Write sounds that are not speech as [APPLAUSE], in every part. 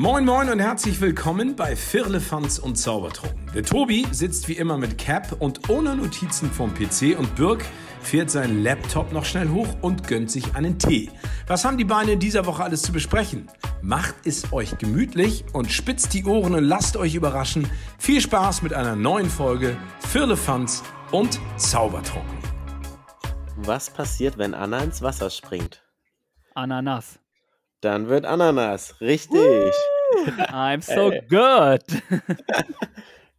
Moin Moin und herzlich willkommen bei Firlefanz und Zaubertrunken. Der Tobi sitzt wie immer mit Cap und ohne Notizen vom PC und Birk fährt seinen Laptop noch schnell hoch und gönnt sich einen Tee. Was haben die Beine in dieser Woche alles zu besprechen? Macht es euch gemütlich und spitzt die Ohren und lasst euch überraschen. Viel Spaß mit einer neuen Folge Firlefanz und Zaubertrunken. Was passiert, wenn Anna ins Wasser springt? Ananas. Dann wird Ananas. Richtig. I'm so good. [LAUGHS]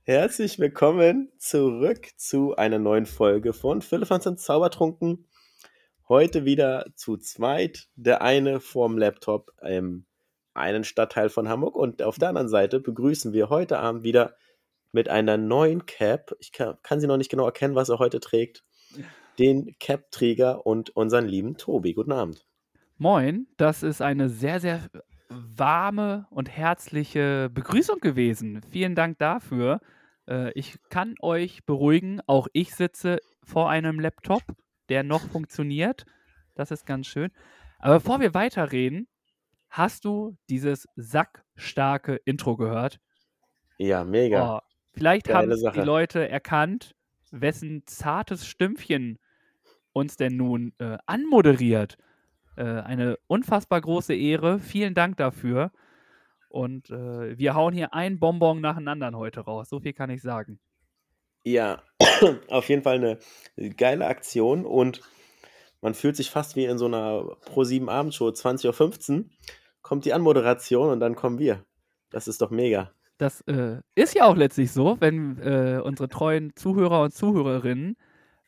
Herzlich willkommen zurück zu einer neuen Folge von Philippans und Zaubertrunken. Heute wieder zu zweit. Der eine vorm Laptop im einen Stadtteil von Hamburg und auf der anderen Seite begrüßen wir heute Abend wieder mit einer neuen Cap. Ich kann, kann sie noch nicht genau erkennen, was er heute trägt. Den Cap-Träger und unseren lieben Tobi. Guten Abend. Moin, das ist eine sehr, sehr warme und herzliche Begrüßung gewesen. Vielen Dank dafür. Äh, ich kann euch beruhigen, auch ich sitze vor einem Laptop, der noch funktioniert. Das ist ganz schön. Aber bevor wir weiterreden, hast du dieses sackstarke Intro gehört? Ja, mega. Oh, vielleicht Geile haben die. Leute erkannt, wessen zartes Stimmchen uns denn nun äh, anmoderiert. Äh, eine unfassbar große Ehre. Vielen Dank dafür. Und äh, wir hauen hier ein Bonbon nach dem anderen heute raus. So viel kann ich sagen. Ja, [COUGHS] auf jeden Fall eine geile Aktion und man fühlt sich fast wie in so einer Pro7 Abendshow 20.15 Uhr. Kommt die Anmoderation und dann kommen wir. Das ist doch mega. Das äh, ist ja auch letztlich so, wenn äh, unsere treuen Zuhörer und Zuhörerinnen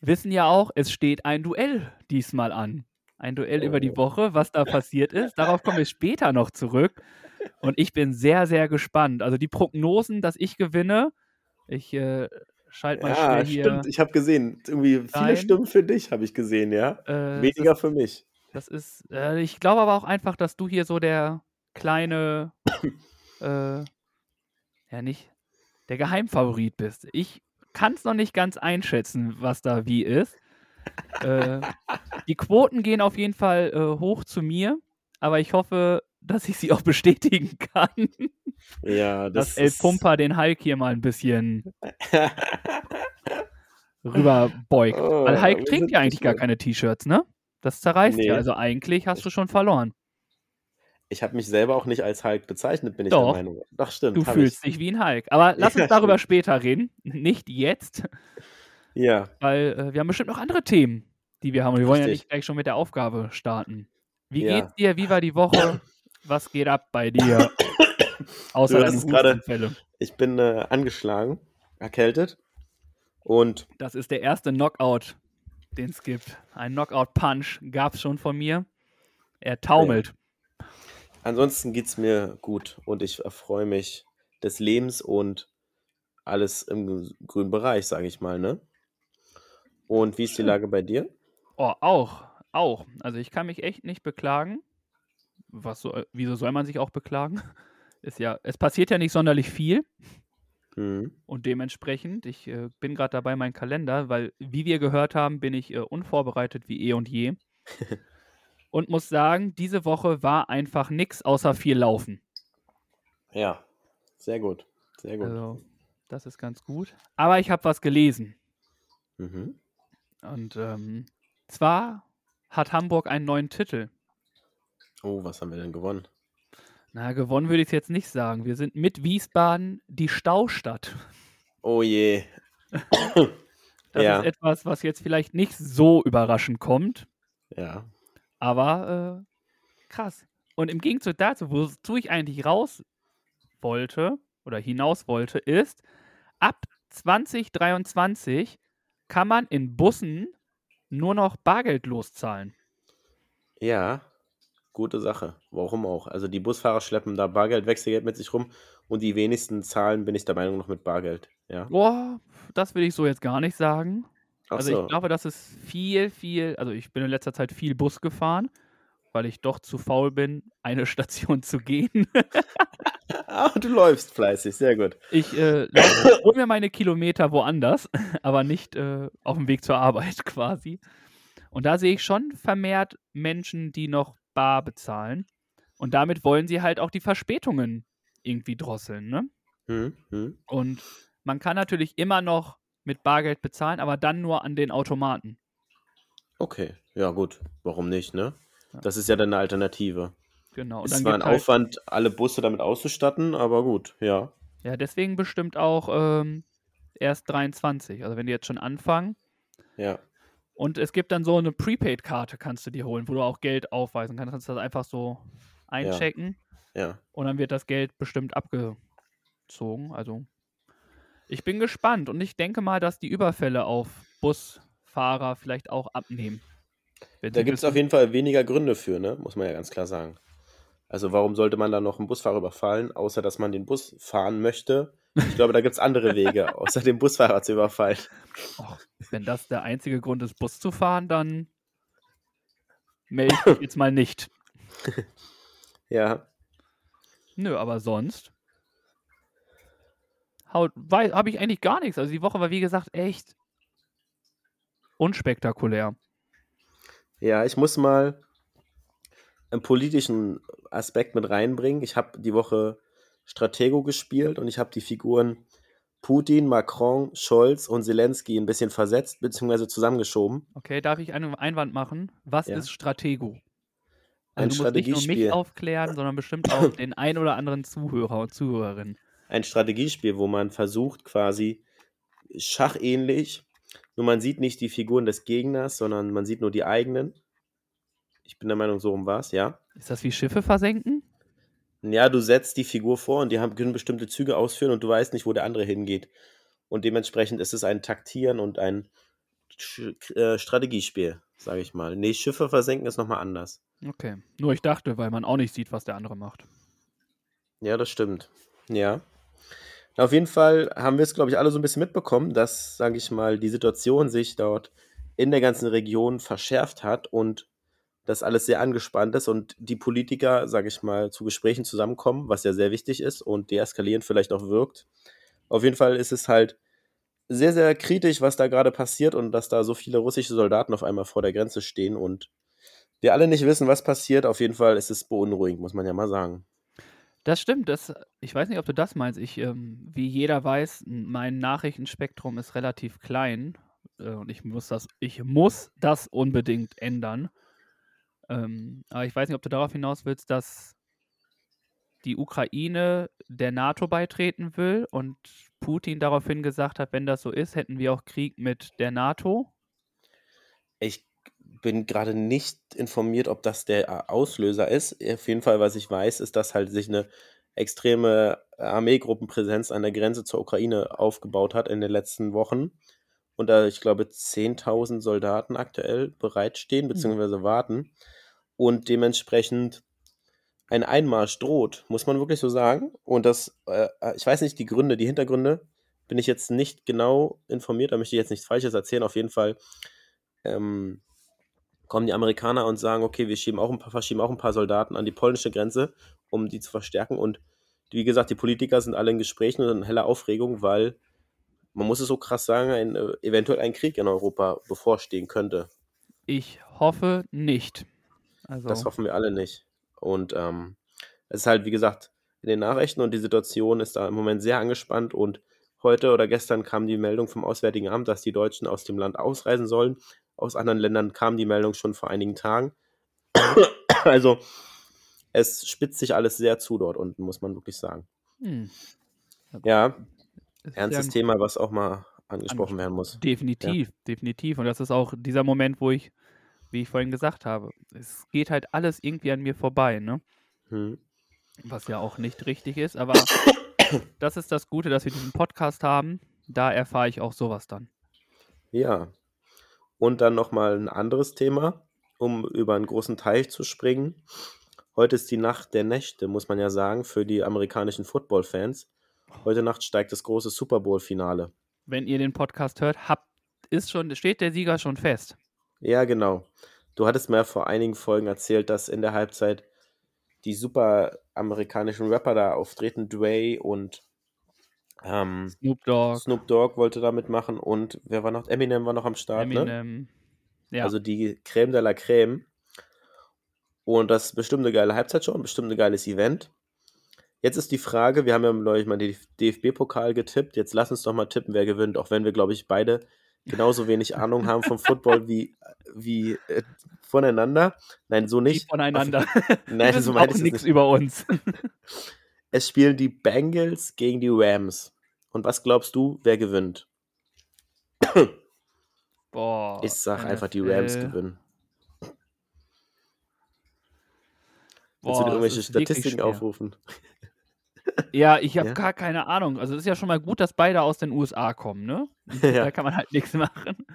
wissen ja auch, es steht ein Duell diesmal an. Ein Duell über die Oh. Woche, was da passiert ist. Darauf kommen wir später noch zurück. Und ich bin sehr, sehr gespannt. Also die Prognosen, dass ich gewinne, ich äh, schalte mal Ja, schnell hier. stimmt. Ich habe gesehen, irgendwie viele rein. Stimmen für dich, habe ich gesehen, ja. Äh, Weniger das, für mich. das ist, äh, ich glaube aber auch einfach, dass du hier so der kleine, [COUGHS] äh, ja nicht, der Geheimfavorit bist. Ich kann es noch nicht ganz einschätzen, was da wie ist. Äh, die Quoten gehen auf jeden Fall äh, hoch zu mir, aber ich hoffe, dass ich sie auch [LAUGHS] bestätigen kann, Ja, das dass El Pumper den Hulk hier mal ein bisschen [LAUGHS] rüberbeugt. Oh, Weil Hulk trägt ja eigentlich gar keine T-Shirts, ne? Das zerreißt Nee. ja. Also eigentlich hast du schon verloren. ich habe mich selber auch nicht als Hulk bezeichnet, bin ich Doch. der Meinung. Doch, stimmt. Du fühlst ich. dich wie ein Hulk. Aber lass [LAUGHS] uns Ja, darüber stimmt. später reden. Nicht jetzt, Ja, weil äh, wir haben bestimmt noch andere Themen, die wir haben. Und wir wollen ja Richtig. nicht gleich schon mit der Aufgabe starten. Wie Ja. geht's dir? Wie war die Woche? Was geht ab bei dir? [COUGHS] Außer Du gerade- Hustenfälle. ich bin äh, angeschlagen, erkältet und Das ist der erste Knockout, den es gibt. Ein Knockout-Punch gab es schon von mir. Er taumelt. ansonsten geht es mir gut und ich erfreue mich des Lebens und alles im grünen Bereich, sage ich mal, ne? Und wie ist die. Lage bei dir? Oh, auch. Auch. Also ich kann mich echt nicht beklagen. Was so, wieso soll man sich auch beklagen? [LAUGHS] Ist ja, es passiert ja nicht sonderlich viel. Hm. Und dementsprechend, ich äh, bin gerade dabei, meinen Kalender, weil, wie wir gehört haben, bin ich äh, unvorbereitet wie eh und je. [LAUGHS] und muss sagen, diese Woche war einfach nix außer viel Laufen. Ja, sehr gut, sehr gut. Also, das ist ganz gut. Aber ich habe was gelesen. Mhm. Und ähm, zwar hat Hamburg einen neuen Titel. Oh, was haben wir denn gewonnen? Na, gewonnen würde ich jetzt nicht sagen. Wir sind mit Wiesbaden die Staustadt. Oh je. [COUGHS] Das Ja. ist etwas, was jetzt vielleicht nicht so überraschend kommt. Ja. Aber äh, krass. Und im Gegenzug dazu, wozu ich eigentlich raus wollte oder hinaus wollte, ist, ab 2023 kann man in Bussen nur noch bargeldlos zahlen. Ja, gute Sache. Warum auch? Also die Busfahrer schleppen da Bargeld, Wechselgeld mit sich rum und die wenigsten zahlen, bin ich der Meinung, noch mit Bargeld. Ja. Boah, das will ich so jetzt gar nicht sagen. Ach also so. ich glaube, das ist viel, viel, also ich bin in letzter Zeit viel Bus gefahren, weil ich doch zu faul bin, eine [LAUGHS] Station zu gehen. [LAUGHS] [LAUGHS] Ah, du läufst fleißig, sehr gut. Ich äh, laufe- hol mir meine Kilometer woanders, [LAUGHS] aber nicht äh, auf dem Weg zur Arbeit [LAUGHS] quasi. Und da sehe ich schon vermehrt Menschen, die noch bar bezahlen. Und damit wollen sie halt auch die Verspätungen irgendwie drosseln, ne? Hm, hm. Und man kann natürlich immer noch mit Bargeld bezahlen, aber dann nur an den Automaten. Okay, ja gut, warum nicht, ne? Ja. Das ist ja dann eine Alternative. Genau. Dann zwar ein halt, Aufwand, alle Busse damit auszustatten, aber gut, ja. ja, deswegen bestimmt auch ähm, erst 23. Also wenn die jetzt schon anfangen. Ja. Und es gibt dann so eine Prepaid-Karte, kannst du dir holen, wo du auch Geld aufweisen kannst. Kannst du das einfach so einchecken Ja. und dann wird das Geld bestimmt abgezogen. Also ich bin gespannt und ich denke mal, dass die Überfälle auf Busfahrer vielleicht auch abnehmen. Da gibt es auf jeden Fall weniger Gründe für, ne? Muss man ja ganz klar sagen. Also warum sollte man dann noch einen Busfahrer überfallen, außer dass man den Bus fahren möchte? Ich glaube, da gibt es andere Wege, [LAUGHS] außer den Busfahrer zu überfallen. Och, wenn das der einzige Grund ist, Bus zu fahren, dann melde ich mich jetzt mal nicht. [LAUGHS] Ja. Nö, aber sonst habe ich eigentlich gar nichts. Also die Woche war, wie gesagt, echt unspektakulär. Ja, ich muss mal einen politischen Aspekt mit reinbringen. Ich habe die Woche Stratego gespielt und ich habe die Figuren Putin, Macron, Scholz und Zelensky ein bisschen versetzt bzw. zusammengeschoben. Okay, darf ich einen Einwand machen? Was Ja. ist Stratego? Ein Also du musst nicht nur mich aufklären, sondern bestimmt auch den ein oder anderen Zuhörer und Zuhörerin. Ein Strategiespiel, wo man versucht quasi schachähnlich, nur man sieht nicht die Figuren des Gegners, sondern man sieht nur die eigenen. Ich bin der Meinung, so rum war es, ja. Ist das wie Schiffe versenken? Ja, du setzt die Figur vor und die haben, können bestimmte Züge ausführen und du weißt nicht, wo der andere hingeht. Und dementsprechend ist es ein Taktieren und ein äh, Strategiespiel, sage ich mal. Nee, Schiffe versenken ist nochmal anders. Okay. Nur ich dachte, weil man auch nicht sieht, was der andere macht. Ja, das stimmt. Ja. Auf jeden Fall haben wir es, glaube ich, alle so ein bisschen mitbekommen, dass, sage ich mal, die Situation sich dort in der ganzen Region verschärft hat und dass alles sehr angespannt ist und die Politiker, sage ich mal, zu Gesprächen zusammenkommen, was ja sehr wichtig ist und deeskalieren vielleicht auch wirkt. Auf jeden Fall ist es halt sehr, sehr kritisch, was da gerade passiert und dass da so viele russische Soldaten auf einmal vor der Grenze stehen und wir alle nicht wissen, was passiert. Auf jeden Fall ist es beunruhigend, muss man ja mal sagen. Das stimmt. Das, ich weiß nicht, ob du das meinst. Ich, ähm, wie jeder weiß, mein Nachrichtenspektrum ist relativ klein äh, und ich muss das, ich muss das unbedingt ändern. Ähm, aber ich weiß nicht, ob du darauf hinaus willst, dass die Ukraine der NATO beitreten will und Putin daraufhin gesagt hat, wenn das so ist, hätten wir auch Krieg mit der NATO. Ich bin gerade nicht informiert, ob das der äh, Auslöser ist. Auf jeden Fall, was ich weiß, ist, dass halt sich eine extreme Armeegruppenpräsenz an der Grenze zur Ukraine aufgebaut hat in den letzten Wochen. Und da, ich glaube, 10.000 Soldaten aktuell bereitstehen bzw. warten. Und dementsprechend ein Einmarsch droht, muss man wirklich so sagen. Und das, äh, ich weiß nicht, die Gründe, die Hintergründe, bin ich jetzt nicht genau informiert, da möchte ich jetzt nichts Falsches erzählen. Auf jeden Fall ähm, kommen die Amerikaner und sagen, okay, wir schieben auch ein paar, verschieben auch ein paar Soldaten an die polnische Grenze, um die zu verstärken. Und wie gesagt, die Politiker sind alle in Gesprächen und in heller Aufregung, weil man muss es so krass sagen, ein, äh, eventuell ein Krieg in Europa bevorstehen könnte. Ich hoffe nicht. Also, Das hoffen wir alle nicht. Und ähm, es ist halt, wie gesagt, in den Nachrichten und die Situation ist da im Moment sehr angespannt. Und heute oder gestern kam die Meldung vom Auswärtigen Amt, dass die Deutschen aus dem Land ausreisen sollen. Aus anderen Ländern kam die Meldung schon vor einigen Tagen. [COUGHS] also es spitzt sich alles sehr zu dort unten, muss man wirklich sagen. hm, Ja, ernstes ja Thema, was auch mal angesprochen werden muss. Definitiv, definitiv. Und das ist auch dieser Moment, wo ich, wie ich vorhin gesagt habe, es geht halt alles irgendwie an mir vorbei, ne? Hm. Was ja auch nicht richtig ist, aber [COUGHS] das ist das Gute, dass wir diesen Podcast haben. Da erfahre ich auch sowas dann. Ja. Und dann nochmal ein anderes Thema, um über einen großen Teich zu springen. Heute ist die Nacht der Nächte, muss man ja sagen, für die amerikanischen Football-Fans. Heute Nacht steigt das große Super Bowl-Finale. Wenn ihr den Podcast hört, habt, ist schon, steht der Sieger schon fest. Ja, genau. Du hattest mir ja vor einigen Folgen erzählt, dass in der Halbzeit die super amerikanischen Rapper da auftreten, Dre und ähm, Snoop Dogg, Snoop Dogg wollte da mitmachen und wer war noch? Eminem war noch am Start, ne? Eminem. Ja, Also die Creme de la Creme. Und das ist bestimmt eine geile Halbzeitshow und bestimmt ein geiles Event. Jetzt ist die Frage, wir haben ja neulich mal den DFB-Pokal getippt. Jetzt lass uns doch mal tippen, wer gewinnt, auch wenn wir, glaube ich, beide genauso wenig [LAUGHS] Ahnung haben vom Football wie, wie äh, voneinander. Nein, so nicht. Die voneinander. [LAUGHS] Nein, so meine ich nichts über uns. [LAUGHS] Es spielen die Bengals gegen die Rams. Und was glaubst du, wer gewinnt? [CLEARS THROAT] Boah. Ich sag einfach, die Rams gewinnen. Willst du irgendwelche Statistiken aufrufen? Ja, ich habe ja? gar keine Ahnung. Also es ist ja schon mal gut, dass beide aus den USA kommen, ne? [LAUGHS] Ja. Da kann man halt nichts machen.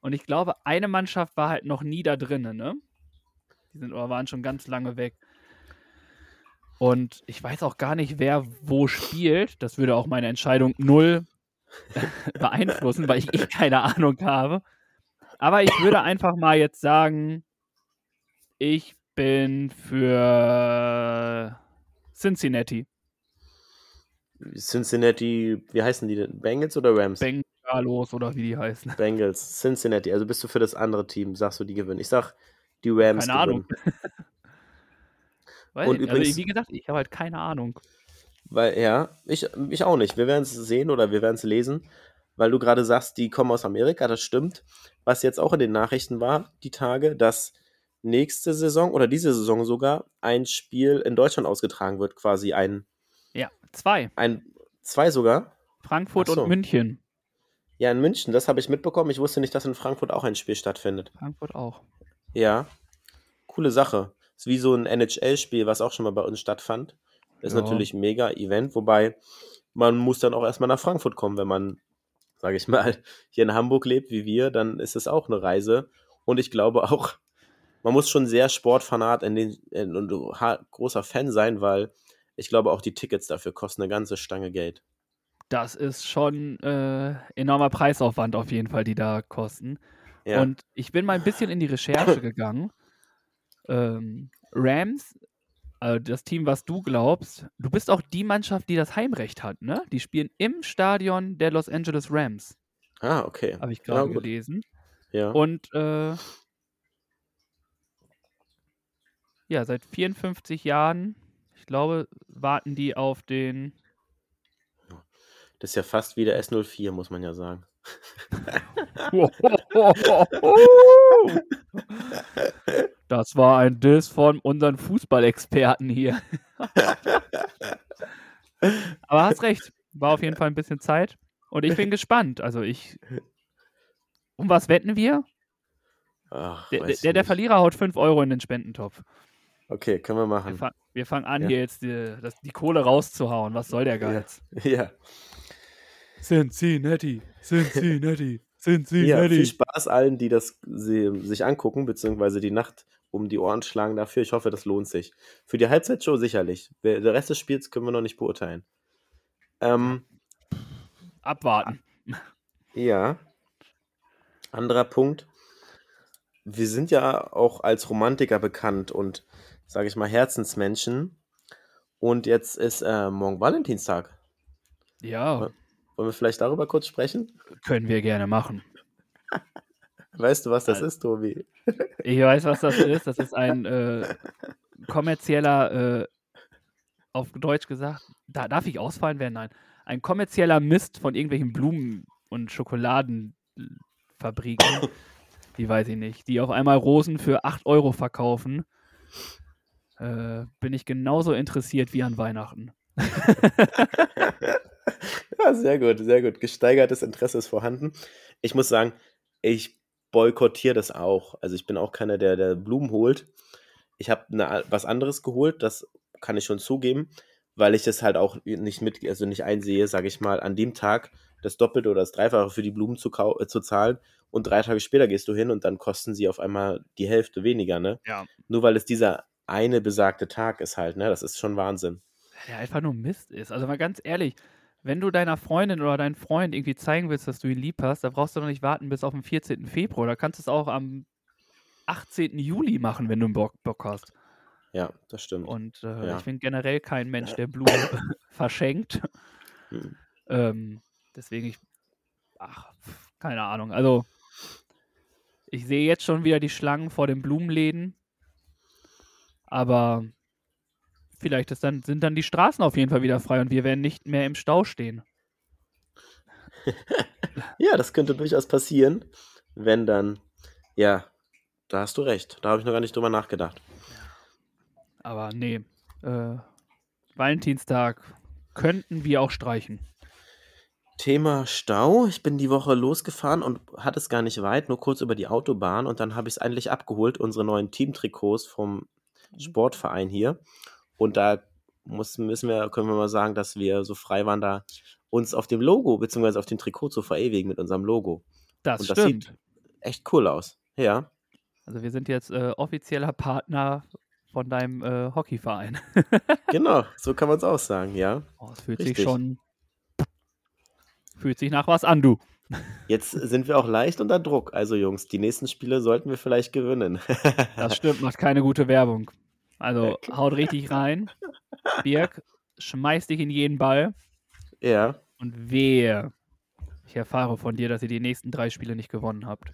Und ich glaube, eine Mannschaft war halt noch nie da drinnen, ne? Die sind oder waren schon ganz lange weg. Und ich weiß auch gar nicht, wer wo spielt. Das würde auch meine Entscheidung null [LAUGHS] beeinflussen, weil ich, ich keine Ahnung habe. Aber ich würde einfach mal jetzt sagen, ich bin für Cincinnati. Cincinnati, wie heißen die denn? Bengals oder Rams? Bengalos oder wie die heißen. [LAUGHS] Bengals, Cincinnati. Also bist du für das andere Team, sagst du, die gewinnen. Ich sag, die Rams Keine gewinnen. [LAUGHS] Ahnung. Weil, Und übrigens, also, wie gesagt, ich habe halt keine Ahnung. Weil, ja, ich, ich auch nicht. Wir werden es sehen oder wir werden es lesen. Weil du gerade sagst, die kommen aus Amerika, das stimmt. Was jetzt auch in den Nachrichten war, die Tage, dass nächste Saison oder diese Saison sogar ein Spiel in Deutschland ausgetragen wird, quasi ein. Ja, zwei. Ein, zwei sogar? Frankfurt so. und München. Ja, in München, das habe ich mitbekommen. Ich wusste nicht, dass in Frankfurt auch ein Spiel stattfindet. Frankfurt auch. Ja, coole Sache. Ist wie so ein NHL-Spiel, was auch schon mal bei uns stattfand. Ist ja. natürlich ein mega Event, wobei man muss dann auch erstmal nach Frankfurt kommen, wenn man, sage ich mal, [LAUGHS] hier in Hamburg lebt wie wir, dann ist es auch eine Reise. Und ich glaube auch, man muss schon sehr Sportfanat in den, in, und großer Fan sein, weil ich glaube auch die Tickets dafür kosten eine ganze Stange Geld. Das ist schon äh, enormer Preisaufwand auf jeden Fall, die da kosten. Ja. Und ich bin mal ein bisschen in die Recherche [LAUGHS] gegangen. Ähm, Rams, also das Team, was du glaubst, du bist auch die Mannschaft, die das Heimrecht hat, ne? Die spielen im Stadion der Los Angeles Rams. Ah, okay. Habe ich gerade ja, gelesen. Ja. Und äh, ja, seit 54 Jahren, ich glaube, warten die auf den. Das ist ja fast wie der S04, muss man ja sagen. [LAUGHS] Das war ein Diss von unseren Fußballexperten hier. [LAUGHS] Aber hast recht, war auf jeden Fall ein bisschen Zeit. Und ich bin gespannt. Also ich. Um was wetten wir? Ach, der, der, der, Verlierer haut 5 Euro in den Spendentopf. Okay, können wir machen. Wir, fang, wir fangen an, ja. hier jetzt die, das, die, Kohle rauszuhauen. Was soll der Geiz? Ja. [LAUGHS] ja. Cincinnati, Cincinnati, [LAUGHS] Cincinnati. Ja, viel Spaß allen, die das sie, sich angucken, beziehungsweise die Nacht um die Ohren schlagen dafür. Ich hoffe, das lohnt sich. Für die Halbzeitshow sicherlich. Der Rest des Spiels können wir noch nicht beurteilen. Ähm, Abwarten. [LAUGHS] Ja. Anderer Punkt. Wir sind ja auch als Romantiker bekannt und sage ich mal, Herzensmenschen. Und jetzt ist äh, morgen Valentinstag. Ja. Wollen wir vielleicht darüber kurz sprechen? Können wir gerne machen. [LAUGHS] Weißt du, was das ist, Tobi? Ich weiß, was das [LAUGHS] ist. Das ist ein äh, kommerzieller, äh, auf Deutsch gesagt, da, darf ich ausfallen werden? Nein. Ein kommerzieller Mist von irgendwelchen Blumen- und Schokoladenfabriken, [LAUGHS] die weiß ich nicht, die auf einmal Rosen für 8 Euro verkaufen äh, bin ich genauso interessiert wie an Weihnachten. [LAUGHS] ja, sehr gut, sehr gut. Gesteigertes Interesse ist vorhanden. Ich muss sagen, ich boykottiere das auch. Also ich bin auch keiner, der, der Blumen holt. Ich habe ne, was anderes geholt, das kann ich schon zugeben, weil ich es halt auch nicht mit, also nicht einsehe, sage ich mal, an dem Tag das Doppelte oder das Dreifache für die Blumen zu, äh, zu zahlen und drei Tage später gehst du hin und dann kosten sie auf einmal die Hälfte weniger, ne? Ja. Nur weil es dieser eine besagte Tag ist halt, ne? Das ist schon Wahnsinn. Ja, einfach nur Mist ist. Also mal ganz ehrlich, wenn du deiner Freundin oder deinem Freund irgendwie zeigen willst, dass du ihn lieb hast, da brauchst du doch nicht warten bis auf den 14. Februar. Da kannst du es auch am 18. Juli machen, wenn du einen Bock, Bock hast. Ja, das stimmt. Und äh, ja. ich bin generell kein Mensch, der Blumen [LAUGHS] verschenkt. Hm. Ähm, deswegen ich, ach, keine Ahnung. Also ich sehe jetzt schon wieder die Schlangen vor den Blumenläden. Aber vielleicht ist dann, sind dann die Straßen auf jeden Fall wieder frei und wir werden nicht mehr im Stau stehen. [LAUGHS] ja, das könnte durchaus passieren, wenn dann, ja, da hast du recht. Da habe ich noch gar nicht drüber nachgedacht. Aber nee, äh, Valentinstag könnten wir auch streichen. Thema Stau. Ich bin die Woche losgefahren und hatte es gar nicht weit, nur kurz über die Autobahn und dann habe ich es endlich abgeholt, unsere neuen Teamtrikots vom. Sportverein hier. Und da muss, müssen wir, können wir mal sagen, dass wir so frei waren, da uns auf dem Logo bzw. auf dem Trikot zu verewigen mit unserem Logo. Das, und das stimmt. sieht echt cool aus. Ja. Also wir sind jetzt äh, offizieller Partner von deinem äh, Hockeyverein. [LAUGHS] genau, so kann man es auch sagen, ja. Oh, es fühlt Richtig. sich schon fühlt sich nach was an, du. Jetzt sind wir auch leicht unter Druck. Also Jungs, die nächsten Spiele sollten wir vielleicht gewinnen. das stimmt, macht keine gute Werbung. Also haut richtig rein. Birk, schmeiß dich in jeden Ball. Ja. Und wehe, ich erfahre von dir, dass ihr die nächsten drei Spiele nicht gewonnen habt.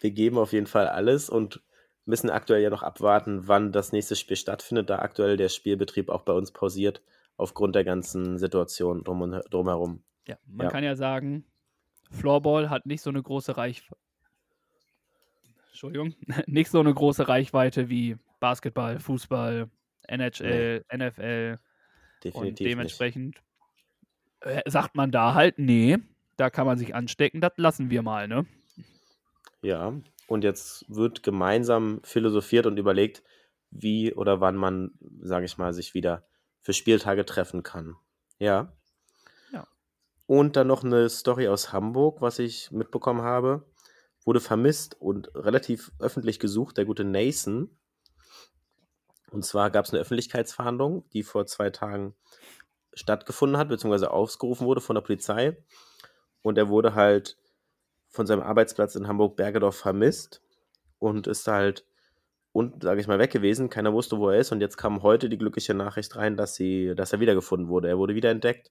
Wir geben auf jeden Fall alles und müssen aktuell ja noch abwarten, wann das nächste Spiel stattfindet, da aktuell der Spielbetrieb auch bei uns pausiert, aufgrund der ganzen Situation drum und, drumherum. Ja, man ja. kann ja sagen, Floorball hat nicht so eine große Reichweite. Entschuldigung, [LAUGHS] nicht so eine große Reichweite wie Basketball, Fußball, NHL, nee. NFL. Definitiv und dementsprechend äh, sagt man da halt, nee, da kann man sich anstecken, das lassen wir mal, ne? Ja, und jetzt wird gemeinsam philosophiert und überlegt, wie oder wann man, sage ich mal, sich wieder für Spieltage treffen kann. Ja. Und dann noch eine Story aus Hamburg, was ich mitbekommen habe. Wurde vermisst und relativ öffentlich gesucht, der gute Nathan. Und zwar gab es eine Öffentlichkeitsverhandlung, die vor zwei Tagen stattgefunden hat, beziehungsweise aufgerufen wurde von der Polizei. Und er wurde halt von seinem Arbeitsplatz in Hamburg-Bergedorf vermisst und ist halt und sage ich mal weg gewesen. Keiner wusste, wo er ist und jetzt kam heute die glückliche Nachricht rein, dass sie, dass er wiedergefunden wurde. Er wurde wiederentdeckt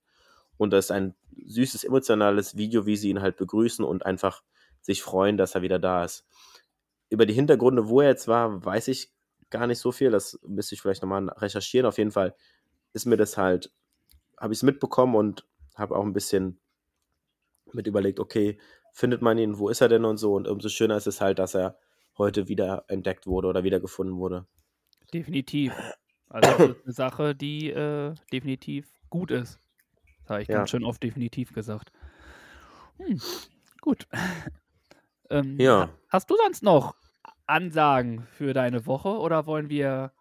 und das ist ein süßes emotionales Video, wie sie ihn halt begrüßen und einfach sich freuen, dass er wieder da ist. Über die Hintergründe, wo er jetzt war, weiß ich gar nicht so viel. Das müsste ich vielleicht nochmal recherchieren. Auf jeden Fall ist mir das halt, habe ich es mitbekommen und habe auch ein bisschen mit überlegt, okay, findet man ihn, wo ist er denn und so. Und umso schöner ist es halt, dass er heute wieder entdeckt wurde oder wieder gefunden wurde. Definitiv. [CLEARS THROAT] Also das ist eine Sache, die äh, definitiv gut ist. Das habe ich ja. ganz schön oft definitiv gesagt. Hm, gut. [LAUGHS] ähm, ja. Hast du sonst noch Ansagen für deine Woche oder wollen wir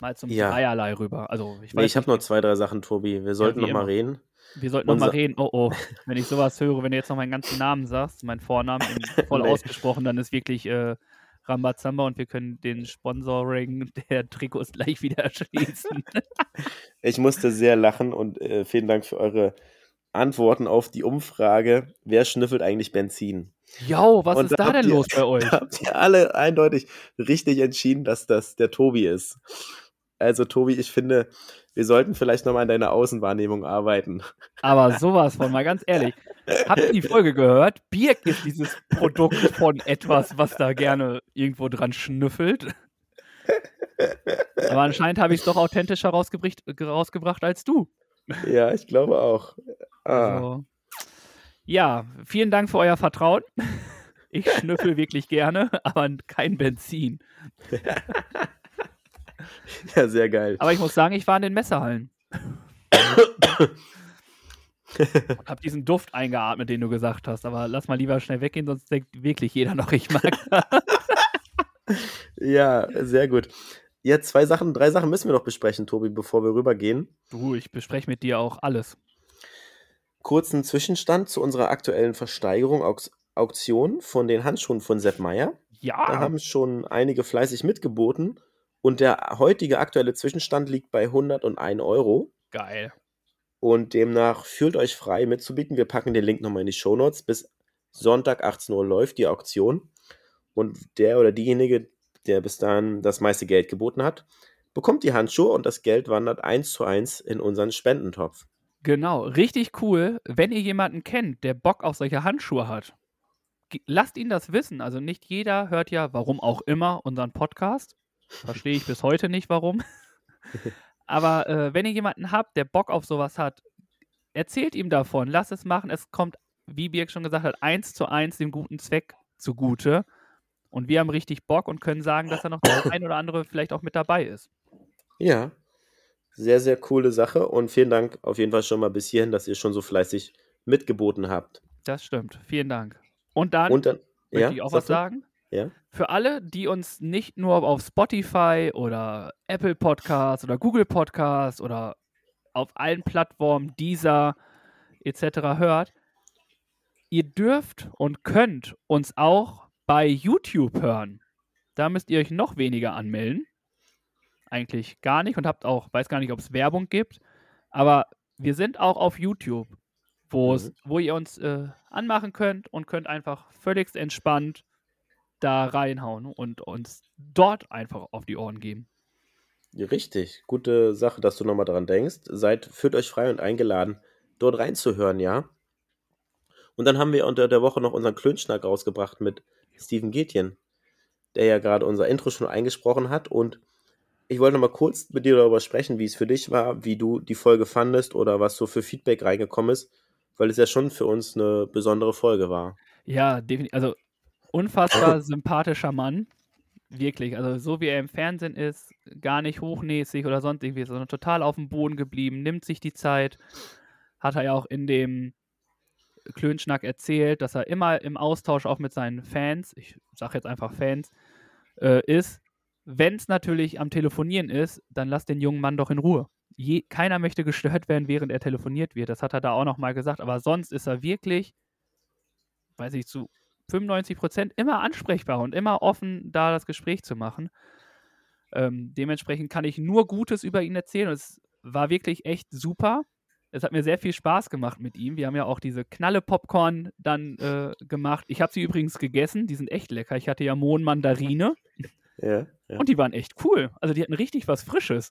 mal zum ja. Dreierlei rüber? Also ich, nee, ich habe noch zwei, drei Sachen, Tobi. Wir sollten ja, noch mal reden. Wir sollten noch mal reden. Oh, oh. Wenn ich sowas höre, wenn du jetzt noch meinen ganzen Namen sagst, meinen Vornamen [LAUGHS] voll nee. ausgesprochen, dann ist wirklich äh, Rambazamba und wir können den Sponsoring der Trikots gleich wieder [LAUGHS] schließen. ich musste sehr lachen und äh, vielen Dank für eure Antworten auf die Umfrage. Wer schnüffelt eigentlich Benzin? Jo, was und ist da, da denn ihr, los bei [LAUGHS] euch? Habt ihr alle eindeutig richtig entschieden, dass das der Tobi ist. Also, Tobi, ich finde, wir sollten vielleicht nochmal an deiner Außenwahrnehmung arbeiten. Aber sowas von, mal ganz ehrlich. [LAUGHS] Habt ihr die Folge gehört? Birk ist dieses Produkt von etwas, was da gerne irgendwo dran schnüffelt. Aber anscheinend habe ich es doch authentischer rausgebracht als du. Ja, ich glaube auch. Ah. Also, ja, vielen Dank für euer Vertrauen. Ich schnüffel wirklich gerne, aber kein Benzin. [LAUGHS] Ja, sehr geil. Aber ich muss sagen, ich war in den Messerhallen. [COUGHS] und hab diesen Duft eingeatmet, den du gesagt hast. Aber lass mal lieber schnell weggehen, sonst denkt wirklich jeder noch, ich mag [LAUGHS] Ja, sehr gut. Ja, zwei Sachen, drei Sachen müssen wir noch besprechen, Tobi, bevor wir rübergehen. Du, ich bespreche mit dir auch alles. Kurzen Zwischenstand zu unserer aktuellen Versteigerung, Auktion von den Handschuhen von Sepp Meier. Ja. Da haben schon einige fleißig mitgeboten. Und der heutige aktuelle Zwischenstand liegt bei 101 Euro. Geil. Und demnach fühlt euch frei mitzubieten. Wir packen den Link nochmal in die Show Notes. Bis Sonntag 18 Uhr läuft die Auktion. Und der oder diejenige, der bis dahin das meiste Geld geboten hat, bekommt die Handschuhe und das Geld wandert eins zu eins in unseren Spendentopf. Genau, richtig cool. Wenn ihr jemanden kennt, der Bock auf solche Handschuhe hat, lasst ihn das wissen. Also nicht jeder hört ja, warum auch immer, unseren Podcast. Verstehe ich bis heute nicht, warum. [LAUGHS] Aber äh, wenn ihr jemanden habt, der Bock auf sowas hat, erzählt ihm davon, lasst es machen. Es kommt, wie Birk schon gesagt hat, eins zu eins dem guten Zweck zugute. Und wir haben richtig Bock und können sagen, dass da noch der ein oder andere vielleicht auch mit dabei ist. Ja, sehr, sehr coole Sache und vielen Dank auf jeden Fall schon mal bis hierhin, dass ihr schon so fleißig mitgeboten habt. Das stimmt. Vielen Dank. Und dann, Und dann, möchte ja, ich auch was sagen. Ja, Für alle, die uns nicht nur auf Spotify oder Apple Podcasts oder Google Podcasts oder auf allen Plattformen dieser etc. hört, ihr dürft und könnt uns auch bei YouTube hören. Da müsst ihr euch noch weniger anmelden. Eigentlich gar nicht und habt auch, weiß gar nicht, ob es Werbung gibt. Aber wir sind auch auf YouTube, Mhm. wo ihr uns äh, anmachen könnt und könnt einfach völlig entspannt da reinhauen und uns dort einfach auf die Ohren geben. richtig. Gute Sache, dass du nochmal dran denkst. Seid, fühlt euch frei und eingeladen, dort reinzuhören, ja. Und dann haben wir unter der Woche noch unseren Klönschnack rausgebracht mit Steven Gätjen, der ja gerade unser Intro schon eingesprochen hat. Und ich wollte noch mal kurz mit dir darüber sprechen, wie es für dich war, wie du die Folge fandest oder was so für Feedback reingekommen ist, weil es ja schon für uns eine besondere Folge war. Ja, definitiv. Also unfassbar sympathischer Mann. Wirklich. Also so wie er im Fernsehen ist, gar nicht hochnäsig oder sonst irgendwie, sondern total auf dem Boden geblieben, nimmt sich die Zeit. Hat er ja auch in dem Klönschnack erzählt, dass er immer im Austausch auch mit seinen Fans, ich sage jetzt einfach Fans, äh, ist. Wenn es natürlich am Telefonieren ist, dann lass den jungen Mann doch in Ruhe. Je, keiner möchte gestört werden, während er telefoniert wird. Das hat er da auch nochmal gesagt. Aber sonst ist er wirklich, weiß ich, zu 95 Prozent immer ansprechbar und immer offen, da das Gespräch zu machen. Ähm, dementsprechend kann ich nur Gutes über ihn erzählen. Es war wirklich echt super. Es hat mir sehr viel Spaß gemacht mit ihm. Wir haben ja auch diese Knalle-Popcorn dann äh, gemacht. Ich habe sie übrigens gegessen. Die sind echt lecker. Ich hatte ja Mohn-Mandarine. [LAUGHS] Ja, ja. Und die waren echt cool. Also die hatten richtig was Frisches.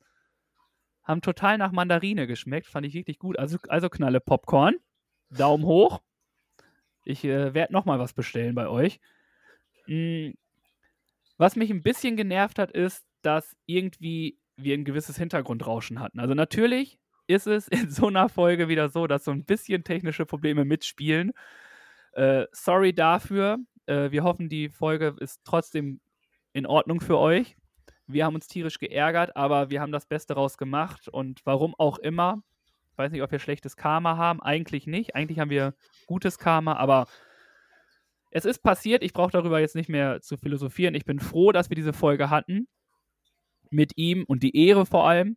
Haben total nach Mandarine geschmeckt. Fand ich wirklich gut. Also, also Knalle Popcorn. Daumen hoch. Ich äh, werde nochmal was bestellen bei euch. Mm, was mich ein bisschen genervt hat, ist, dass irgendwie wir ein gewisses Hintergrundrauschen hatten. Also natürlich ist es in so einer Folge wieder so, dass so ein bisschen technische Probleme mitspielen. Äh, sorry dafür. Äh, wir hoffen, die Folge ist trotzdem in Ordnung für euch. Wir haben uns tierisch geärgert, aber wir haben das Beste raus gemacht und warum auch immer. Ich weiß nicht, ob wir schlechtes Karma haben. Eigentlich nicht. Eigentlich haben wir gutes Karma, aber es ist passiert. Ich brauche darüber jetzt nicht mehr zu philosophieren. Ich bin froh, dass wir diese Folge hatten mit ihm und die Ehre vor allem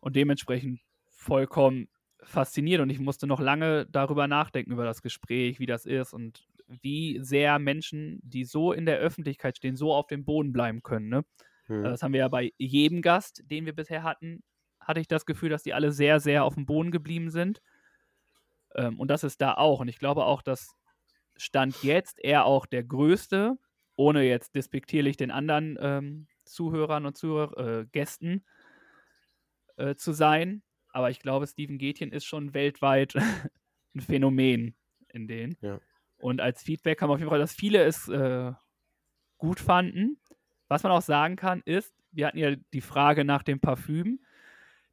und dementsprechend vollkommen fasziniert und ich musste noch lange darüber nachdenken über das Gespräch, wie das ist und wie sehr Menschen, die so in der Öffentlichkeit stehen, so auf dem Boden bleiben können. Ne? Hm. Das haben wir ja bei jedem Gast, den wir bisher hatten, hatte ich das Gefühl, dass die alle sehr, sehr auf dem Boden geblieben sind. Ähm, und das ist da auch. Und ich glaube auch, dass Stand jetzt er auch der Größte, ohne jetzt despektierlich den anderen ähm, Zuhörern und Zuhörer, äh, Gästen äh, zu sein. Aber ich glaube, Steven Gätjen ist schon weltweit [LAUGHS] ein Phänomen in denen. Ja. Und als Feedback kam auf jeden Fall, dass viele es äh, gut fanden. Was man auch sagen kann, ist, wir hatten ja die Frage nach dem Parfüm.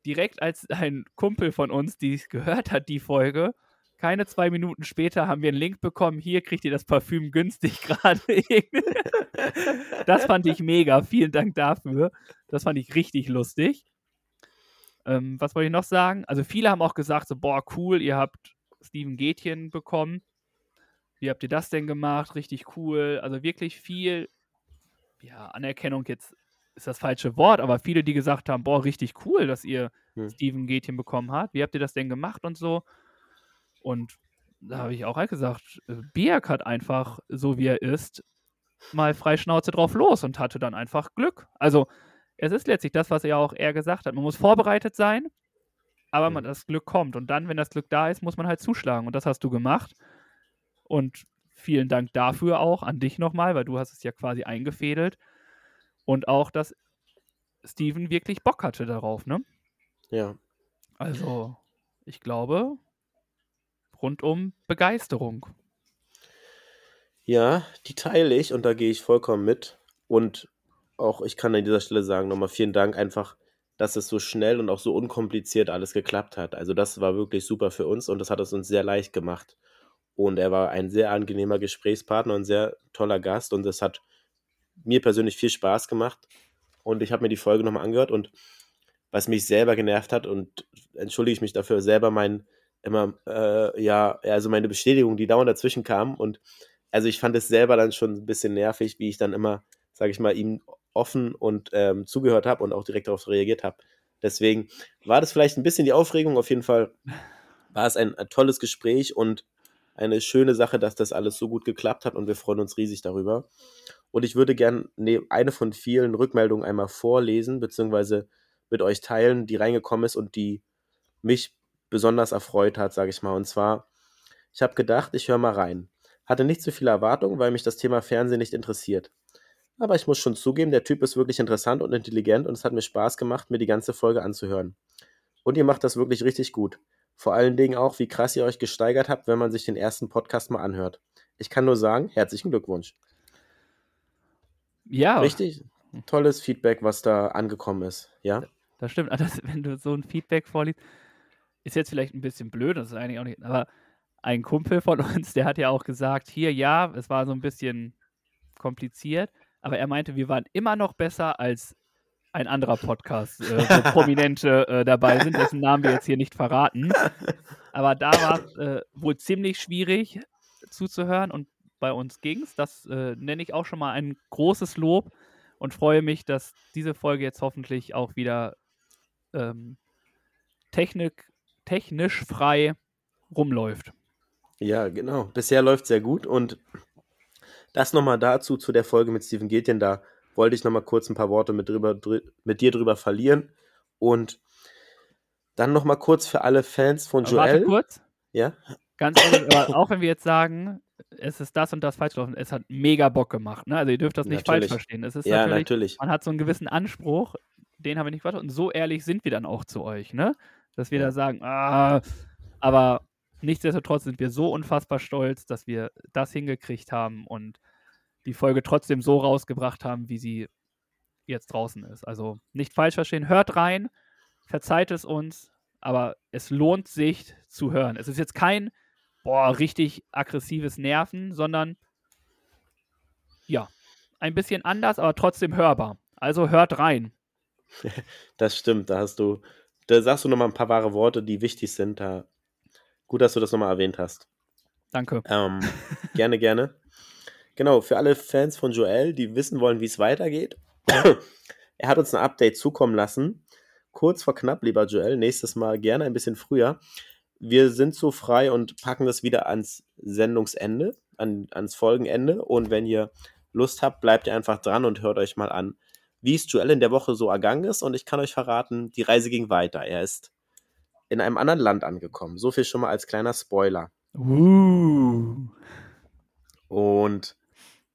Direkt als ein Kumpel von uns, die gehört hat, die Folge, keine zwei Minuten später haben wir einen Link bekommen. Hier kriegt ihr das Parfüm günstig [LAUGHS] gerade. das fand ich mega. Vielen Dank dafür. Das fand ich richtig lustig. Ähm, was wollte ich noch sagen? Also viele haben auch gesagt, so, boah, cool, ihr habt Steven Gätjen bekommen. Wie habt ihr das denn gemacht? Richtig cool. Also wirklich viel, ja, Anerkennung jetzt ist das falsche Wort, aber viele, die gesagt haben, boah, richtig cool, dass ihr Hm. Steven Gätjen bekommen habt. Wie habt ihr das denn gemacht und so? Und da habe ich auch halt gesagt, äh, Birk hat einfach, so wie er ist, mal frei Schnauze drauf los und hatte dann einfach Glück. Also es ist letztlich das, was er auch er gesagt hat. Man muss vorbereitet sein, aber man, Mhm. das Glück kommt. Und dann, wenn das Glück da ist, muss man halt zuschlagen. Und das hast du gemacht. Und vielen Dank dafür auch an dich nochmal, weil du hast es ja quasi eingefädelt. Und auch, dass Steven wirklich Bock hatte darauf, ne? Ja. Also, ich glaube, rundum Begeisterung. Ja, die teile ich und da gehe ich vollkommen mit. Und auch ich kann an dieser Stelle sagen, nochmal vielen Dank einfach, dass es so schnell und auch so unkompliziert alles geklappt hat. Also das war wirklich super für uns und das hat es uns sehr leicht gemacht. Und er war ein sehr angenehmer Gesprächspartner und sehr toller Gast und es hat mir persönlich viel Spaß gemacht. Und ich habe mir die Folge nochmal angehört und was mich selber genervt hat und entschuldige ich mich dafür selber mein immer äh, ja also meine Bestätigung, die dauernd dazwischen kam und also ich fand es selber dann schon ein bisschen nervig, wie ich dann immer, sage ich mal, ihm offen und ähm, zugehört habe und auch direkt darauf reagiert habe. Deswegen war das vielleicht ein bisschen die Aufregung. Auf jeden Fall war es ein, ein tolles Gespräch und eine schöne Sache, dass das alles so gut geklappt hat und wir freuen uns riesig darüber. Und ich würde gerne ne, eine von vielen Rückmeldungen einmal vorlesen, beziehungsweise mit euch teilen, die reingekommen ist und die mich besonders erfreut hat, sage ich mal. Und zwar, ich habe gedacht, ich höre mal rein. Hatte nicht so viele Erwartungen, weil mich das Thema Fernsehen nicht interessiert. Aber ich muss schon zugeben, der Typ ist wirklich interessant und intelligent und es hat mir Spaß gemacht, mir die ganze Folge anzuhören. Und ihr macht das wirklich richtig gut. Vor allen Dingen auch, wie krass ihr euch gesteigert habt, wenn man sich den ersten Podcast mal anhört. Ich kann nur sagen, herzlichen Glückwunsch. Ja. Richtig tolles Feedback, was da angekommen ist, ja? Das stimmt. Das, [LAUGHS] wenn du so ein Feedback vorliest, ist jetzt vielleicht ein bisschen blöd, das ist eigentlich auch nicht, aber ein Kumpel von [LAUGHS] uns, der hat ja auch gesagt, hier, ja, es war so ein bisschen kompliziert, aber er meinte, wir waren immer noch besser als ein anderer Podcast, äh, wo [LAUGHS] Prominente äh, dabei sind, dessen Namen wir jetzt hier nicht verraten. Aber da war es äh, wohl ziemlich schwierig zuzuhören und bei uns ging es. Das äh, nenne ich auch schon mal ein großes Lob und freue mich, dass diese Folge jetzt hoffentlich auch wieder ähm, Technik, technisch frei rumläuft. Ja, genau. Bisher läuft sehr gut und das nochmal dazu, zu der Folge mit Steven Gätjen, da wollte ich nochmal kurz ein paar Worte mit, drüber, mit dir drüber verlieren und dann nochmal kurz für alle Fans von Joel. Warte kurz. Ja. Ganz ehrlich, aber auch wenn wir jetzt sagen, es ist das und das falsch gelaufen, es hat mega Bock gemacht. Ne? Also ihr dürft das nicht natürlich. falsch verstehen. Es ist ja, natürlich, natürlich, Man hat so einen gewissen Anspruch, den haben wir nicht gewartet. Und so ehrlich sind wir dann auch zu euch, ne? Dass wir da sagen, ah, aber nichtsdestotrotz sind wir so unfassbar stolz, dass wir das hingekriegt haben und die Folge trotzdem so rausgebracht haben, wie sie jetzt draußen ist. Also nicht falsch verstehen, hört rein, verzeiht es uns, aber es lohnt sich zu hören. Es ist jetzt kein, boah, richtig aggressives Nerven, sondern ja, ein bisschen anders, aber trotzdem hörbar. Also hört rein. [LAUGHS] Das stimmt, da hast du, da sagst du nochmal ein paar wahre Worte, die wichtig sind. Da Gut, dass du das nochmal erwähnt hast. Danke. Ähm, [LAUGHS] gerne, gerne. Genau, für alle Fans von Joel, die wissen wollen, wie es weitergeht. er hat uns ein Update zukommen lassen. Kurz vor knapp, lieber Joel, nächstes Mal gerne ein bisschen früher. Wir sind so frei und packen das wieder ans Sendungsende, an, ans Folgenende. Und wenn ihr Lust habt, bleibt ihr einfach dran und hört euch mal an, wie es Joel in der Woche so ergangen ist. Und ich kann euch verraten, die Reise ging weiter. Er ist in einem anderen Land angekommen. So viel schon mal als kleiner Spoiler. Uh. Und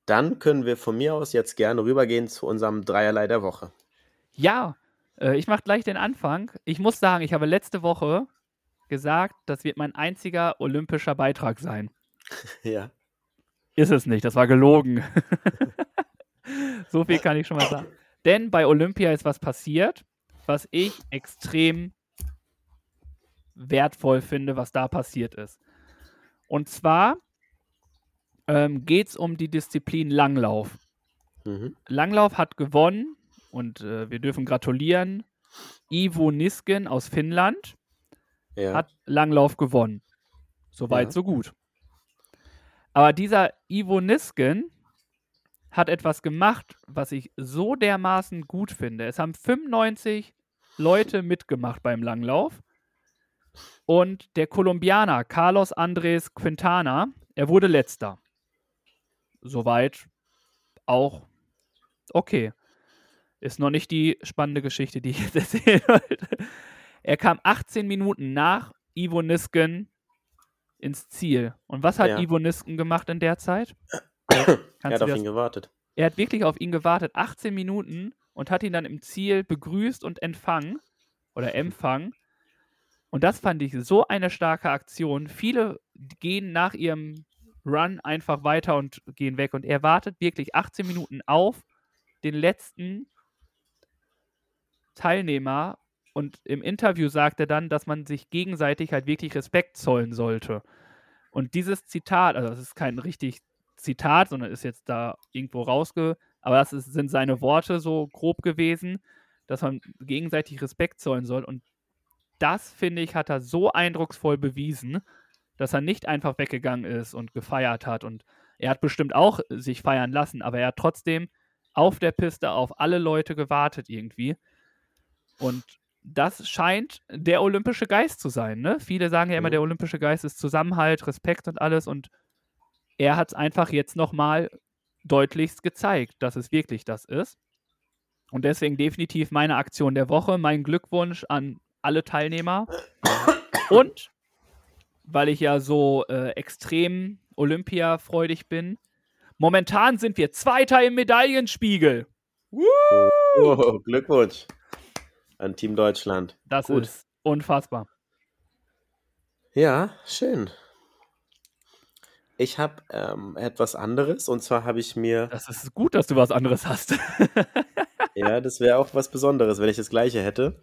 dann können wir von mir aus jetzt gerne rübergehen zu unserem Dreierlei der Woche. Ja, äh, ich mache gleich den Anfang. Ich muss sagen, ich habe letzte Woche gesagt, das wird mein einziger olympischer Beitrag sein. [LAUGHS] ja. Ist es nicht, das war gelogen. [LAUGHS] so viel kann ich schon mal sagen. Denn bei Olympia ist was passiert, was ich extrem wertvoll finde, was da passiert ist. Und zwar ähm, geht es um die Disziplin Langlauf. Mhm. Langlauf hat gewonnen und äh, wir dürfen gratulieren. Ivo Nisken aus Finnland ja. hat Langlauf gewonnen. Soweit, ja. so gut. Aber dieser Ivo Nisken hat etwas gemacht, was ich so dermaßen gut finde. Es haben 95 Leute mitgemacht beim Langlauf. Und der Kolumbianer Carlos Andres Quintana, er wurde letzter. Soweit auch okay. Ist noch nicht die spannende Geschichte, die ich jetzt erzählen [LAUGHS] wollte. Er kam 18 Minuten nach Ivo Nisken ins Ziel. Und was hat ja. Ivo Nisken gemacht in der Zeit? [COUGHS] er hat auf ihn gewartet. Er hat wirklich auf ihn gewartet, 18 Minuten und hat ihn dann im Ziel begrüßt und empfangen oder empfangen. Und das fand ich so eine starke Aktion. Viele gehen nach ihrem Run einfach weiter und gehen weg. Und er wartet wirklich 18 Minuten auf den letzten Teilnehmer und im Interview sagt er dann, dass man sich gegenseitig halt wirklich Respekt zollen sollte. Und dieses Zitat, also das ist kein richtig Zitat, sondern ist jetzt da irgendwo rausge, aber das ist, sind seine Worte so grob gewesen, dass man gegenseitig Respekt zollen soll. Und das, finde ich, hat er so eindrucksvoll bewiesen, dass er nicht einfach weggegangen ist und gefeiert hat. Und er hat bestimmt auch sich feiern lassen, aber er hat trotzdem auf der Piste auf alle Leute gewartet irgendwie. Und das scheint der olympische Geist zu sein. Ne? Viele sagen ja immer, der olympische Geist ist Zusammenhalt, Respekt und alles. Und er hat es einfach jetzt nochmal deutlichst gezeigt, dass es wirklich das ist. Und deswegen definitiv meine Aktion der Woche. Mein Glückwunsch an alle Teilnehmer. [COUGHS] Und weil ich ja so äh, extrem Olympia-freudig bin, momentan sind wir Zweiter im Medaillenspiegel. Oh, Glückwunsch an Team Deutschland. Das Gut. ist unfassbar. Ja, schön. Ich habe ähm, etwas anderes und zwar habe ich mir. Das ist gut, dass du was anderes hast. [LAUGHS] ja, das wäre auch was Besonderes, wenn ich das gleiche hätte.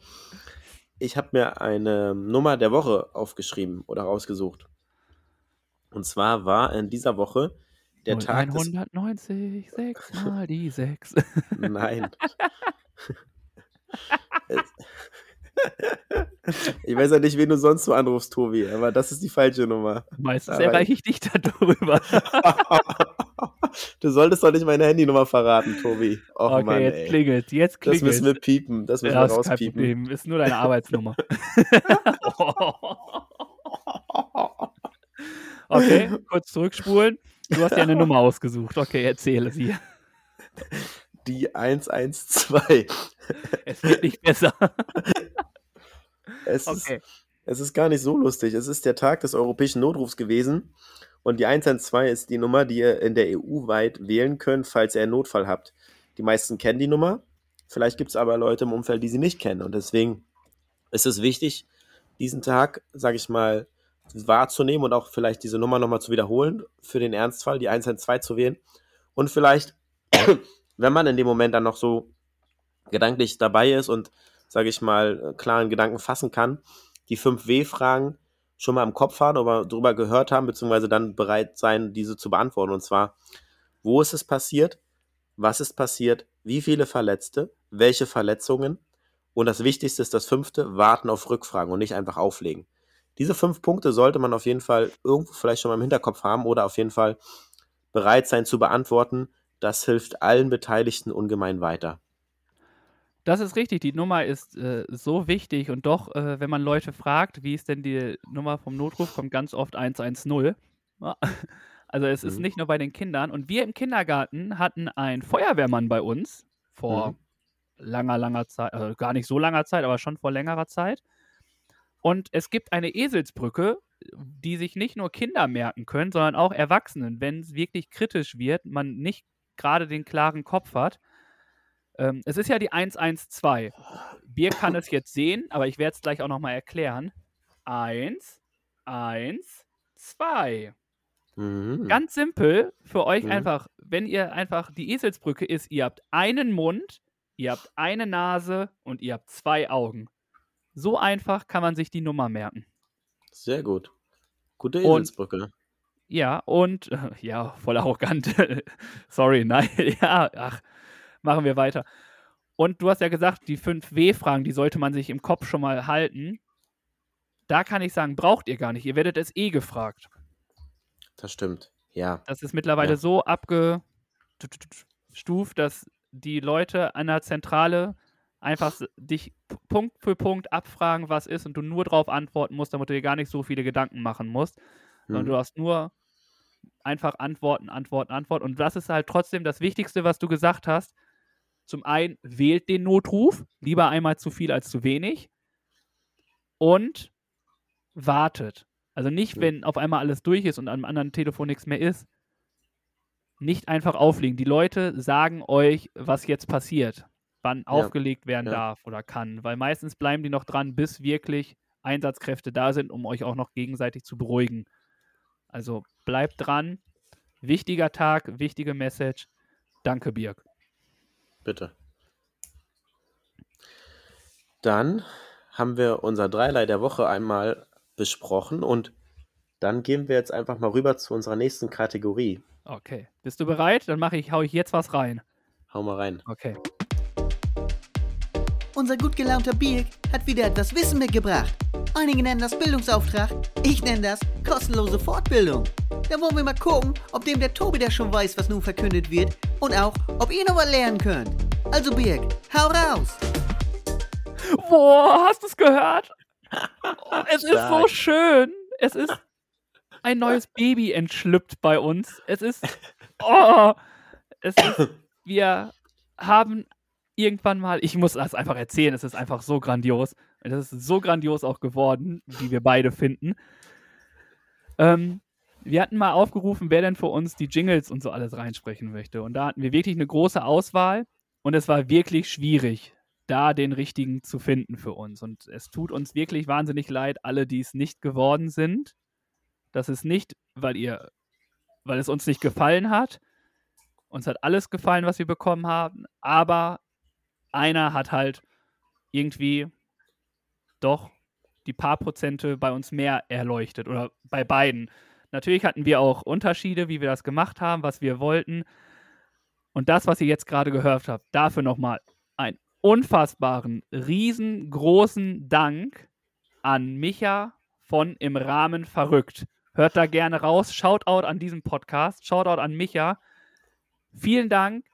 Ich habe mir eine Nummer der Woche aufgeschrieben oder rausgesucht. Und zwar war in dieser Woche der Tag. 190, 6 mal die 6. Nein. [LAUGHS] [LAUGHS] [LAUGHS] Ich weiß ja nicht, wen du sonst so anrufst, Tobi, aber das ist die falsche Nummer. Meistens aber erreiche ich dich darüber. [LAUGHS] du solltest doch nicht meine Handynummer verraten, Tobi. Och, okay, Mann, jetzt klingelt, jetzt klingelt. Das müssen wir piepen, das müssen ja, wir rauspiepen. Ist nur deine Arbeitsnummer. [LAUGHS] okay, kurz zurückspulen. Du hast dir eine Nummer ausgesucht. Okay, erzähle sie. Die 112. Es wird nicht besser. Es, okay. ist, es ist gar nicht so lustig. Es ist der Tag des europäischen Notrufs gewesen. Und die 112 ist die Nummer, die ihr in der EU weit wählen könnt, falls ihr einen Notfall habt. Die meisten kennen die Nummer. Vielleicht gibt es aber Leute im Umfeld, die sie nicht kennen. Und deswegen ist es wichtig, diesen Tag, sage ich mal, wahrzunehmen und auch vielleicht diese Nummer nochmal zu wiederholen, für den Ernstfall, die 112 zu wählen. Und vielleicht, wenn man in dem Moment dann noch so gedanklich dabei ist und sage ich mal, klaren Gedanken fassen kann, die 5W-Fragen schon mal im Kopf haben oder darüber gehört haben, beziehungsweise dann bereit sein, diese zu beantworten. Und zwar, wo ist es passiert? Was ist passiert? Wie viele Verletzte? Welche Verletzungen? Und das Wichtigste ist das fünfte, warten auf Rückfragen und nicht einfach auflegen. Diese fünf Punkte sollte man auf jeden Fall irgendwo vielleicht schon mal im Hinterkopf haben oder auf jeden Fall bereit sein zu beantworten. Das hilft allen Beteiligten ungemein weiter. Das ist richtig, die Nummer ist äh, so wichtig und doch, äh, wenn man Leute fragt, wie ist denn die Nummer vom Notruf, kommt ganz oft 110. Ja. [LAUGHS] Also es mhm. ist nicht nur bei den Kindern. Und wir im Kindergarten hatten einen Feuerwehrmann bei uns vor mhm. langer, langer Zeit, also gar nicht so langer Zeit, aber schon vor längerer Zeit. Und es gibt eine Eselsbrücke, die sich nicht nur Kinder merken können, sondern auch Erwachsenen, wenn es wirklich kritisch wird, man nicht gerade den klaren Kopf hat. Ähm, es ist ja die 112. Bier kann es jetzt sehen, aber ich werde es gleich auch nochmal erklären. 1, 1, 2. Mhm. Ganz simpel für euch mhm. einfach, wenn ihr einfach die Eselsbrücke ist, ihr habt einen Mund, ihr habt eine Nase und ihr habt zwei Augen. So einfach kann man sich die Nummer merken. Sehr gut. Gute Eselsbrücke. Und, ja, und [LAUGHS] ja, voll arrogant. [LAUGHS] Sorry, nein, [LAUGHS] ja, ach, machen wir weiter. Und du hast ja gesagt, die 5 W-Fragen, die sollte man sich im Kopf schon mal halten. Da kann ich sagen, braucht ihr gar nicht. Ihr werdet es eh gefragt. Das stimmt, ja. Das ist mittlerweile ja. so abgestuft, dass die Leute an der Zentrale einfach dich Punkt für Punkt abfragen, was ist und du nur darauf antworten musst, damit du dir gar nicht so viele Gedanken machen musst. Hm. Sondern du hast nur einfach Antworten, Antworten, Antworten. Und das ist halt trotzdem das Wichtigste, was du gesagt hast. Zum einen, wählt den Notruf, lieber einmal zu viel als zu wenig. Und wartet. Also nicht, wenn auf einmal alles durch ist und am anderen Telefon nichts mehr ist, nicht einfach auflegen. Die Leute sagen euch, was jetzt passiert, wann ja. aufgelegt werden ja. darf oder kann, weil meistens bleiben die noch dran, bis wirklich Einsatzkräfte da sind, um euch auch noch gegenseitig zu beruhigen. Also bleibt dran. Wichtiger Tag, wichtige Message. Danke, Birg. Bitte. Dann haben wir unser Dreierlei der Woche einmal besprochen und dann gehen wir jetzt einfach mal rüber zu unserer nächsten Kategorie. Okay. Bist du bereit? Dann mache ich, hau ich jetzt was rein. Hau mal rein. Okay. Unser gut gelaunter Birk hat wieder etwas Wissen mitgebracht. Einige nennen das Bildungsauftrag, ich nenne das kostenlose Fortbildung. Da wollen wir mal gucken, ob dem der Tobi da schon weiß, was nun verkündet wird und auch, ob ihr noch was lernen könnt. Also Birk, hau raus! Boah, hast du es gehört? Oh, [LAUGHS] es ist so schön. Es ist ein neues Baby entschlüpft bei uns. Es ist, oh, es ist, wir haben irgendwann mal, ich muss das einfach erzählen, es ist einfach so grandios. Es ist so grandios auch geworden, wie wir beide finden. Ähm, wir hatten mal aufgerufen, wer denn für uns die Jingles und so alles reinsprechen möchte. Und da hatten wir wirklich eine große Auswahl und es war wirklich schwierig, da den richtigen zu finden für uns. Und es tut uns wirklich wahnsinnig leid, alle, die es nicht geworden sind. Das ist nicht, weil ihr, weil es uns nicht gefallen hat. Uns hat alles gefallen, was wir bekommen haben, aber einer hat halt irgendwie doch die paar Prozente bei uns mehr erleuchtet oder bei beiden. Natürlich hatten wir auch Unterschiede, wie wir das gemacht haben, was wir wollten. Und das, was ihr jetzt gerade gehört habt, dafür nochmal einen unfassbaren, riesengroßen Dank an Micha von Im Rahmen verrückt. Hört da gerne raus. Shoutout an diesem Podcast. Shoutout an Micha. Vielen Dank.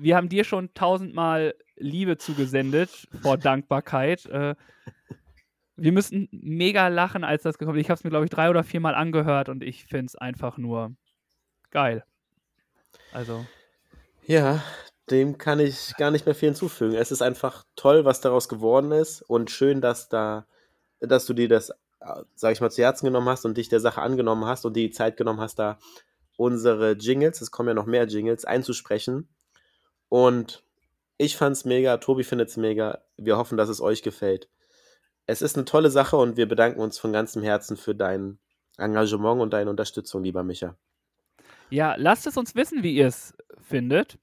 Wir haben dir schon tausendmal Liebe zugesendet vor [LAUGHS] Dankbarkeit. Äh, wir müssen mega lachen, als das gekommen ist. Ich habe es mir, glaube ich, drei oder viermal angehört und ich finde es einfach nur geil. Also. Ja, dem kann ich gar nicht mehr viel hinzufügen. Es ist einfach toll, was daraus geworden ist und schön, dass da, dass du dir das, sag ich mal, zu Herzen genommen hast und dich der Sache angenommen hast und die Zeit genommen hast, da unsere Jingles, es kommen ja noch mehr Jingles, einzusprechen. Und ich fand's mega, Tobi findet's mega. Wir hoffen, dass es euch gefällt. Es ist eine tolle Sache und wir bedanken uns von ganzem Herzen für dein Engagement und deine Unterstützung, lieber Micha. Ja, lasst es uns wissen, wie ihr es findet.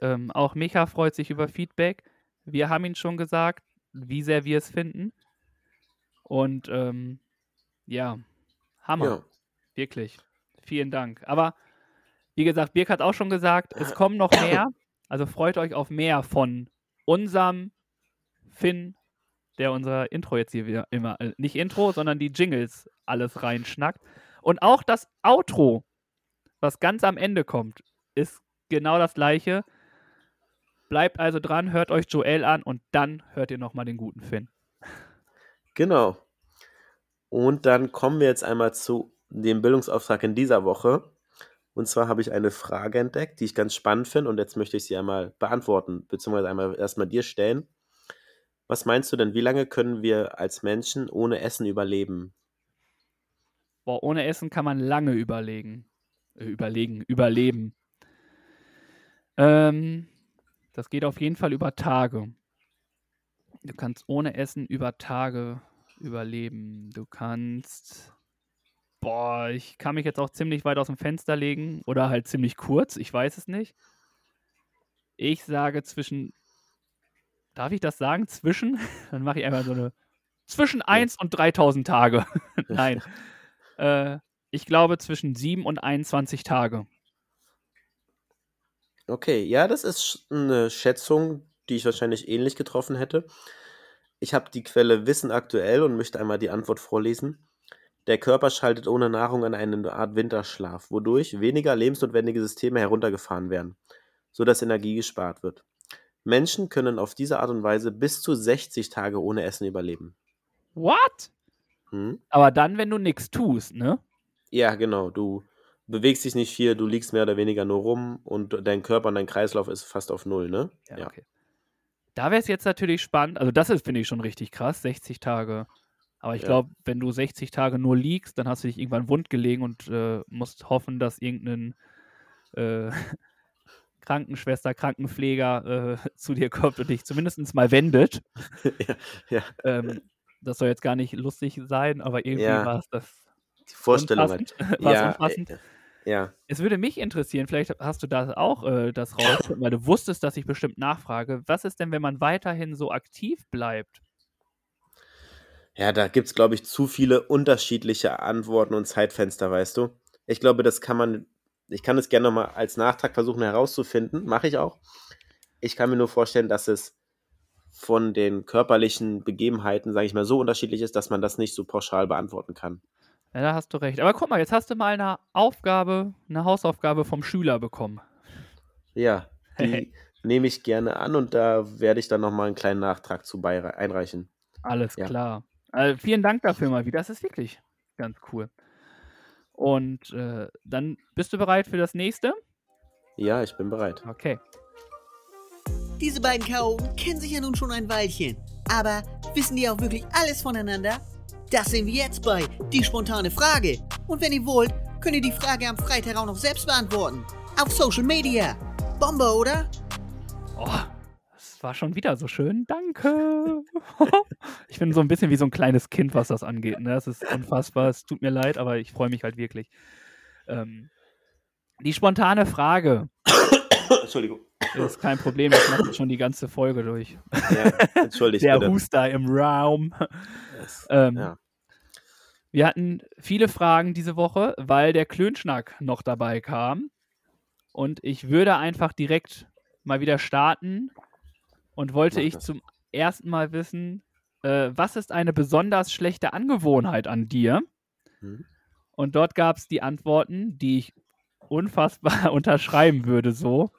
Ähm, auch Micha freut sich über Feedback. Wir haben ihn schon gesagt, wie sehr wir es finden. Und ähm, ja, Hammer. Ja. Wirklich. Vielen Dank. Aber wie gesagt, Birk hat auch schon gesagt, es kommen noch [COUGHS] mehr. Also freut euch auf mehr von unserem Finn, der unser Intro jetzt hier wieder immer, äh, nicht Intro, sondern die Jingles alles reinschnackt. Und auch das Outro, was ganz am Ende kommt, ist genau das gleiche. Bleibt also dran, hört euch Joel an und dann hört ihr nochmal den guten Finn. Genau. Und dann kommen wir jetzt einmal zu dem Bildungsauftrag in dieser Woche. Und zwar habe ich eine Frage entdeckt, die ich ganz spannend finde und jetzt möchte ich sie einmal beantworten, beziehungsweise einmal erstmal dir stellen. Was meinst du denn, wie lange können wir als Menschen ohne Essen überleben? Boah, ohne Essen kann man lange überlegen. Äh, überlegen, überleben. Ähm, das geht auf jeden Fall über Tage. Du kannst ohne Essen über Tage überleben. Du kannst Boah, ich kann mich jetzt auch ziemlich weit aus dem Fenster legen oder halt ziemlich kurz, ich weiß es nicht. Ich sage zwischen, darf ich das sagen? Zwischen? [LAUGHS] Dann mache ich einfach so eine, zwischen 1 und 3000 Tage. [LAUGHS] Nein. [LAUGHS] äh, ich glaube zwischen 7 und 21 Tage. Okay, ja, das ist eine Schätzung, die ich wahrscheinlich ähnlich getroffen hätte. Ich habe die Quelle Wissen aktuell und möchte einmal die Antwort vorlesen. Der Körper schaltet ohne Nahrung in eine Art Winterschlaf, wodurch weniger lebensnotwendige Systeme heruntergefahren werden, sodass Energie gespart wird. Menschen können auf diese Art und Weise bis zu 60 Tage ohne Essen überleben. What? Hm? Aber dann, wenn du nichts tust, ne? Ja, genau. Du bewegst dich nicht viel, du liegst mehr oder weniger nur rum und dein Körper und dein Kreislauf ist fast auf Null, ne? Ja, ja. okay. Da wäre es jetzt natürlich spannend, also das ist, finde ich, schon richtig krass, 60 Tage aber ich ja. glaube, wenn du 60 Tage nur liegst, dann hast du dich irgendwann wund gelegen und äh, musst hoffen, dass irgendein äh, [LAUGHS] Krankenschwester, Krankenpfleger äh, [LAUGHS] zu dir kommt und dich zumindest mal wendet. [LAUGHS] ja, ja. Ähm, das soll jetzt gar nicht lustig sein, aber irgendwie ja. war es das. Die Vorstellung. War ja, umfassend. Ja. Es würde mich interessieren, vielleicht hast du da auch äh, das raus, weil du wusstest, dass ich bestimmt nachfrage. Was ist denn, wenn man weiterhin so aktiv bleibt? Ja, da gibt es, glaube ich, zu viele unterschiedliche Antworten und Zeitfenster, weißt du? Ich glaube, das kann man, ich kann es gerne nochmal als Nachtrag versuchen herauszufinden, mache ich auch. Ich kann mir nur vorstellen, dass es von den körperlichen Begebenheiten, sage ich mal, so unterschiedlich ist, dass man das nicht so pauschal beantworten kann. Ja, da hast du recht. Aber guck mal, jetzt hast du mal eine Aufgabe, eine Hausaufgabe vom Schüler bekommen. Ja, die [LAUGHS] nehme ich gerne an und da werde ich dann nochmal einen kleinen Nachtrag zu einreichen. Alles Ja. klar. Also vielen Dank dafür mal wieder. Das ist wirklich ganz cool. Und äh, dann bist du bereit für das nächste? Ja, ich bin bereit. Okay. Diese beiden Chaoten kennen sich ja nun schon ein Weilchen. Aber wissen die auch wirklich alles voneinander? Das sehen wir jetzt bei Die spontane Frage. Und wenn ihr wollt, könnt ihr die Frage am Freitag auch noch selbst beantworten. Auf Social Media. Bombe, oder? Oh, das war schon wieder so schön. Danke. [LAUGHS] ich bin so ein bisschen wie so ein kleines Kind, was das angeht. Ne? Das ist unfassbar. Es tut mir leid, aber ich freue mich halt wirklich. Ähm, die spontane Frage [COUGHS] Entschuldigung. ist kein Problem. Ich mache schon die ganze Folge durch. Ja, entschuldigt Der bitte. Huster im Raum. Es- Ähm, Ja. Wir hatten viele Fragen diese Woche, weil der Klönschnack noch dabei kam. Und ich würde einfach direkt mal wieder starten und wollte ich zum ersten Mal wissen, äh, was ist eine besonders schlechte Angewohnheit an dir? Hm. Und dort gab es die Antworten, die ich unfassbar [LAUGHS] unterschreiben würde, so.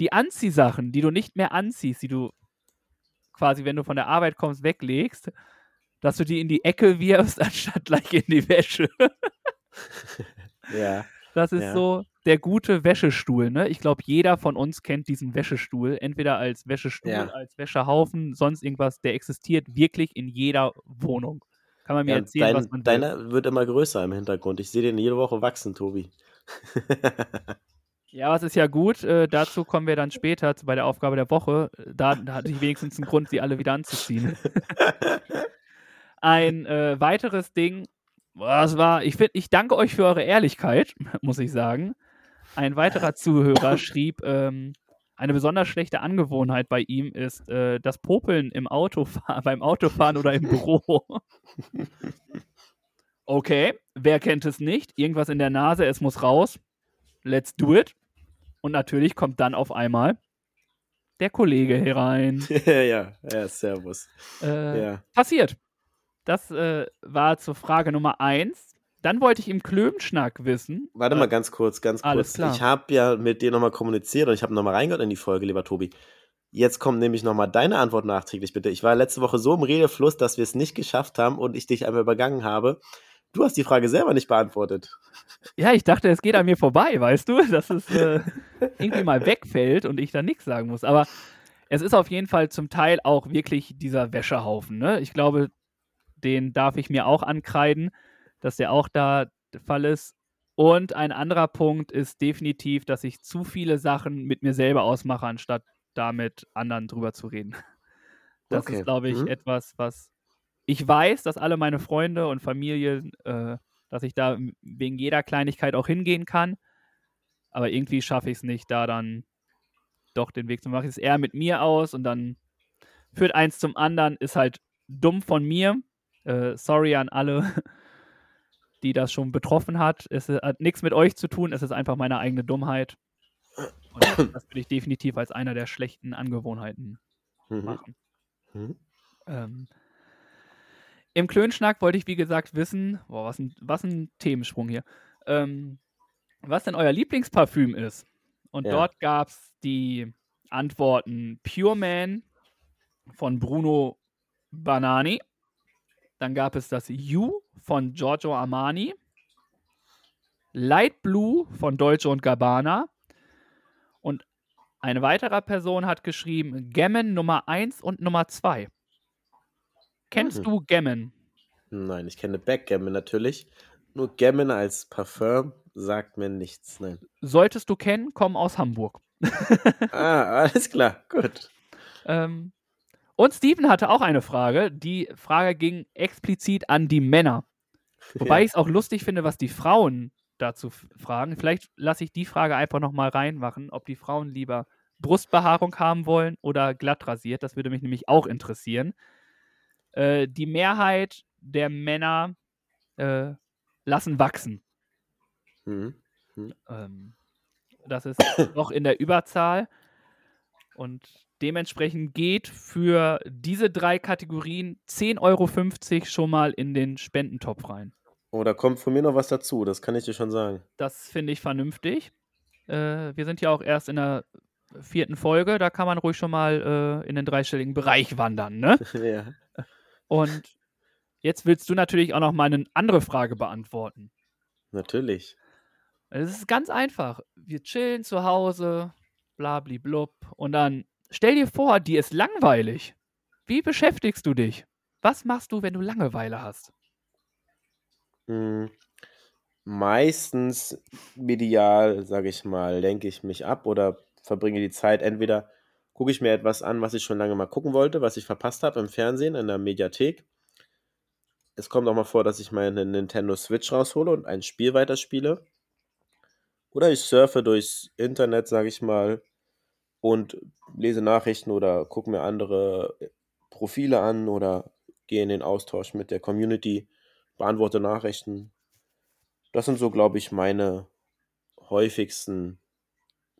Die Anziehsachen, die du nicht mehr anziehst, die du quasi, wenn du von der Arbeit kommst, weglegst, dass du die in die Ecke wirfst, [LAUGHS] anstatt gleich in die Wäsche. [LAUGHS] Ja. Das ist Ja. so der gute Wäschestuhl, ne? Ich glaube, jeder von uns kennt diesen Wäschestuhl, entweder als Wäschestuhl, Ja. als Wäschehaufen, sonst irgendwas, der existiert wirklich in jeder Wohnung. Kann man mir Ja, erzählen, dein, was man will. deiner wird immer größer im Hintergrund. Ich sehe den jede Woche wachsen, Tobi. [LAUGHS] Ja, was ist ja gut. Äh, dazu kommen wir dann später bei der Aufgabe der Woche. Da, da hatte ich wenigstens einen Grund, sie alle wieder anzuziehen. [LAUGHS] Ein äh, weiteres Ding, was war, ich, find, ich danke euch für eure Ehrlichkeit, [LAUGHS] muss ich sagen. Ein weiterer Zuhörer [LAUGHS] schrieb, ähm, eine besonders schlechte Angewohnheit bei ihm ist äh, das Popeln im Autofahr [LAUGHS] beim Autofahren oder im Büro. [LAUGHS] Okay, wer kennt es nicht? Irgendwas in der Nase, es muss raus. Let's do it. Und natürlich kommt dann auf einmal der Kollege herein. ja, ja, servus. Äh, Ja. Passiert. Das äh, war zur Frage Nummer eins. Dann wollte ich im Klömschnack wissen. Warte äh, mal ganz kurz, ganz alles kurz. klar. Ich habe ja mit dir nochmal kommuniziert und ich habe nochmal reingehört in die Folge, lieber Tobi. Jetzt kommt nämlich nochmal deine Antwort nachträglich, bitte. Ich war letzte Woche so im Redefluss, dass wir es nicht geschafft haben und ich dich einmal übergangen habe. Du hast die Frage selber nicht beantwortet. Ja, ich dachte, es geht an mir vorbei, weißt du, dass es äh, [LAUGHS] irgendwie mal wegfällt und ich da nichts sagen muss. Aber es ist auf jeden Fall zum Teil auch wirklich dieser Wäschehaufen. Ne? Ich glaube, den darf ich mir auch ankreiden, dass der auch da der Fall ist. Und ein anderer Punkt ist definitiv, dass ich zu viele Sachen mit mir selber ausmache, anstatt da mit anderen drüber zu reden. [LAUGHS] Das Okay. ist, glaube ich, Mhm. etwas, was ich weiß, dass alle meine Freunde und Familie, äh, dass ich da wegen jeder Kleinigkeit auch hingehen kann. Aber irgendwie schaffe ich es nicht, da dann doch den Weg zu machen. Ich es eher mit mir aus und dann führt eins zum anderen, ist halt dumm von mir. Äh, sorry an alle, [LAUGHS] die das schon betroffen hat. Es hat nichts mit euch zu tun, es ist einfach meine eigene Dummheit. Und [COUGHS] das würde ich definitiv als einer der schlechten Angewohnheiten Mhm. machen. Mhm. Ähm, Im Klönschnack wollte ich, wie gesagt, wissen, boah, was ein, was ein Themensprung hier, ähm, was denn euer Lieblingsparfüm ist. Und Ja. dort gab es die Antworten Pure Man von Bruno Banani. Dann gab es das You von Giorgio Armani. Light Blue von Dolce und Gabbana. Und eine weitere Person hat geschrieben Gammon Nummer 1 und Nummer 2. Kennst Mhm. du Gammon? Nein, ich kenne Backgammon natürlich. Nur Gammon als Parfum sagt mir nichts. Nein. Solltest du kennen, komm aus Hamburg. [LAUGHS] Ah, alles klar, gut. Ähm, und Steven hatte auch eine Frage. Die Frage ging explizit an die Männer. Wobei Ja. ich es auch lustig finde, was die Frauen dazu fragen. Vielleicht lasse ich die Frage einfach nochmal reinmachen, ob die Frauen lieber Brustbehaarung haben wollen oder glatt rasiert. Das würde mich nämlich auch interessieren. Äh, die Mehrheit der Männer äh, lassen wachsen. Mhm. Ähm, das ist noch in der Überzahl. Und dementsprechend geht für diese drei Kategorien 10,50 Euro schon mal in den Spendentopf rein. Oh, da kommt von mir noch was dazu, das kann ich dir schon sagen. Das finde ich vernünftig. Äh, wir sind ja auch erst in der vierten Folge. Da kann man ruhig schon mal äh, in den dreistelligen Bereich wandern. Ne? [LAUGHS] ja. Und jetzt willst du natürlich auch noch mal eine andere Frage beantworten. Natürlich. Es ist ganz einfach. Wir chillen zu Hause, blablablub. Und dann stell dir vor, dir ist langweilig. Wie beschäftigst du dich? Was machst du, wenn du Langeweile hast? Hm, Meistens medial, sage ich mal, lenke ich mich ab oder verbringe die Zeit. Entweder gucke ich mir etwas an, was ich schon lange mal gucken wollte, was ich verpasst habe im Fernsehen, in der Mediathek. Es kommt auch mal vor, dass ich meine Nintendo Switch raushole und ein Spiel weiterspiele. Oder ich surfe durchs Internet, sage ich mal, und lese Nachrichten oder gucke mir andere Profile an oder gehe in den Austausch mit der Community, beantworte Nachrichten. Das sind so, glaube ich, meine häufigsten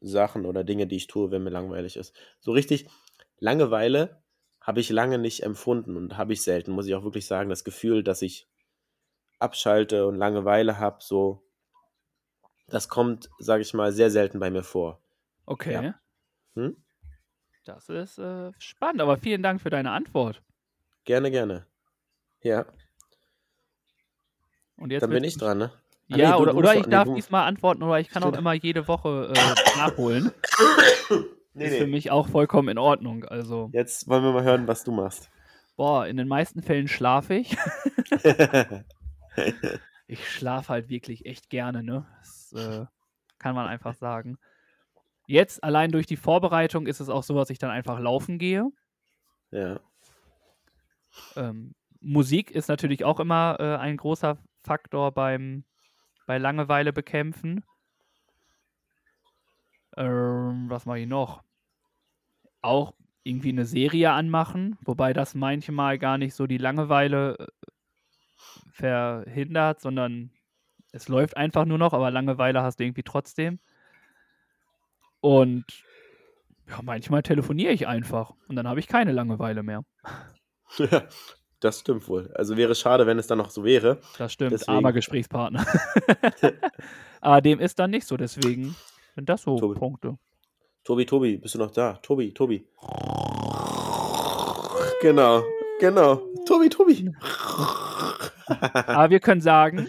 Sachen oder Dinge, die ich tue, wenn mir langweilig ist. So richtig Langeweile habe ich lange nicht empfunden und habe ich selten, muss ich auch wirklich sagen. Das Gefühl, dass ich abschalte und Langeweile habe, so, das kommt, sage ich mal, sehr selten bei mir vor. Okay. Ja. Hm? Das ist äh, spannend, aber vielen Dank für deine Antwort. Gerne, gerne. Ja, Und jetzt dann bin ich dran, ne? Ah, Ja, nee, du- oder, du oder ich darf diesmal antworten, oder ich kann auch immer jede Woche äh, [COUGHS] nachholen. Nee, ist für nee. mich auch vollkommen in Ordnung. Also, Jetzt wollen wir mal hören, was du machst. boah, in den meisten Fällen schlafe ich. [LAUGHS] Ich schlafe halt wirklich echt gerne, ne? Das äh, kann man einfach sagen. Jetzt, allein durch die Vorbereitung, ist es auch so, dass ich dann einfach laufen gehe. ja. Ähm, Musik ist natürlich auch immer äh, ein großer Faktor beim bei Langeweile bekämpfen. Ähm, was mache ich noch? Auch irgendwie eine Serie anmachen, wobei das manchmal gar nicht so die Langeweile äh, verhindert, sondern es läuft einfach nur noch, aber Langeweile hast du irgendwie trotzdem. Und ja, manchmal telefoniere ich einfach und dann habe ich keine Langeweile mehr. Ja, [LAUGHS] das stimmt wohl. Also wäre schade, wenn es dann noch so wäre. Das stimmt, Deswegen- armer Gesprächspartner. Aber [LAUGHS] dem ist dann nicht so, deswegen sind das so Tobi. Punkte. Tobi, Tobi, bist du noch da? Tobi, Tobi. Genau, genau. Tobi, Tobi. Aber wir [LAUGHS] können sagen,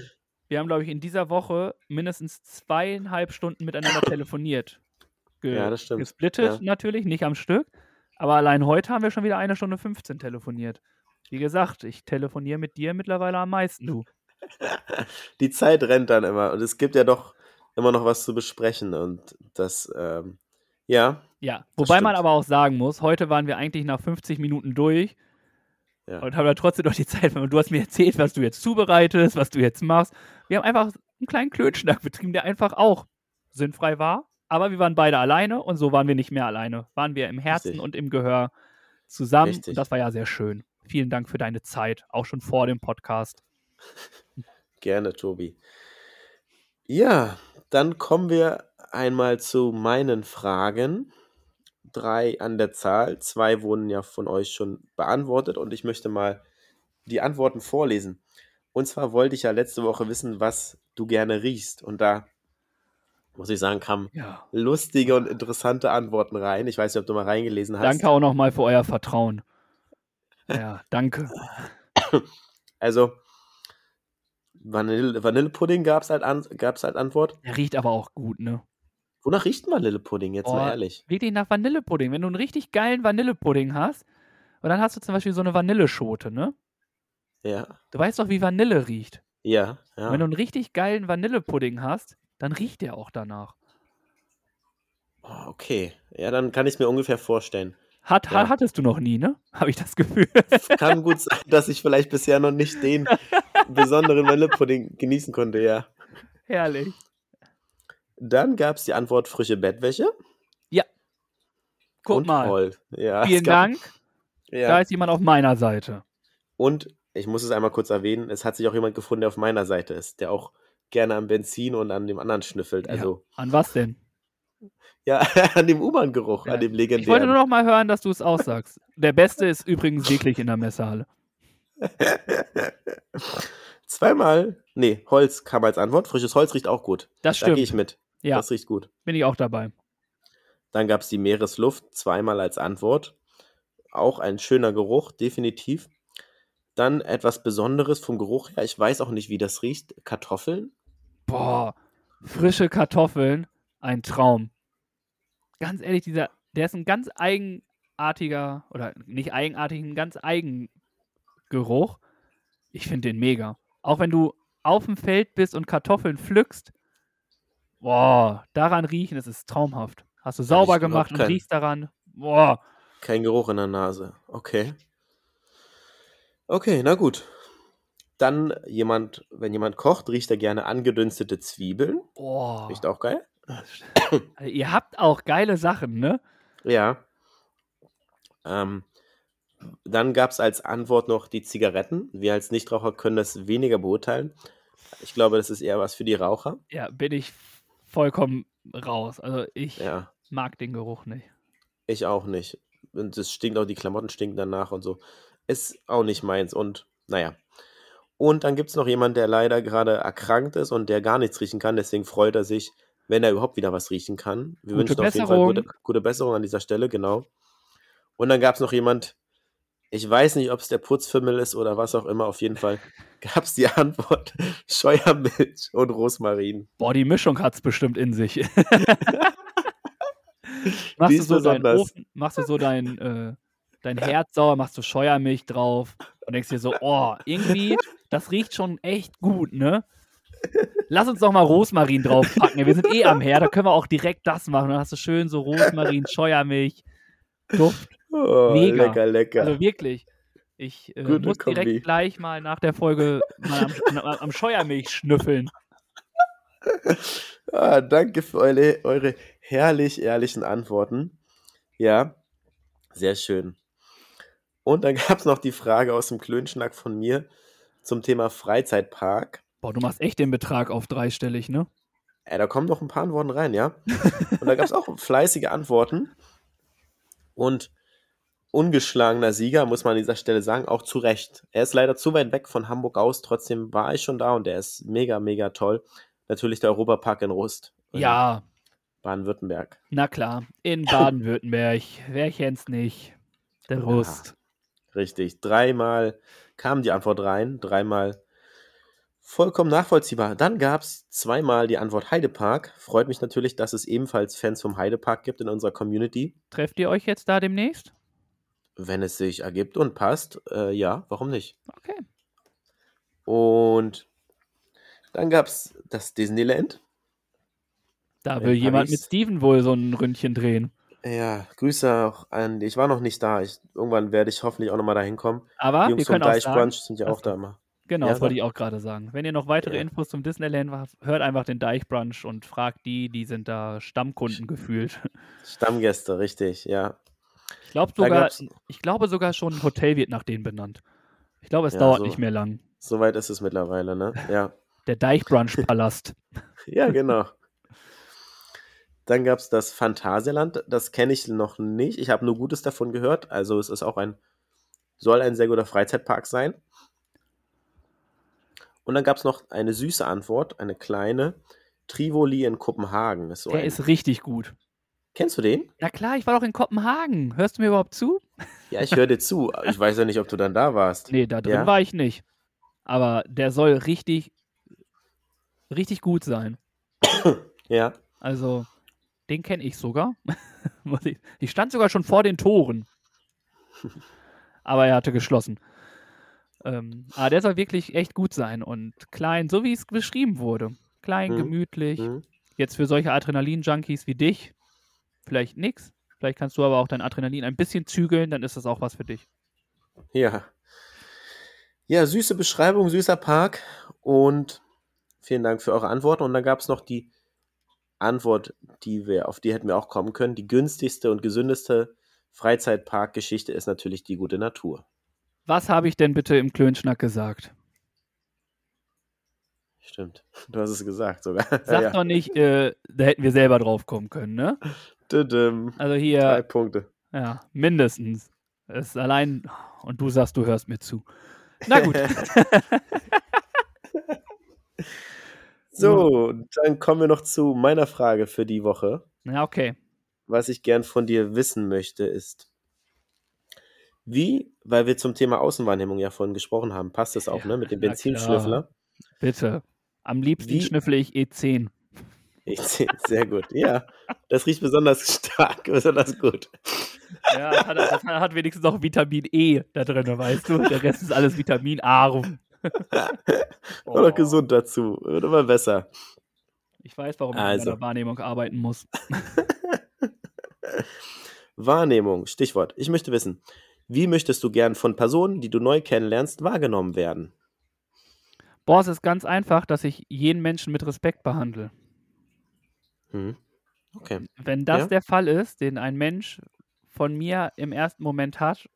wir haben, glaube ich, in dieser Woche mindestens zweieinhalb Stunden miteinander telefoniert. Ge Ja, das stimmt. Gesplittet Ja. natürlich, nicht am Stück. Aber allein heute haben wir schon wieder eine Stunde 15 telefoniert. Wie gesagt, ich telefoniere mit dir mittlerweile am meisten, du. [LAUGHS] Die Zeit rennt dann immer und es gibt ja doch immer noch was zu besprechen und das, ähm, ja, Ja, wobei man aber auch sagen muss, heute waren wir eigentlich nach 50 Minuten durch ja. und haben da trotzdem noch die Zeit. Und du hast mir erzählt, was du jetzt zubereitest, was du jetzt machst. Wir haben einfach einen kleinen Klönschnack betrieben, der einfach auch sinnfrei war. Aber wir waren beide alleine und so waren wir nicht mehr alleine. Waren wir im Herzen Richtig. und im Gehör zusammen. Richtig. Und das war ja sehr schön. Vielen Dank für deine Zeit, auch schon vor dem Podcast. [LAUGHS] Gerne, Tobi. Ja, dann kommen wir einmal zu meinen Fragen. Drei an der Zahl. Zwei wurden ja von euch schon beantwortet und ich möchte mal die Antworten vorlesen. Und zwar wollte ich ja letzte Woche wissen, was du gerne riechst. Und da muss ich sagen, kamen Ja. lustige und interessante Antworten rein. Ich weiß nicht, ob du mal reingelesen hast. Danke auch nochmal für euer Vertrauen. Ja, danke. [COUGHS] Also, Vanille, Vanillepudding gab es halt, an, gab's halt Antwort. Der riecht aber auch gut, ne? Wonach riecht ein Vanillepudding, jetzt Oh, mal ehrlich? Wirklich nach Vanillepudding. Wenn du einen richtig geilen Vanillepudding hast, und dann hast du zum Beispiel so eine Vanilleschote, ne? Ja, Du weißt doch, wie Vanille riecht. ja, ja. Und wenn du einen richtig geilen Vanillepudding hast, dann riecht der auch danach. Oh, okay. Ja, dann kann ich es mir ungefähr vorstellen. Hat, Ja. Hattest du noch nie, ne? [LAUGHS] Habe ich das Gefühl. Kann gut sein, dass ich vielleicht bisher noch nicht den [LAUGHS] besonderen Vanillepudding genießen konnte, ja. Herrlich. Dann gab es die Antwort frische Bettwäsche. Guck und mal. Toll. Ja, Vielen gab- Dank. Da Ja. ist jemand auf meiner Seite. Und ich muss es einmal kurz erwähnen, es hat sich auch jemand gefunden, der auf meiner Seite ist, der auch gerne am Benzin und an dem anderen schnüffelt. Ja. Also, An was denn? ja, [LAUGHS] an dem U-Bahn-Geruch, Ja. an dem Ich wollte legendären. nur noch mal hören, dass du es aussagst. Der Beste ist übrigens wirklich in der Messehalle. [LAUGHS] Zweimal, nee, Holz kam als Antwort. Frisches Holz riecht auch gut. Das Da gehe stimmt. ich mit. Ja. Das riecht gut. Bin ich auch dabei. Dann gab es die Meeresluft, zweimal als Antwort. Auch ein schöner Geruch, definitiv. Dann etwas Besonderes vom Geruch her. Ich weiß auch nicht, wie das riecht. Kartoffeln. Boah, frische Kartoffeln, ein Traum. Ganz ehrlich, dieser, der ist ein ganz eigenartiger, oder nicht eigenartig, ein ganz eigen Geruch. Ich finde den mega. Auch wenn du auf dem Feld bist und Kartoffeln pflückst, boah, daran riechen, das ist traumhaft. Hast du sauber gemacht und riechst daran, boah, Kein Geruch in der Nase. Okay. Okay, na gut. Dann jemand, wenn jemand kocht, riecht er gerne angedünstete Zwiebeln. boah. Riecht auch geil. Also, ihr habt auch geile Sachen, ne? Ja. Ähm, dann gab es als Antwort noch die Zigaretten. Wir als Nichtraucher können das weniger beurteilen. Ich glaube, das ist eher was für die Raucher. Ja, bin ich vollkommen raus. Also ich Ja, mag den Geruch nicht. ich auch nicht. Und es stinkt auch, die Klamotten stinken danach und so. Ist auch nicht meins. Und naja. Und dann gibt es noch jemanden, der leider gerade erkrankt ist und der gar nichts riechen kann. Deswegen freut er sich, wenn er überhaupt wieder was riechen kann. Wir Gute wünschen auf jeden Fall gute, Besserung. gute Besserung an dieser Stelle, genau. Und dann gab es noch jemand, ich weiß nicht, ob es der Putzfimmel ist oder was auch immer. Auf jeden Fall [LAUGHS] gab es die Antwort [LAUGHS] Scheuermilch und Rosmarin. Boah, die Mischung hat's bestimmt in sich. [LAUGHS] machst, du so. Ofen, machst du so dein, äh, dein Herz sauer, machst du Scheuermilch drauf und denkst dir so, oh, irgendwie, das riecht schon echt gut, ne? Lass uns doch mal Rosmarin draufpacken. Wir sind eh am Herd, da können wir auch direkt das machen. Dann hast du schön so Rosmarin, Scheuermilch, Duft. Oh, Mega. lecker, lecker. Also wirklich. Ich äh, muss direkt Kombi. gleich mal nach der Folge mal am, [LAUGHS] am, am Scheuermilch schnüffeln. Ah, danke für eure, eure herrlich ehrlichen Antworten. Ja, sehr schön. Und dann [LAUGHS] gab es noch die Frage aus dem Klönschnack von mir zum Thema Freizeitpark. Boah, du machst echt den Betrag auf dreistellig, ne? Äh, da kommen noch ein paar Antworten rein, ja. [LAUGHS] Und da gab es auch fleißige Antworten. Und ungeschlagener Sieger, muss man an dieser Stelle sagen, auch zu Recht. Er ist leider zu weit weg von Hamburg aus, trotzdem war ich schon da und der ist mega, mega toll. Natürlich der Europapark in Rust. Ja, Baden-Württemberg. na klar. In Baden-Württemberg. Wer kennt's nicht? Der Rust. Richtig. Dreimal kam die Antwort rein, dreimal vollkommen nachvollziehbar. Dann gab es zweimal die Antwort Heidepark. Freut mich natürlich, dass es ebenfalls Fans vom Heidepark gibt in unserer Community. Trefft ihr euch jetzt da demnächst? Wenn es sich ergibt und passt, äh, ja, warum nicht? Okay. Und dann gab es das Disneyland. Da will jemand mit Steven wohl so ein Ründchen drehen. Ja, Grüße auch an, ich war noch nicht da. Ich, irgendwann werde ich hoffentlich auch nochmal dahin kommen. Aber die wir Jungs vom können auch Deich sagen, Brunch sind ja auch da immer. genau, Ja, das wollte ich auch gerade sagen. Wenn ihr noch weitere Ja. Infos zum Disneyland habt, hört einfach den Deichbrunch und fragt die, die sind da Stammkunden gefühlt. Stammgäste, richtig, ja. Ich glaube Da sogar, ich glaube sogar schon ein Hotel wird nach denen benannt. Ich glaube, es Ja, dauert so. nicht mehr lang. soweit ist es mittlerweile, ne? Ja. Der Deichbrunch-Palast. [LAUGHS] Ja, genau. Dann gab es das Phantasialand. Das kenne ich noch nicht. Ich habe nur Gutes davon gehört. Also es ist auch ein, soll ein sehr guter Freizeitpark sein. Und dann gab es noch eine süße Antwort, eine kleine. Trivoli in Kopenhagen. Ist so Der ein, ist richtig gut. kennst du den? Na klar, ich war doch in Kopenhagen. Hörst du mir überhaupt zu? Ja, ich höre dir zu. Ich weiß ja nicht, ob du dann da warst. Nee, da drin Ja? war ich nicht. Aber der soll richtig, richtig gut sein. Ja. Also, den kenne ich sogar. [LAUGHS] Ich, stand sogar schon vor den Toren. Aber er hatte geschlossen. Ähm, aber der soll wirklich echt gut sein und klein, so wie es beschrieben wurde. Klein, Mhm. gemütlich. Hm. Jetzt für solche Adrenalin-Junkies wie dich vielleicht nix. Vielleicht kannst du aber auch dein Adrenalin ein bisschen zügeln, dann ist das auch was für dich. Ja. Ja, süße Beschreibung, süßer Park. Und Vielen Dank für eure Antworten. Und dann gab es noch die Antwort, die wir, auf die hätten wir auch kommen können. Die günstigste und gesündeste Freizeitparkgeschichte ist natürlich die gute Natur. Was habe ich denn bitte im Klönschnack gesagt? Stimmt. Du hast es gesagt sogar. Sag [LAUGHS] ja. doch nicht, äh, da hätten wir selber drauf kommen können, ne? Düdüm. Also hier. Drei Punkte. Ja, mindestens. Das ist allein. Und du sagst, du hörst mir zu. Na gut. [LAUGHS] [LAUGHS] so, dann kommen wir noch zu meiner Frage für die Woche. Ja, okay. Was ich gern von dir wissen möchte, ist, wie, weil wir zum Thema Außenwahrnehmung ja vorhin gesprochen haben, passt das auch, Ja, ne, mit dem Benzinschnüffler? Bitte. Am liebsten Wie- schnüffle ich E E10. Ich sehe, sehr gut. Ja, das riecht besonders stark, [LAUGHS] besonders gut. Ja, das hat, das hat wenigstens noch Vitamin E da drin, weißt du? Der Rest ist alles vitaminarm. [LAUGHS] War doch gesund dazu. Wird immer besser. Ich weiß, warum ich Also. in meiner Wahrnehmung arbeiten muss. [LAUGHS] Wahrnehmung, Stichwort. Ich möchte wissen, wie möchtest du gern von Personen, die du neu kennenlernst, wahrgenommen werden? Boah, es ist ganz einfach, dass ich jeden Menschen mit Respekt behandle. Hm. Okay. Wenn das Ja. der Fall ist, den ein Mensch von mir im ersten Moment hat,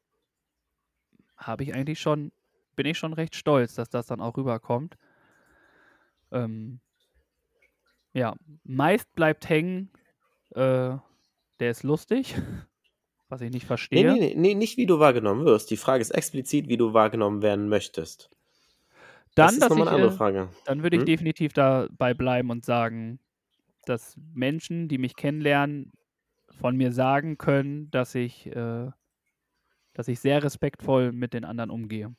habe ich eigentlich schon, bin ich schon recht stolz, dass das dann auch rüberkommt. Ähm, ja, meist bleibt hängen, äh, der ist lustig, [LAUGHS] was ich nicht verstehe. nee, nee, nee, nicht wie du wahrgenommen wirst. Die Frage ist explizit, wie du wahrgenommen werden möchtest. Dann, das ist nochmal eine andere äh, Frage. dann würde ich Hm? definitiv dabei bleiben und sagen, dass Menschen, die mich kennenlernen, von mir sagen können, dass ich, äh, dass ich sehr respektvoll mit den anderen umgehe.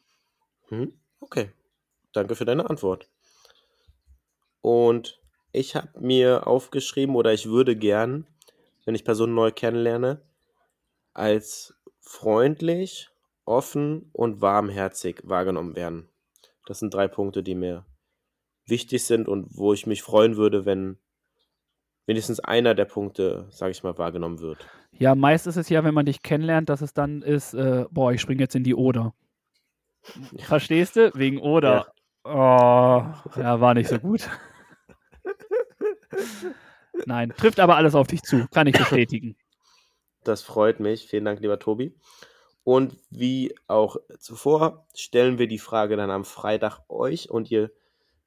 Hm? Okay. Danke für deine Antwort. Und ich habe mir aufgeschrieben, oder ich würde gern, wenn ich Personen neu kennenlerne, als freundlich, offen und warmherzig wahrgenommen werden. Das sind drei Punkte, die mir wichtig sind und wo ich mich freuen würde, wenn wenigstens einer der Punkte, sage ich mal, wahrgenommen wird. Ja, meist ist es ja, wenn man dich kennenlernt, dass es dann ist, äh, boah, ich springe jetzt in die Oder. Verstehst du? Wegen Oder. Oh, ja, war nicht so gut. Nein, trifft aber alles auf dich zu, kann ich bestätigen. Das freut mich. Vielen Dank, lieber Tobi. Und wie auch zuvor stellen wir die Frage dann am Freitag euch und ihr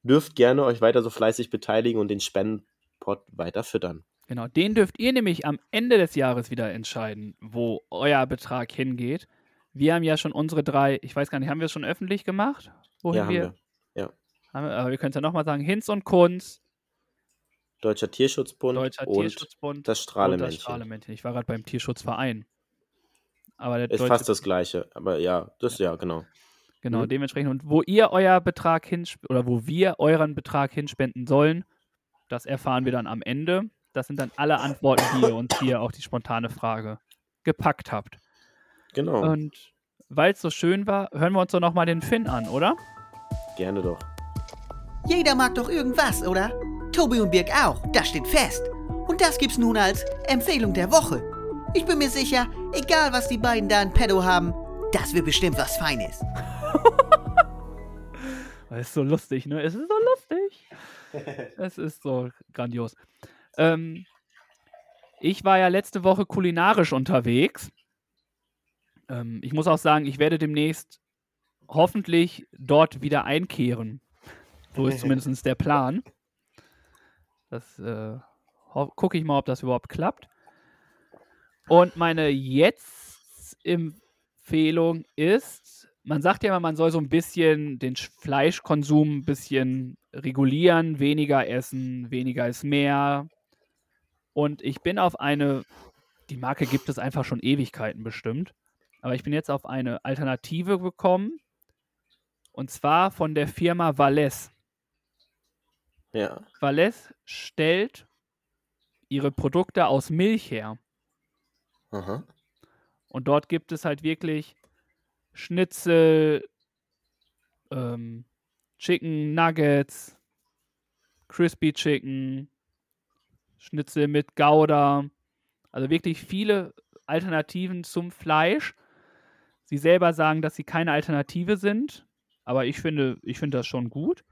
dürft gerne euch weiter so fleißig beteiligen und den Spendenpot weiter füttern. Genau, den dürft ihr nämlich am Ende des Jahres wieder entscheiden, wo euer Betrag hingeht. Wir haben ja schon unsere drei, ich weiß gar nicht, haben wir es schon öffentlich gemacht? Wohin ja, haben wir. Haben wir, aber wir können es ja nochmal sagen: Hinz und Kunz, Deutscher Tierschutzbund Deutscher und Tierschutzbund das und das Strahlemännchen. Strahlemännchen. Ich war gerade beim Tierschutzverein. Aber der Ist Deutsche, fast das gleiche, aber ja, das ja, genau. genau, Mhm. dementsprechend. Und wo ihr euer Betrag hin oder wo wir euren Betrag hinspenden sollen, das erfahren wir dann am Ende. Das sind dann alle Antworten, die ihr uns hier auf die spontane Frage gepackt habt. Genau, Und weil es so schön war, hören wir uns doch nochmal den Finn an, oder? gerne doch. Jeder mag doch irgendwas, oder? Tobi und Birg auch, das steht fest. Und das gibt's nun als Empfehlung der Woche. Ich bin mir sicher, egal was die beiden da in Pedo haben, das wird bestimmt was Feines. [LAUGHS] Das ist so lustig, ne? Es ist so lustig. [LAUGHS] es ist so grandios. Ähm, ich war ja letzte Woche kulinarisch unterwegs. Ähm, ich muss auch sagen, ich werde demnächst hoffentlich dort wieder einkehren. So ist [LAUGHS] zumindest der Plan. Das äh, gucke ich mal, ob das überhaupt klappt. Und meine Jetzt-Empfehlung ist, man sagt ja immer, man soll so ein bisschen den Sch- Fleischkonsum ein bisschen regulieren, weniger essen, weniger ist mehr. Und ich bin auf eine, die Marke gibt es einfach schon Ewigkeiten bestimmt, aber ich bin jetzt auf eine Alternative gekommen. Und zwar von der Firma Valles. Ja, Valles stellt ihre Produkte aus Milch her. aha. Und dort gibt es halt wirklich Schnitzel, ähm, Chicken Nuggets, Crispy Chicken, Schnitzel mit Gouda. Also wirklich viele Alternativen zum Fleisch. Sie selber sagen, dass sie keine Alternative sind, aber ich finde, ich finde das schon gut.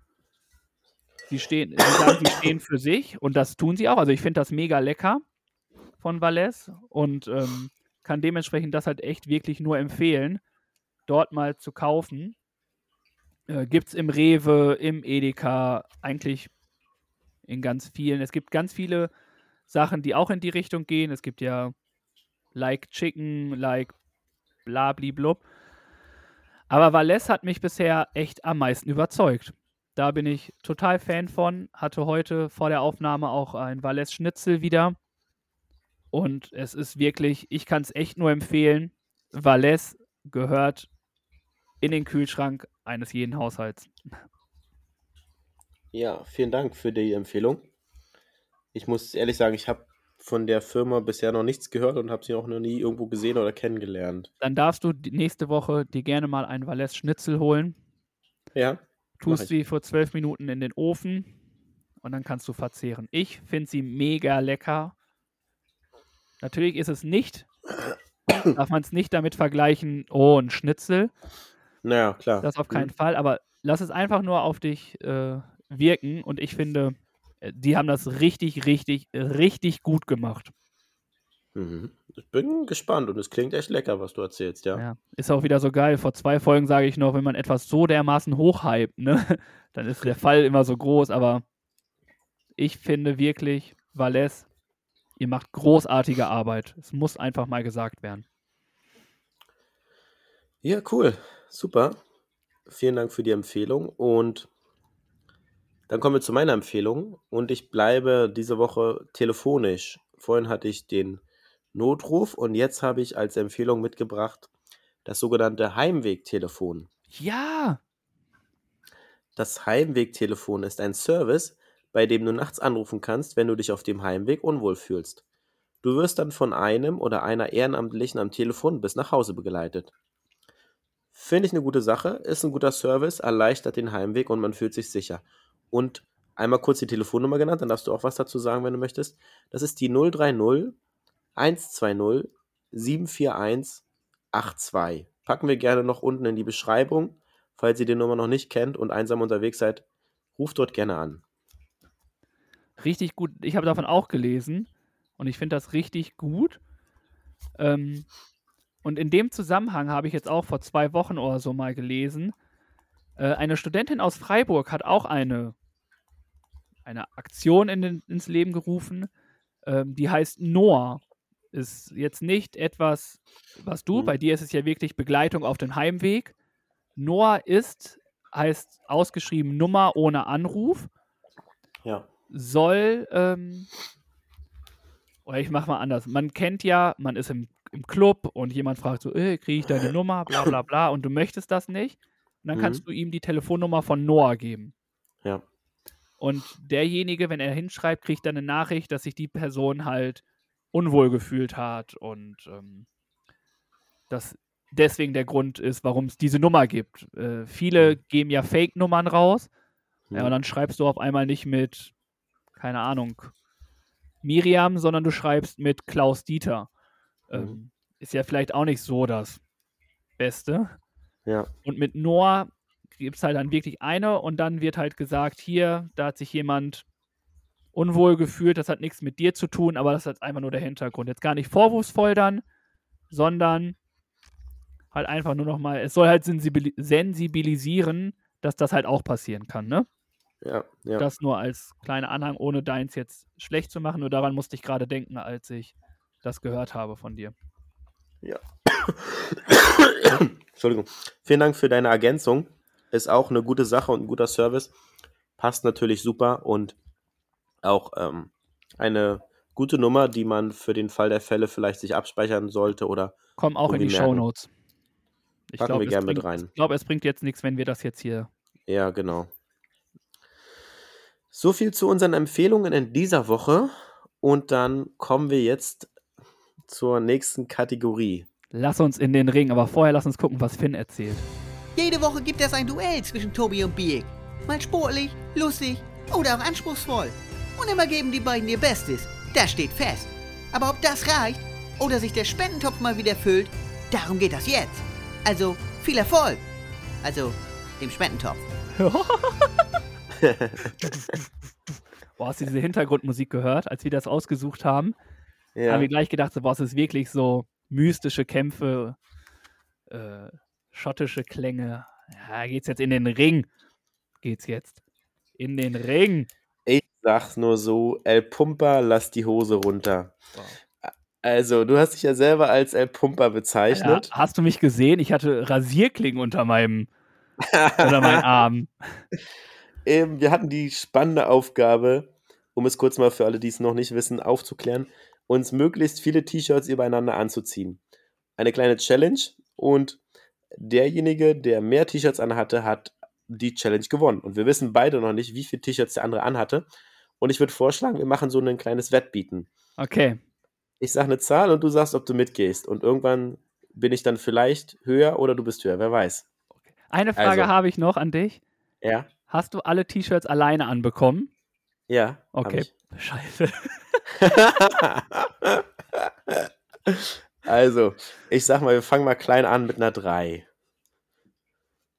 sie stehen, sie sagen, sie stehen für sich und das tun sie auch. Also ich finde das mega lecker von Valais und ähm, kann dementsprechend das halt echt wirklich nur empfehlen, dort mal zu kaufen. Äh, Gibt es im Rewe, im Edeka, eigentlich in ganz vielen. Es gibt ganz viele Sachen, die auch in die Richtung gehen. Es gibt ja Like Chicken, Like Blabli-Blub. Aber Valais hat mich bisher echt am meisten überzeugt. Da bin ich total Fan von. Hatte heute vor der Aufnahme auch ein Valais Schnitzel wieder. Und es ist wirklich, ich kann es echt nur empfehlen. Valais gehört in den Kühlschrank eines jeden Haushalts. Ja, vielen Dank für die Empfehlung. Ich muss ehrlich sagen, ich habe von der Firma bisher noch nichts gehört und habe sie auch noch nie irgendwo gesehen oder kennengelernt. Dann darfst du nächste Woche dir gerne mal einen Valais Schnitzel holen. Ja, Tust sie vor zwölf Minuten in den Ofen und dann kannst du verzehren. Ich finde sie mega lecker. Natürlich ist es nicht, [COUGHS] darf man es nicht damit vergleichen, oh, ein Schnitzel. Naja, klar. Das auf keinen Mhm. Fall, aber lass es einfach nur auf dich äh, wirken und ich finde, die haben das richtig, richtig, richtig gut gemacht. Mhm. Ich bin gespannt und es klingt echt lecker, was du erzählst, ja. Ja. Ist auch wieder so geil. Vor zwei Folgen sage ich noch, wenn man etwas so dermaßen hochhypt, ne, [LAUGHS] dann ist der Fall immer so groß, aber ich finde wirklich, Valais, ihr macht großartige Arbeit. Es muss einfach mal gesagt werden. Ja, cool. Super. Vielen Dank für die Empfehlung. Und dann kommen wir zu meiner Empfehlung. Und ich bleibe diese Woche telefonisch. Vorhin hatte ich den Notruf und jetzt habe ich als Empfehlung mitgebracht das sogenannte Heimwegtelefon. Ja, Das Heimwegtelefon ist ein Service, bei dem du nachts anrufen kannst, wenn du dich auf dem Heimweg unwohl fühlst. Du wirst dann von einem oder einer Ehrenamtlichen am Telefon bis nach Hause begleitet. Finde ich eine gute Sache, ist ein guter Service, erleichtert den Heimweg und man fühlt sich sicher. Und einmal kurz die Telefonnummer genannt, dann darfst du auch was dazu sagen, wenn du möchtest. Das ist die 030 120 741 82. Packen wir gerne noch unten in die Beschreibung. Falls ihr die Nummer noch nicht kennt und einsam unterwegs seid, ruft dort gerne an. richtig gut. Ich habe davon auch gelesen und ich finde das richtig gut. Ähm, und in dem Zusammenhang habe ich jetzt auch vor zwei Wochen oder so mal gelesen, äh, eine Studentin aus Freiburg hat auch eine, eine Aktion in den, ins Leben gerufen, ähm, die heißt Noah. Ist jetzt nicht etwas, was du, Mhm. bei dir ist es ja wirklich Begleitung auf den Heimweg. Noah ist, heißt ausgeschrieben Nummer ohne Anruf Ja. soll, ähm, oder ich mach mal anders. Man kennt ja, man ist im, im Club und jemand fragt so, äh, kriege ich deine Nummer, bla bla bla, und du möchtest das nicht. Und dann Mhm. kannst du ihm die Telefonnummer von Noah geben. Ja. Und derjenige, wenn er hinschreibt, kriegt dann eine Nachricht, dass sich die Person halt unwohl gefühlt hat und ähm, das deswegen der Grund ist, warum es diese Nummer gibt. Äh, viele geben ja Fake-Nummern raus. Ja, Mhm. und dann schreibst du auf einmal nicht mit, keine Ahnung, Miriam, sondern du schreibst mit Klaus Dieter. Ähm, Mhm. Ist ja vielleicht auch nicht so das Beste. Ja. Und mit Noah gibt es halt dann wirklich eine und dann wird halt gesagt, hier, da hat sich jemand unwohl gefühlt, das hat nichts mit dir zu tun, aber das ist einfach nur der Hintergrund. Jetzt gar nicht vorwurfsvoll dann, sondern halt einfach nur nochmal, es soll halt sensibili sensibilisieren, dass das halt auch passieren kann, ne? Ja. Ja. Das nur als kleiner Anhang, ohne deins jetzt schlecht zu machen. Nur daran musste ich gerade denken, als ich das gehört habe von dir. [COUGHS] Entschuldigung. Vielen Dank für deine Ergänzung. Ist auch eine gute Sache und ein guter Service. Passt natürlich super und auch ähm, eine gute Nummer, die man für den Fall der Fälle vielleicht sich abspeichern sollte oder Komm auch in die merken. Shownotes. Ich Packen glaube, wir es, bringt- rein. ich glaub, es bringt jetzt nichts, wenn wir das jetzt hier. ja, genau. So viel zu unseren Empfehlungen in dieser Woche und dann kommen wir jetzt zur nächsten Kategorie. Lass uns in den Ring, aber vorher lass uns gucken, was Finn erzählt. Jede Woche gibt es ein Duell zwischen Tobi und Biek. Mal sportlich, lustig oder auch anspruchsvoll. Und immer geben die beiden ihr Bestes. Das steht fest. Aber ob das reicht oder sich der Spendentopf mal wieder füllt, darum geht das jetzt. Also viel Erfolg. Also dem Spendentopf. [LAUGHS] Boah, hast du diese Hintergrundmusik gehört, als wir das ausgesucht haben? Ja. Haben wir gleich gedacht, so, boah, es ist wirklich so mystische Kämpfe, äh, schottische Klänge. Ja, geht's jetzt in den Ring. Geht's jetzt. In den Ring. Ich sag's nur so, El Pumper, lass die Hose runter. Wow. Also, du hast dich ja selber als El Pumper Ja, bezeichnet. hast du mich gesehen? Ich hatte Rasierklingen unter meinem, [LAUGHS] unter meinen Armen. Ähm, wir hatten die spannende Aufgabe, um es kurz mal für alle, die es noch nicht wissen, aufzuklären, uns möglichst viele T-Shirts übereinander anzuziehen. Eine kleine Challenge und derjenige, der mehr T-Shirts anhatte, hat die Challenge gewonnen. Und wir wissen beide noch nicht, wie viele T-Shirts der andere anhatte. Und ich würde vorschlagen, wir machen so ein kleines Wettbieten. Okay. Ich sage eine Zahl und du sagst, ob du mitgehst. Und irgendwann bin ich dann vielleicht höher oder du bist höher, wer weiß. Eine Frage Also. habe ich noch an dich. Ja? Hast du alle T-Shirts alleine anbekommen? Ja. Okay. Scheiße. [LAUGHS] [LAUGHS] Also, ich sag mal, wir fangen mal klein an mit einer 3.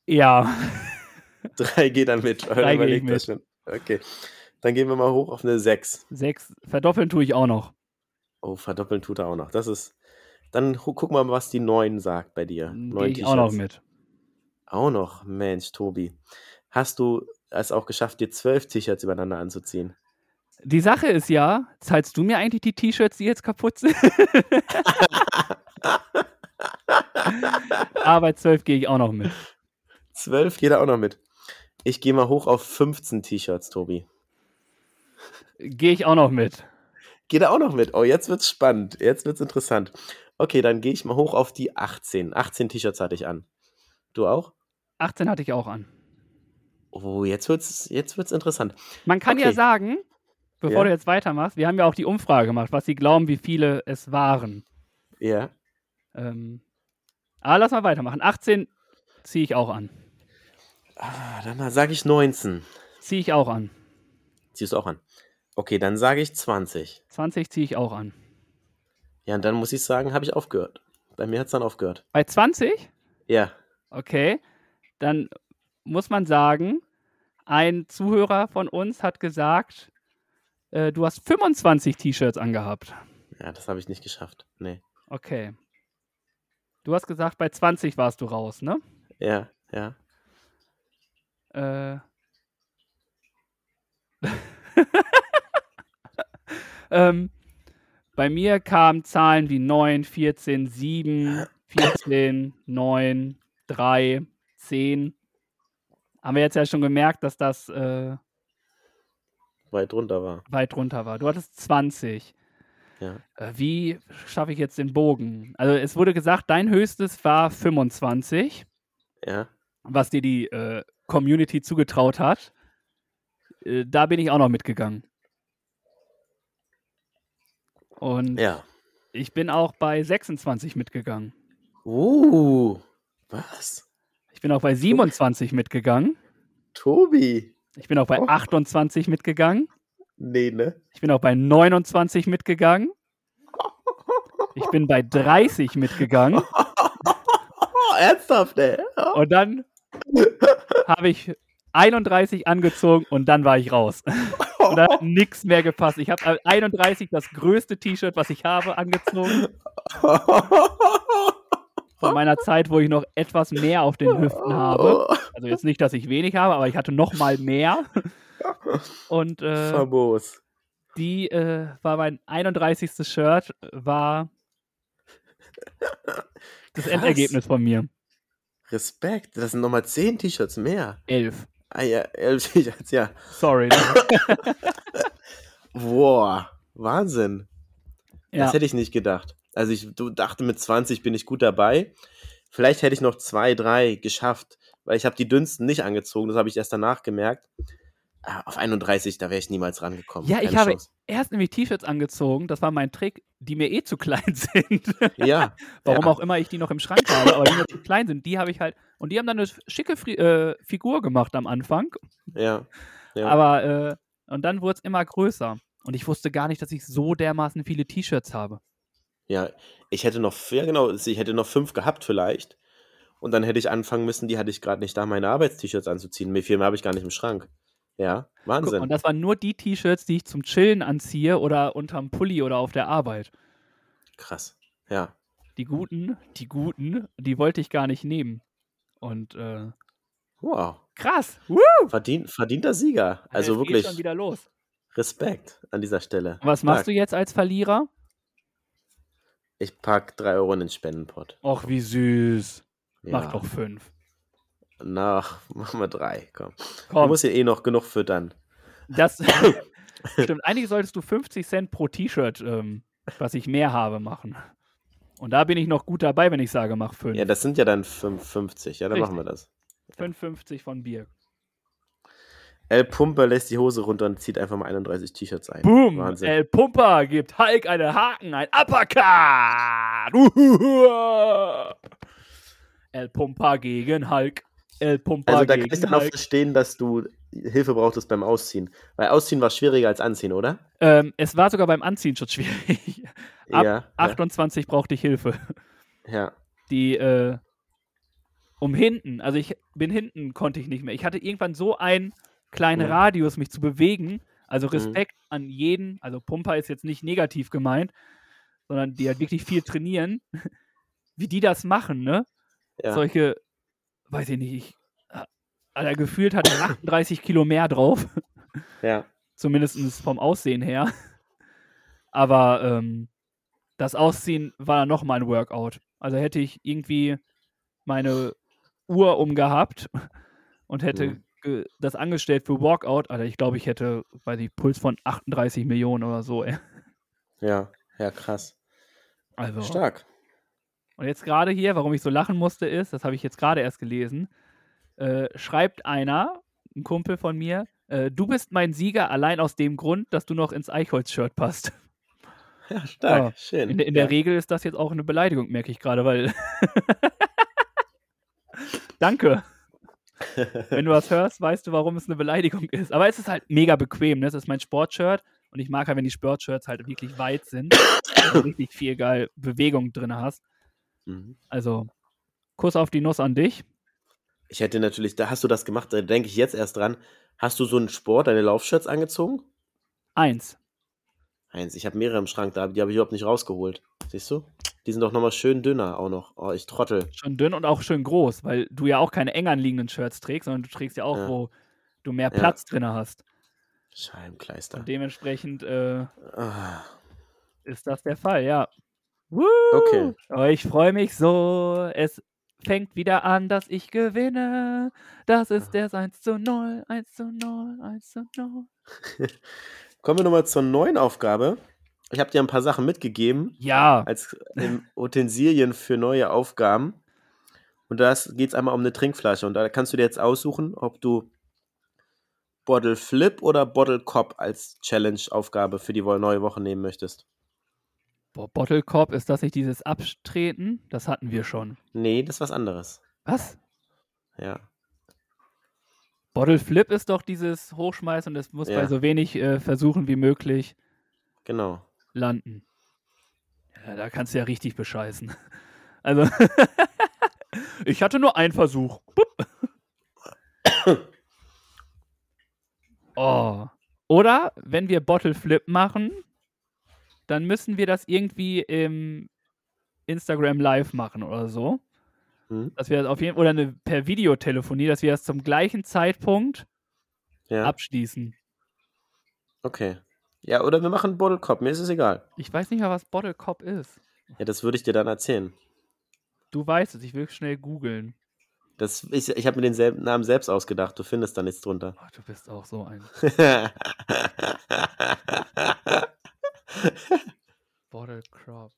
Ja. [LAUGHS] 3 geht dann mit. Drei gehe Überlegt das schon. Okay. Dann gehen wir mal hoch auf eine 6. Sechs. Verdoppeln tue ich auch noch. Oh, verdoppeln tut er auch noch. Das ist. Dann gu- guck mal, was die 9 sagt bei dir. Gehe 9 ich auch noch mit. Auch noch. Mensch, Tobi. Hast du es auch geschafft, dir 12 T-Shirts übereinander anzuziehen? Die Sache ist ja, zahlst du mir eigentlich die T-Shirts, die jetzt kaputt sind? [LAUGHS] [LAUGHS] Aber bei 12 gehe ich auch noch mit. 12 geht er auch noch mit. Ich gehe mal hoch auf 15 T-Shirts, Tobi. Gehe ich auch noch mit. Geht er auch noch mit? Oh, jetzt wird's spannend. Jetzt wird's interessant. Okay, dann gehe ich mal hoch auf die 18. 18 T-Shirts hatte ich an. Du auch? 18 hatte ich auch an. Oh, jetzt wird's, jetzt wird's interessant. Man kann ja Okay. sagen, bevor Ja. du jetzt weitermachst, wir haben ja auch die Umfrage gemacht, was sie glauben, wie viele es waren. Ja. Ähm, aber lass mal weitermachen. 18 ziehe ich auch an. Ah, dann sage ich 19. Ziehe ich auch an. Ziehst du auch an? Okay, dann sage ich 20. 20 ziehe ich auch an. Ja, und dann muss ich sagen, habe ich aufgehört. Bei mir hat's dann aufgehört. Bei 20? Ja. Okay. Dann muss man sagen, ein Zuhörer von uns hat gesagt, äh, du hast 25 T-Shirts angehabt. Ja, das habe ich nicht geschafft. Nee. Okay. Du hast gesagt, bei 20 warst du raus, ne? Ja, ja. Äh. [LAUGHS] ähm, bei mir kamen Zahlen wie 9, 14, 7, 14, 9, 3, 10. Haben wir jetzt ja schon gemerkt, dass das äh, Weit drunter war. weit drunter war. Du hattest 20. Ja. Äh, wie schaffe ich jetzt den Bogen? Also es wurde gesagt, dein höchstes war 25 Ja. was dir die äh, Community zugetraut hat. Äh, da bin ich auch noch mitgegangen. Und Ja. ich bin auch bei 26 mitgegangen. Uh. Was? Ich bin auch bei 27 mitgegangen. Tobi. Ich bin auch bei Oh. 28 mitgegangen. Nee, ne? Ich bin auch bei 29 mitgegangen. Ich bin bei 30 mitgegangen. [LAUGHS] Ernsthaft, ey. Und dann habe ich 31 angezogen und dann war ich raus. Und da hat nichts mehr gepasst. Ich habe 31 das größte T-Shirt, was ich habe, angezogen. Von meiner Zeit, wo ich noch etwas mehr auf den Hüften habe. Also jetzt nicht, dass ich wenig habe, aber ich hatte noch mal mehr. Und äh, Famos. die äh, war mein 31. Shirt, war das Krass. Endergebnis von mir. Respekt. Das sind nochmal 10 T-Shirts mehr. Elf. Ah ja, 11 T-Shirts, ja. Sorry. [LAUGHS] Boah. Wahnsinn. Ja. Das hätte ich nicht gedacht. Also ich dachte, mit 20 bin ich gut dabei. Vielleicht hätte ich noch zwei, drei geschafft, weil ich habe die dünnsten nicht angezogen. Das habe ich erst danach gemerkt. Ah, Auf 31, da wäre ich niemals rangekommen. Ja, ich Keine habe Chance. erst nämlich T-Shirts angezogen. Das war mein Trick, die mir eh zu klein [LAUGHS] sind. Ja. Warum ja. auch immer ich die noch im Schrank habe, aber die mir zu klein sind, die habe ich halt. Und die haben dann eine schicke äh, Figur gemacht am Anfang. Ja. ja. Aber, äh, und dann wurde es immer größer. Und ich wusste gar nicht, dass ich so dermaßen viele T-Shirts habe. Ja, ich hätte noch, ja genau, ich hätte noch fünf gehabt vielleicht. Und dann hätte ich anfangen müssen, die hatte ich gerade nicht da, meine Arbeitst-T-Shirts anzuziehen. Mehr viel mehr habe ich gar nicht im Schrank. Ja, Guck, Wahnsinn. und das waren nur die T-Shirts, die ich zum Chillen anziehe oder unterm Pulli oder auf der Arbeit. Krass. Ja. Die guten, die guten, die wollte ich gar nicht nehmen. Und äh, Wow. krass. Woo! Verdient, verdienter Sieger. Also Jetzt geht's wirklich schon wieder los. Respekt an dieser Stelle. Was machst Stark. du jetzt als Verlierer? Ich pack 3 Euro in den Spendenpot. Och, wie süß. Ja. Mach doch fünf. Nach, [LAUGHS] machen wir drei. Komm. Du Komm, musst ja eh noch genug füttern. das [LAUGHS] stimmt. Eigentlich solltest du 50 Cent pro T-Shirt, ähm, was ich mehr habe, machen. Und da bin ich noch gut dabei, wenn ich sage, mach fünf. Ja, das sind ja dann 5,50. Ja, dann Richtig. machen wir das. 5,50 von Bier. El Pumper lässt die Hose runter und zieht einfach mal 31 T-Shirts ein. Boom! Wahnsinn. El Pumper gibt Hulk einen Haken, ein Uppercut! Uhuhu. El Pumper gegen Hulk. El Pumper also da kann ich dann auch verstehen, dass du Hilfe brauchtest beim Ausziehen. Weil Ausziehen war schwieriger als Anziehen, oder? Ähm, es war sogar beim Anziehen schon schwierig. [LAUGHS] Ab ja. 28 brauchte ich Hilfe. Ja. Die, äh, um hinten, also ich bin hinten, konnte ich nicht mehr. Ich hatte irgendwann so einen kleinen Mhm. Radius, mich zu bewegen. Also Respekt an jeden, also Pumper ist jetzt nicht negativ gemeint, sondern die halt wirklich viel trainieren, [LAUGHS] wie die das machen, ne? ja. Solche, weiß ich nicht, ich, äh, Alter, gefühlt hatte ich 38 Kilo mehr drauf, [LAUGHS] ja. zumindest vom Aussehen her. Aber ähm, das Ausziehen war noch mal ein Workout. Also hätte ich irgendwie meine Uhr umgehabt und hätte Mhm. das angestellt für Walkout, Alter, ich glaube, ich hätte, weiß ich, Puls von 38 Millionen oder so, ey. Ja. Ja, krass. Also. Stark. Und jetzt gerade hier, warum ich so lachen musste, ist, das habe ich jetzt gerade erst gelesen, äh, schreibt einer, ein Kumpel von mir, äh, du bist mein Sieger allein aus dem Grund, dass du noch ins Eichholz-Shirt passt. Ja, stark. Ja. Schön. In, der- in ja. der Regel ist das jetzt auch eine Beleidigung, merke ich gerade, weil. [LAUGHS] Danke. Wenn du was hörst, weißt du, warum es eine Beleidigung ist. Aber es ist halt mega bequem. Ne? Es ist mein Sportshirt und ich mag halt, wenn die Sportshirts halt wirklich weit sind und richtig viel geil Bewegung drin hast. Mhm. Also, Kuss auf die Nuss an dich. Ich hätte natürlich, da hast du das gemacht, da denke ich jetzt erst dran. Hast du so einen Sport, deine Laufshirts angezogen? Eins. Eins, ich habe mehrere im Schrank, da, die habe ich überhaupt nicht rausgeholt. Siehst du? Die sind doch nochmal schön dünner auch noch. Oh, ich trottel. Schon dünn und auch schön groß, weil du ja auch keine eng anliegenden Shirts trägst, sondern du trägst ja auch, Ja. wo du mehr Ja. Platz drin hast. Scheibenkleister. Und dementsprechend äh, Ah, ist das der Fall, ja. Woo! Okay. Oh, ich freue mich so. Es fängt wieder an, dass ich gewinne. Das ist das 1 zu 0, 1 zu 0, 1 zu 0. [LAUGHS] Kommen wir nochmal zur neuen Aufgabe. Ich habe dir ein paar Sachen mitgegeben Ja, als ähm, Utensilien für neue Aufgaben. Und da geht es einmal um eine Trinkflasche. Und da kannst du dir jetzt aussuchen, ob du Bottle Flip oder Bottle Cop als Challenge-Aufgabe für die neue Woche nehmen möchtest. Boah, Bottle Cop, ist das nicht dieses Abtreten? Das hatten wir schon. Nee, das ist was anderes. Was? Ja. Bottle Flip ist doch dieses Hochschmeißen und es muss Ja. bei so wenig äh, Versuchen wie möglich Genau. landen. Ja, da kannst du ja richtig bescheißen. [LAUGHS] Also, [LAUGHS] ich hatte nur einen Versuch. [COUGHS] Oh. Oder wenn wir Bottle Flip machen, dann müssen wir das irgendwie im Instagram Live machen oder so. Hm? Dass wir das auf jeden oder eine, per Videotelefonie, dass wir das zum gleichen Zeitpunkt Ja. abschließen. Okay. Ja, oder wir machen Bottle Cop. Mir ist es egal. Ich weiß nicht mal, was Bottle Cop ist. Ja, das würde ich dir dann erzählen. Du weißt es, ich will schnell googeln. Das, ich ich habe mir den Namen selbst ausgedacht. Du findest da nichts drunter. Oh, du bist auch so ein [LAUGHS] [LAUGHS] Bottle Crop.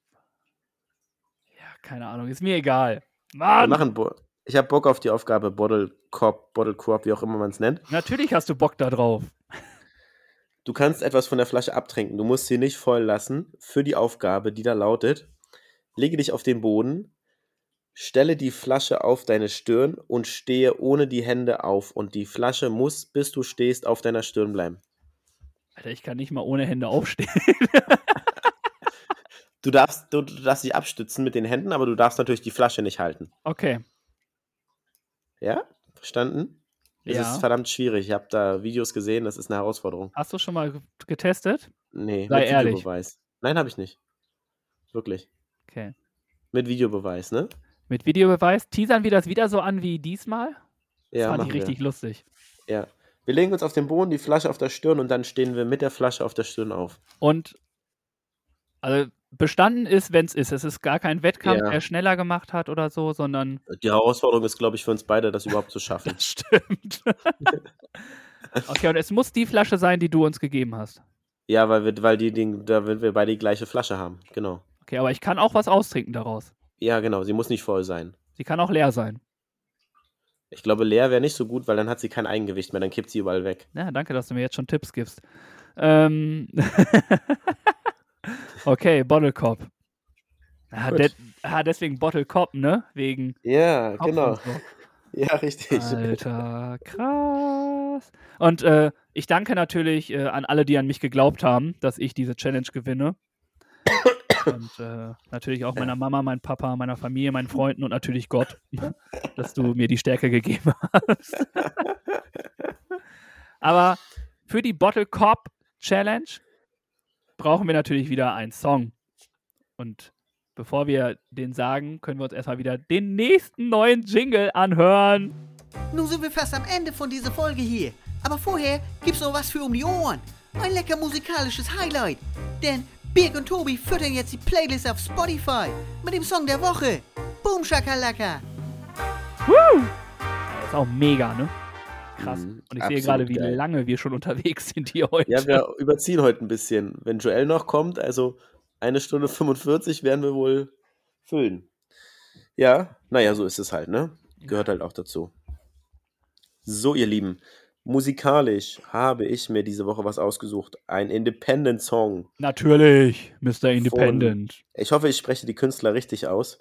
Ja, keine Ahnung, ist mir egal. Wir Mann! machen Bo ich habe Bock auf die Aufgabe Bottle Cop, Bottle Coop, wie auch immer man es nennt. Natürlich hast du Bock da drauf. [LAUGHS] Du kannst etwas von der Flasche abtrinken. Du musst sie nicht voll lassen für die Aufgabe, die da lautet: Lege dich auf den Boden, stelle die Flasche auf deine Stirn und stehe ohne die Hände auf. Und die Flasche muss, bis du stehst, auf deiner Stirn bleiben. Alter, ich kann nicht mal ohne Hände aufstehen. [LAUGHS] Du darfst, du, du darfst dich abstützen mit den Händen, aber du darfst natürlich die Flasche nicht halten. Okay. Ja? Verstanden? Es Ja. ist verdammt schwierig. Ich habe da Videos gesehen, das ist eine Herausforderung. Hast du schon mal ge- getestet? Nee, Sei mit ehrlich. Videobeweis. Nein, habe ich nicht. Wirklich. Okay. Mit Videobeweis, ne? Mit Videobeweis teasern wir das wieder so an wie diesmal? Das Ja, fand ich richtig wir. lustig. Ja. Wir legen uns auf den Boden, die Flasche auf der Stirn und dann stehen wir mit der Flasche auf der Stirn auf. Und also bestanden ist, wenn es ist. Es ist gar kein Wettkampf, Ja. der schneller gemacht hat oder so, sondern Die Herausforderung ist, glaube ich, für uns beide, das überhaupt zu schaffen. das stimmt. [LAUGHS] okay, und es muss die Flasche sein, die du uns gegeben hast. Ja, weil wir, weil die, die, da wir beide die gleiche Flasche haben. Genau. Okay, aber ich kann auch was austrinken daraus. Ja, genau. Sie muss nicht voll sein. Sie kann auch leer sein. Ich glaube, leer wäre nicht so gut, weil dann hat sie kein Eigengewicht mehr, dann kippt sie überall weg. Ja, danke, dass du mir jetzt schon Tipps gibst. Ähm [LAUGHS] okay, Bottle Cop. Ah, de ah, deswegen Bottle Cop, ne? Wegen Ja, Kopf genau. so. [LAUGHS] Ja, richtig. Alter, krass. Und äh, ich danke natürlich äh, an alle, die an mich geglaubt haben, dass ich diese Challenge gewinne. Und äh, natürlich auch meiner Mama, meinem Papa, meiner Familie, meinen Freunden und natürlich Gott, [LAUGHS] dass du mir die Stärke gegeben hast. Aber für die Bottle Cop Challenge brauchen wir natürlich wieder einen Song. Und bevor wir den sagen, können wir uns erstmal wieder den nächsten neuen Jingle anhören. Nun sind wir fast am Ende von dieser Folge hier. Aber vorher gibt's noch was für um die Ohren. Ein lecker musikalisches Highlight. Denn Birg und Tobi füttern jetzt die Playlist auf Spotify mit dem Song der Woche. Boom Shakalaka. Das ist auch mega, ne? Krass. Mhm, Und ich sehe gerade, wie geil. lange wir schon unterwegs sind hier heute. Ja, wir überziehen heute ein bisschen. Wenn Joel noch kommt, also eine Stunde 45 werden wir wohl füllen. Ja, naja, so ist es halt, ne? Gehört halt auch dazu. So, ihr Lieben, musikalisch habe ich mir diese Woche was ausgesucht. Ein Independent-Song. Natürlich, Mr. Independent. Ich hoffe, ich spreche die Künstler richtig aus.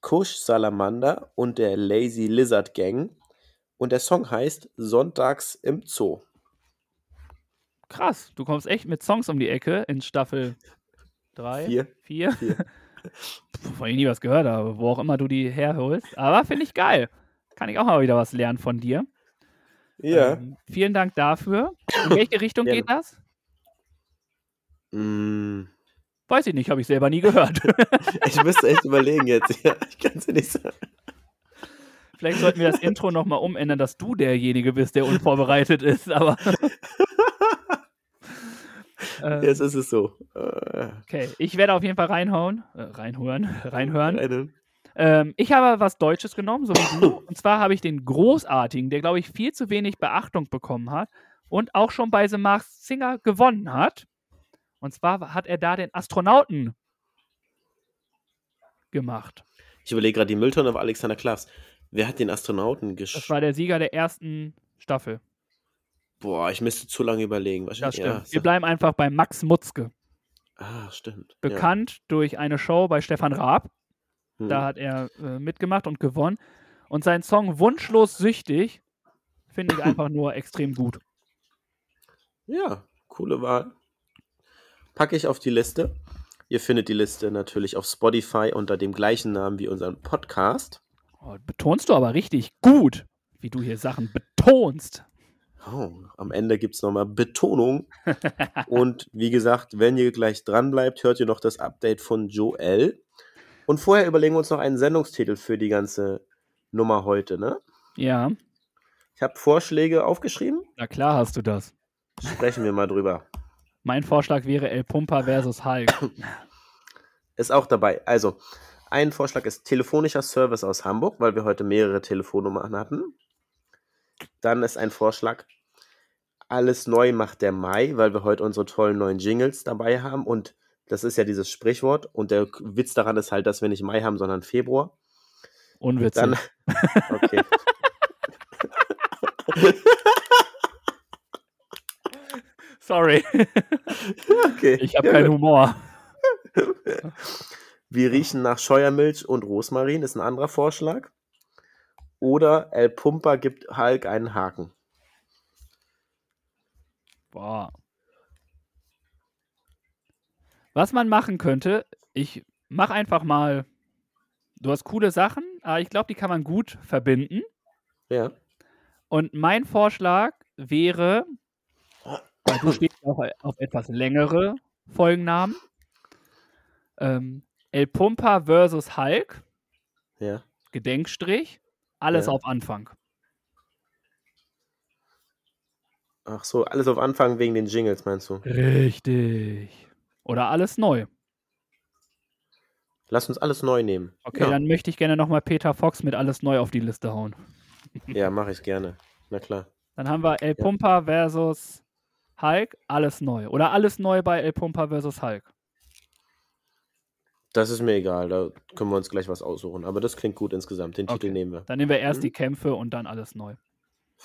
Kush Salamander und der Lazy Lizard Gang. Und der Song heißt Sonntags im Zoo. Krass, du kommst echt mit Songs um die Ecke in Staffel 3, Vier. 4, Vier. wovon [LAUGHS] ich nie was gehört habe, wo auch immer du die herholst. Aber finde ich geil. Kann ich auch mal wieder was lernen von dir. Ja. Ähm, vielen Dank dafür. In [COUGHS] welche Richtung geht das? Mm, Weiß ich nicht, habe ich selber nie gehört. [LAUGHS] ich müsste echt überlegen jetzt. Ja, ich kann es dir nicht sagen. Vielleicht sollten wir das Intro nochmal umändern, dass du derjenige bist, der unvorbereitet ist, aber. [LAUGHS] äh, Jetzt ist es so. Äh, okay, ich werde auf jeden Fall reinhauen. Äh, reinhören. Reinhören. einen. Ähm, ich habe was Deutsches genommen, so wie du. [COUGHS] Und zwar habe ich den großartigen, der, glaube ich, viel zu wenig Beachtung bekommen hat und auch schon bei The Masked Singer gewonnen hat. Und zwar hat er da den Astronauten gemacht. Ich überlege gerade die Mülltonne auf Alexander Klavs. Wer hat den Astronauten Das gesch... war der Sieger der ersten Staffel. Boah, ich müsste zu lange überlegen. Das Wahrscheinlich, stimmt. ja, Wir bleiben einfach bei Max Mutzke. Ah, stimmt. Bekannt durch eine Show bei Stefan Raab. Da hat er äh, mitgemacht und gewonnen. Und sein Song Wunschlos süchtig finde ich [LAUGHS] einfach nur extrem gut. ja, coole Wahl. Packe ich auf die Liste. Ihr findet die Liste natürlich auf Spotify unter dem gleichen Namen wie unseren Podcast. Oh, betonst du aber richtig gut, wie du hier Sachen betonst. Oh, am Ende gibt es nochmal Betonung. [LAUGHS] Und wie gesagt, wenn ihr gleich dran bleibt, hört ihr noch das Update von Joel. Und vorher überlegen wir uns noch einen Sendungstitel für die ganze Nummer heute. Ne? Ja, Ich habe Vorschläge aufgeschrieben. na klar hast du das. Sprechen wir mal drüber. Mein Vorschlag wäre El Pumper versus Hulk. Ist auch dabei. Also, ein Vorschlag ist telefonischer Service aus Hamburg, weil wir heute mehrere Telefonnummern hatten. Dann ist ein Vorschlag, alles neu macht der Mai, weil wir heute unsere tollen neuen Jingles dabei haben. Und das ist ja dieses Sprichwort. Und der Witz daran ist halt, dass wir nicht Mai haben, sondern Februar. Unwitzig. Dann, okay. [LAUGHS] Sorry, okay. ich habe Ja, keinen gut. Humor. Wir riechen nach Scheuermilch und Rosmarin, ist ein anderer Vorschlag. Oder El Pumper gibt Hulk einen Haken. Boah. Was man machen könnte, ich mach einfach mal. Du hast coole Sachen, aber ich glaube, die kann man gut verbinden. Ja. Und mein Vorschlag wäre, weil du stehst auch auf etwas längere Folgennamen. Ähm, El Pumpa versus Hulk, Ja. Gedenkstrich, alles Ja. auf Anfang. Ach so, alles auf Anfang wegen den Jingles, meinst du? Richtig. Oder alles neu. Lass uns alles neu nehmen. Okay, ja. dann möchte ich gerne nochmal Peter Fox mit alles neu auf die Liste hauen. [LAUGHS] Ja, mache ich gerne. Na klar. Dann haben wir El Ja. Pumpa versus Hulk, alles neu. Oder alles neu bei El Pumpa versus Hulk. Das ist mir egal, da können wir uns gleich was aussuchen. Aber das klingt gut insgesamt. Den Okay. Titel nehmen wir. Dann nehmen wir erst Mhm. die Kämpfe und dann alles neu.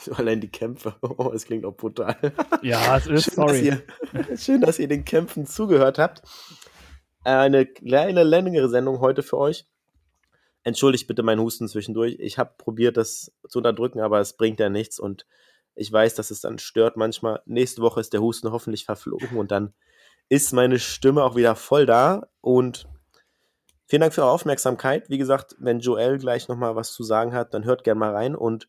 [LAUGHS] Allein die Kämpfe. [LAUGHS] Oh, es klingt auch brutal. Ja, es ist, Schön, sorry. Dass ihr, [LAUGHS] schön, dass ihr den Kämpfen zugehört habt. Eine kleine längere Sendung heute für euch. Entschuldigt bitte meinen Husten zwischendurch. Ich habe probiert, das zu unterdrücken, aber es bringt ja nichts und ich weiß, dass es dann stört manchmal. Nächste Woche ist der Husten hoffentlich verflogen und dann ist meine Stimme auch wieder voll da. Und vielen Dank für eure Aufmerksamkeit. Wie gesagt, wenn Joel gleich nochmal was zu sagen hat, dann hört gerne mal rein und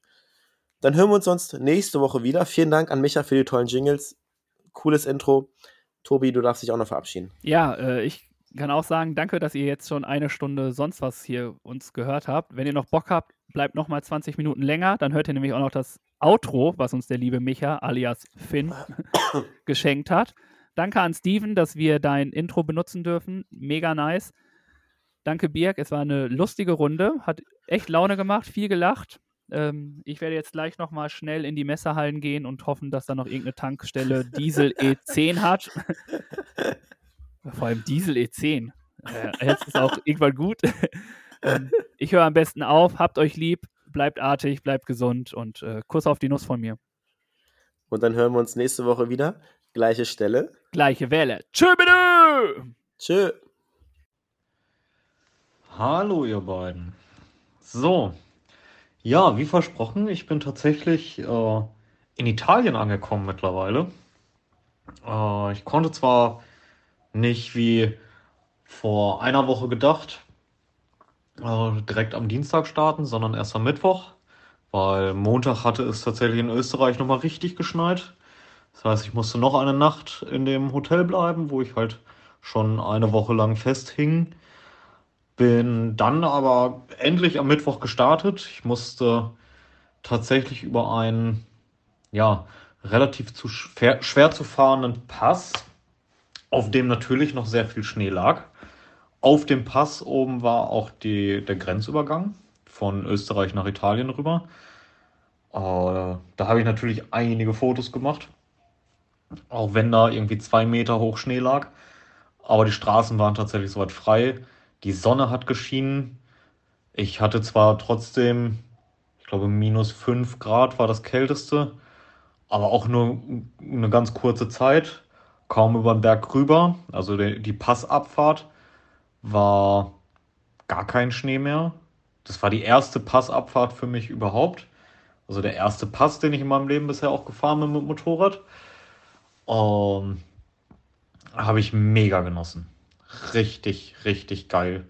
dann hören wir uns sonst nächste Woche wieder. Vielen Dank an Micha für die tollen Jingles. Cooles Intro. Tobi, du darfst dich auch noch verabschieden. Ja, äh, ich kann auch sagen, danke, dass ihr jetzt schon eine Stunde sonst was hier uns gehört habt. Wenn ihr noch Bock habt, bleibt noch mal 20 Minuten länger. Dann hört ihr nämlich auch noch das Outro, was uns der liebe Micha alias Finn [COUGHS] geschenkt hat. Danke an Steven, dass wir dein Intro benutzen dürfen. Mega nice. Danke, Birg. Es war eine lustige Runde. Hat echt Laune gemacht, viel gelacht. Ähm, ich werde jetzt gleich noch mal schnell in die Messerhallen gehen und hoffen, dass da noch irgendeine Tankstelle Diesel [LAUGHS] E10 hat. Vor allem Diesel E10. Äh, jetzt ist auch irgendwann gut. [LAUGHS] ähm, ich höre am besten auf. Habt euch lieb. Bleibt artig, bleibt gesund und äh, Kuss auf die Nuss von mir. Und dann hören wir uns nächste Woche wieder. Gleiche Stelle. Gleiche Welle. Tschö bitte! Tschö. Hallo, ihr beiden. So, ja, wie versprochen, ich bin tatsächlich äh, in Italien angekommen mittlerweile. Äh, ich konnte zwar nicht wie vor einer Woche gedacht äh, direkt am Dienstag starten, sondern erst am Mittwoch, weil Montag hatte es tatsächlich in Österreich nochmal richtig geschneit. Das heißt, ich musste noch eine Nacht in dem Hotel bleiben, wo ich halt schon eine Woche lang festhing. Bin dann aber endlich am Mittwoch gestartet. Ich musste tatsächlich über einen, ja, relativ zu schwer, schwer zu fahrenden Pass, auf dem natürlich noch sehr viel Schnee lag. Auf dem Pass oben war auch die, der Grenzübergang von Österreich nach Italien rüber. Äh, da habe ich natürlich einige Fotos gemacht. Auch wenn da irgendwie zwei Meter hoch Schnee lag. Aber die Straßen waren tatsächlich soweit frei. Die Sonne hat geschienen. Ich hatte zwar trotzdem, ich glaube, minus 5 Grad war das kälteste, aber auch nur eine ganz kurze Zeit. Kaum über den Berg rüber. Also die, Passabfahrt war gar kein Schnee mehr. Das war die erste Passabfahrt für mich überhaupt. Also der erste Pass, den ich in meinem Leben bisher auch gefahren bin mit Motorrad. Ähm, habe ich mega genossen. Richtig, richtig geil.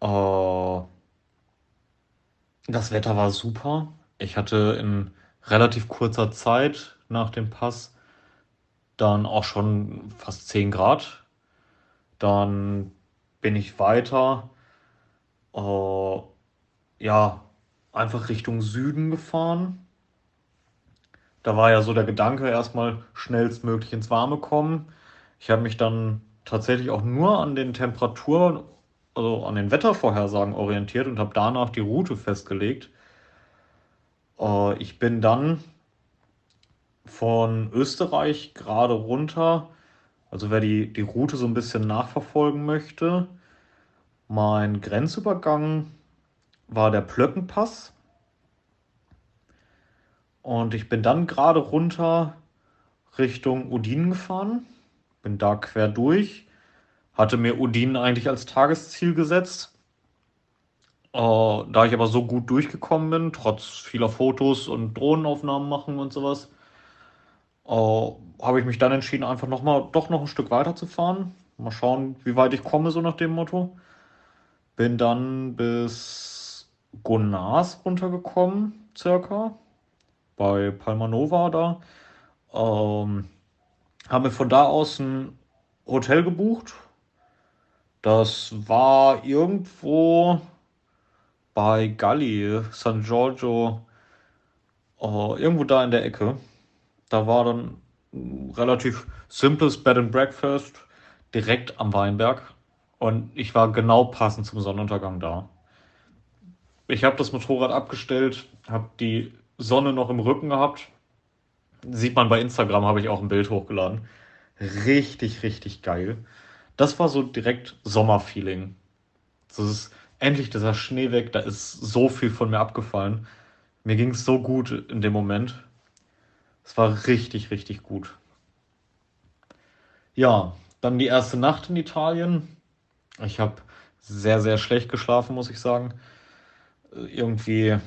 Äh, das Wetter war super. Ich hatte in relativ kurzer Zeit nach dem Pass dann auch schon fast 10 Grad. Dann bin ich weiter, äh, ja, einfach Richtung Süden gefahren. Da war ja so der Gedanke, erstmal schnellstmöglich ins Warme kommen. Ich habe mich dann tatsächlich auch nur an den Temperaturen, also an den Wettervorhersagen orientiert und habe danach die Route festgelegt. Äh, ich bin dann von Österreich gerade runter, also wer die, die Route so ein bisschen nachverfolgen möchte, mein Grenzübergang war der Plöckenpass. Und ich bin dann gerade runter Richtung Udine gefahren. Bin da quer durch. Hatte mir Udine eigentlich als Tagesziel gesetzt. Äh, da ich aber so gut durchgekommen bin, trotz vieler Fotos und Drohnenaufnahmen machen und sowas, äh, habe ich mich dann entschieden, einfach noch mal, doch noch ein Stück weiter zu fahren. Mal schauen, wie weit ich komme, so nach dem Motto. Bin dann bis Gonars runtergekommen, circa. bei Palmanova da. Ähm, haben wir von da aus ein Hotel gebucht. Das war irgendwo bei Galli, San Giorgio, äh, irgendwo da in der Ecke. Da war dann ein relativ simples Bed and Breakfast direkt am Weinberg. Und ich war genau passend zum Sonnenuntergang da. Ich habe das Motorrad abgestellt, habe die Sonne noch im Rücken gehabt. Sieht man bei Instagram, habe ich auch ein Bild hochgeladen. Richtig, richtig geil. Das war so direkt Sommerfeeling. Das ist endlich dieser Schnee weg, da ist so viel von mir abgefallen. Mir ging es so gut in dem Moment. Es war richtig, richtig gut. Ja, dann die erste Nacht in Italien. Ich habe sehr, sehr schlecht geschlafen, muss ich sagen. Irgendwie,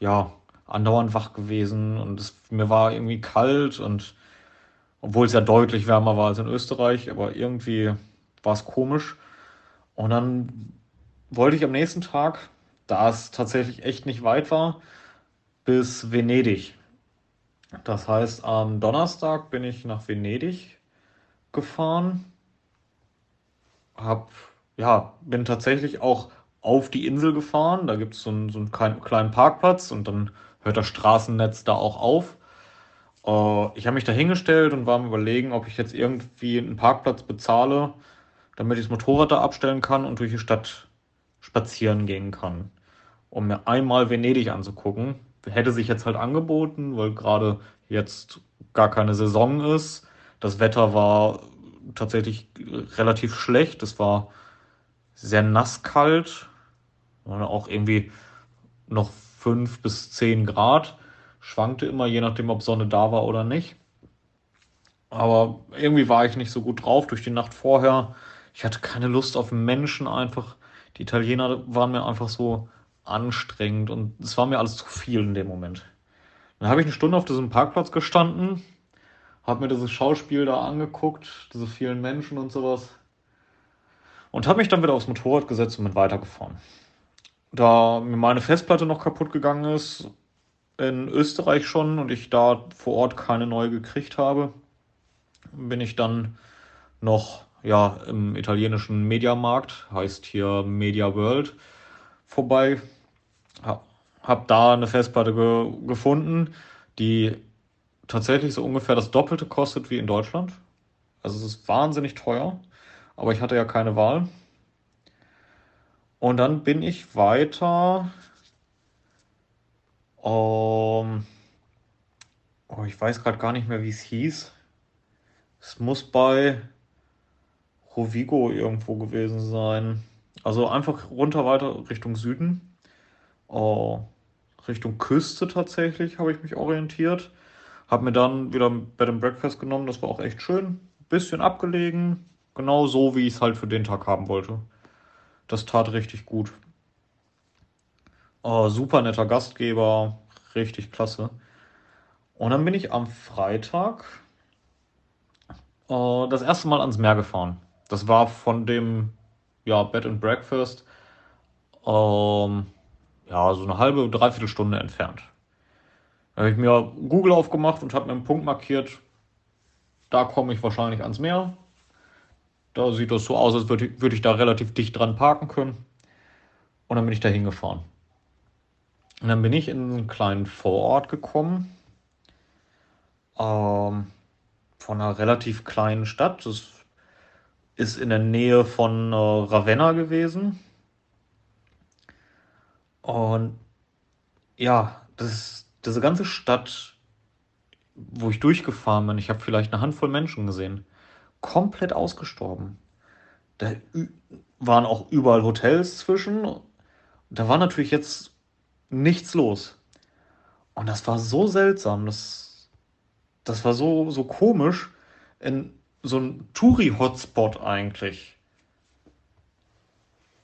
ja, andauernd wach gewesen und es, mir war irgendwie kalt und obwohl es ja deutlich wärmer war als in Österreich, aber irgendwie war es komisch. Und dann wollte ich am nächsten Tag, da es tatsächlich echt nicht weit war, bis Venedig. Das heißt, am Donnerstag bin ich nach Venedig gefahren. Hab, ja, bin tatsächlich auch auf die Insel gefahren. Da gibt es so einen, so einen kleinen Parkplatz und dann hört das Straßennetz da auch auf. Äh, ich habe mich da hingestellt und war am überlegen, ob ich jetzt irgendwie einen Parkplatz bezahle, damit ich das Motorrad da abstellen kann und durch die Stadt spazieren gehen kann, um mir einmal Venedig anzugucken. Hätte sich jetzt halt angeboten, weil gerade jetzt gar keine Saison ist. Das Wetter war tatsächlich relativ schlecht. Es war sehr nasskalt, auch irgendwie noch 5 bis 10 Grad. Schwankte immer, je nachdem, ob Sonne da war oder nicht. Aber irgendwie war ich nicht so gut drauf durch die Nacht vorher. Ich hatte keine Lust auf Menschen einfach. Die Italiener waren mir einfach so anstrengend und es war mir alles zu viel in dem Moment. Dann habe ich eine Stunde auf diesem Parkplatz gestanden, habe mir dieses Schauspiel da angeguckt, diese vielen Menschen und sowas und habe mich dann wieder aufs Motorrad gesetzt und bin weitergefahren. Da mir meine Festplatte noch kaputt gegangen ist, in Österreich schon und ich da vor Ort keine neue gekriegt habe, bin ich dann noch ja, im italienischen Mediamarkt, heißt hier Media World, vorbei. Hab da eine Festplatte ge gefunden, die tatsächlich so ungefähr das Doppelte kostet wie in Deutschland. Also es ist wahnsinnig teuer, aber ich hatte ja keine Wahl. Und dann bin ich weiter. Um, oh, ich weiß gerade gar nicht mehr, wie es hieß. Es muss bei Rovigo irgendwo gewesen sein. Also einfach runter weiter Richtung Süden. Oh, Richtung Küste tatsächlich habe ich mich orientiert. Habe mir dann wieder Bed and Breakfast genommen. Das war auch echt schön. Bisschen abgelegen. Genau so, wie ich es halt für den Tag haben wollte. Das tat richtig gut. Oh, super netter Gastgeber. Richtig klasse. Und dann bin ich am Freitag äh, das erste Mal ans Meer gefahren. Das war von dem ja, Bed and Breakfast ähm, ja, so eine halbe, dreiviertel Stunde entfernt. Da habe ich mir Google aufgemacht und habe mir einen Punkt markiert, da komme ich wahrscheinlich ans Meer. Da sieht das so aus, als würde ich, würd ich da relativ dicht dran parken können. Und dann bin ich da hingefahren. Und dann bin ich in einen kleinen Vorort gekommen. Ähm, von einer relativ kleinen Stadt. Das ist in der Nähe von äh, Ravenna gewesen. Und ja, das, diese ganze Stadt, wo ich durchgefahren bin, ich habe vielleicht eine Handvoll Menschen gesehen, komplett ausgestorben. Da waren auch überall Hotels zwischen. Da war natürlich jetzt nichts los. Und das war so seltsam, das, das war so, so komisch. In, so ein Touri-Hotspot eigentlich.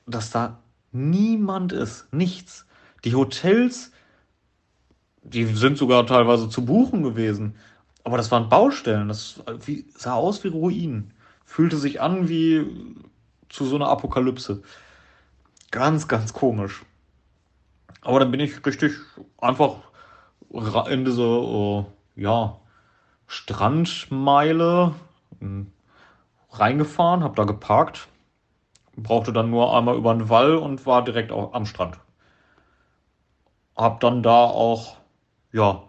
Dass da niemand ist, nichts. Die Hotels, die sind sogar teilweise zu buchen gewesen. Aber das waren Baustellen, das sah aus wie Ruinen. Fühlte sich an wie zu so einer Apokalypse. Ganz, ganz komisch. Aber dann bin ich richtig einfach in diese, uh, ja, Strandmeile hm, reingefahren, habe da geparkt, brauchte dann nur einmal über den Wall und war direkt am Strand. Hab dann da auch, ja,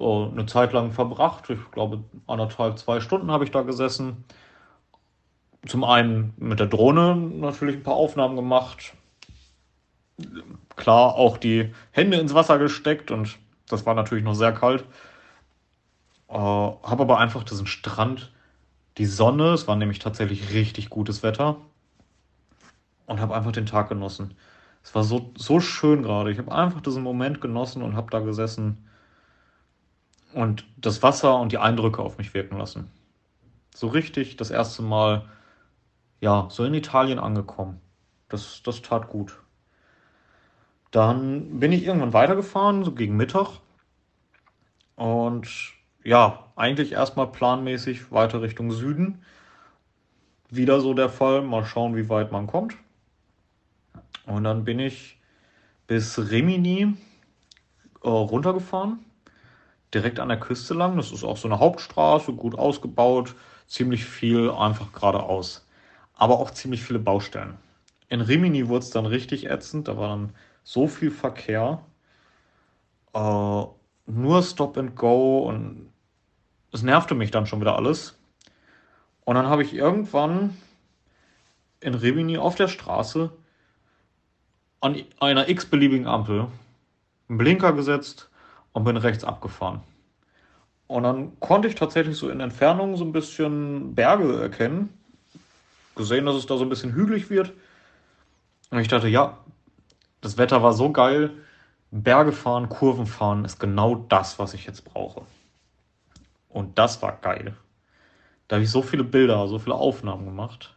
eine Zeit lang verbracht. Ich glaube, anderthalb, zwei Stunden habe ich da gesessen. Zum einen mit der Drohne natürlich ein paar Aufnahmen gemacht. Klar, auch die Hände ins Wasser gesteckt und das war natürlich noch sehr kalt. Äh, habe aber einfach diesen Strand, die Sonne, es war nämlich tatsächlich richtig gutes Wetter und habe einfach den Tag genossen. Es war so, so schön gerade. Ich habe einfach diesen Moment genossen und habe da gesessen und das Wasser und die Eindrücke auf mich wirken lassen. So richtig das erste Mal, ja, so in Italien angekommen. Das, das tat gut. Dann bin ich irgendwann weitergefahren, so gegen Mittag. Und ja, eigentlich erstmal planmäßig weiter Richtung Süden. Wieder so der Fall. Mal schauen, wie weit man kommt. Und dann bin ich bis Rimini äh, runtergefahren direkt an der Küste lang. Das ist auch so eine Hauptstraße, gut ausgebaut, ziemlich viel einfach geradeaus. Aber auch ziemlich viele Baustellen. In Rimini wurde es dann richtig ätzend, da war dann so viel Verkehr. Äh, nur Stop and Go und es nervte mich dann schon wieder alles. Und dann habe ich irgendwann in Rimini auf der Straße an einer x-beliebigen Ampel einen Blinker gesetzt und bin rechts abgefahren. Und dann konnte ich tatsächlich so in Entfernung so ein bisschen Berge erkennen. Gesehen, dass es da so ein bisschen hügelig wird. Und ich dachte, ja, das Wetter war so geil. Berge fahren, Kurven fahren ist genau das, was ich jetzt brauche. Und das war geil. Da habe ich so viele Bilder, so viele Aufnahmen gemacht.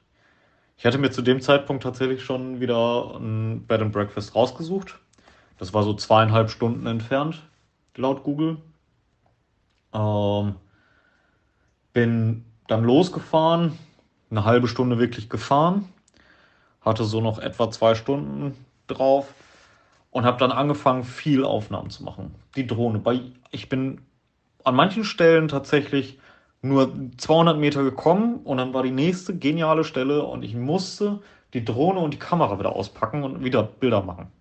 Ich hatte mir zu dem Zeitpunkt tatsächlich schon wieder ein Bed and Breakfast rausgesucht. Das war so zweieinhalb Stunden entfernt laut Google. Ähm, bin dann losgefahren, eine halbe Stunde wirklich gefahren, hatte so noch etwa zwei Stunden drauf und habe dann angefangen, viel Aufnahmen zu machen. Die Drohne. Ich bin an manchen Stellen tatsächlich nur 200 Meter gekommen und dann war die nächste geniale Stelle und ich musste die Drohne und die Kamera wieder auspacken und wieder Bilder machen.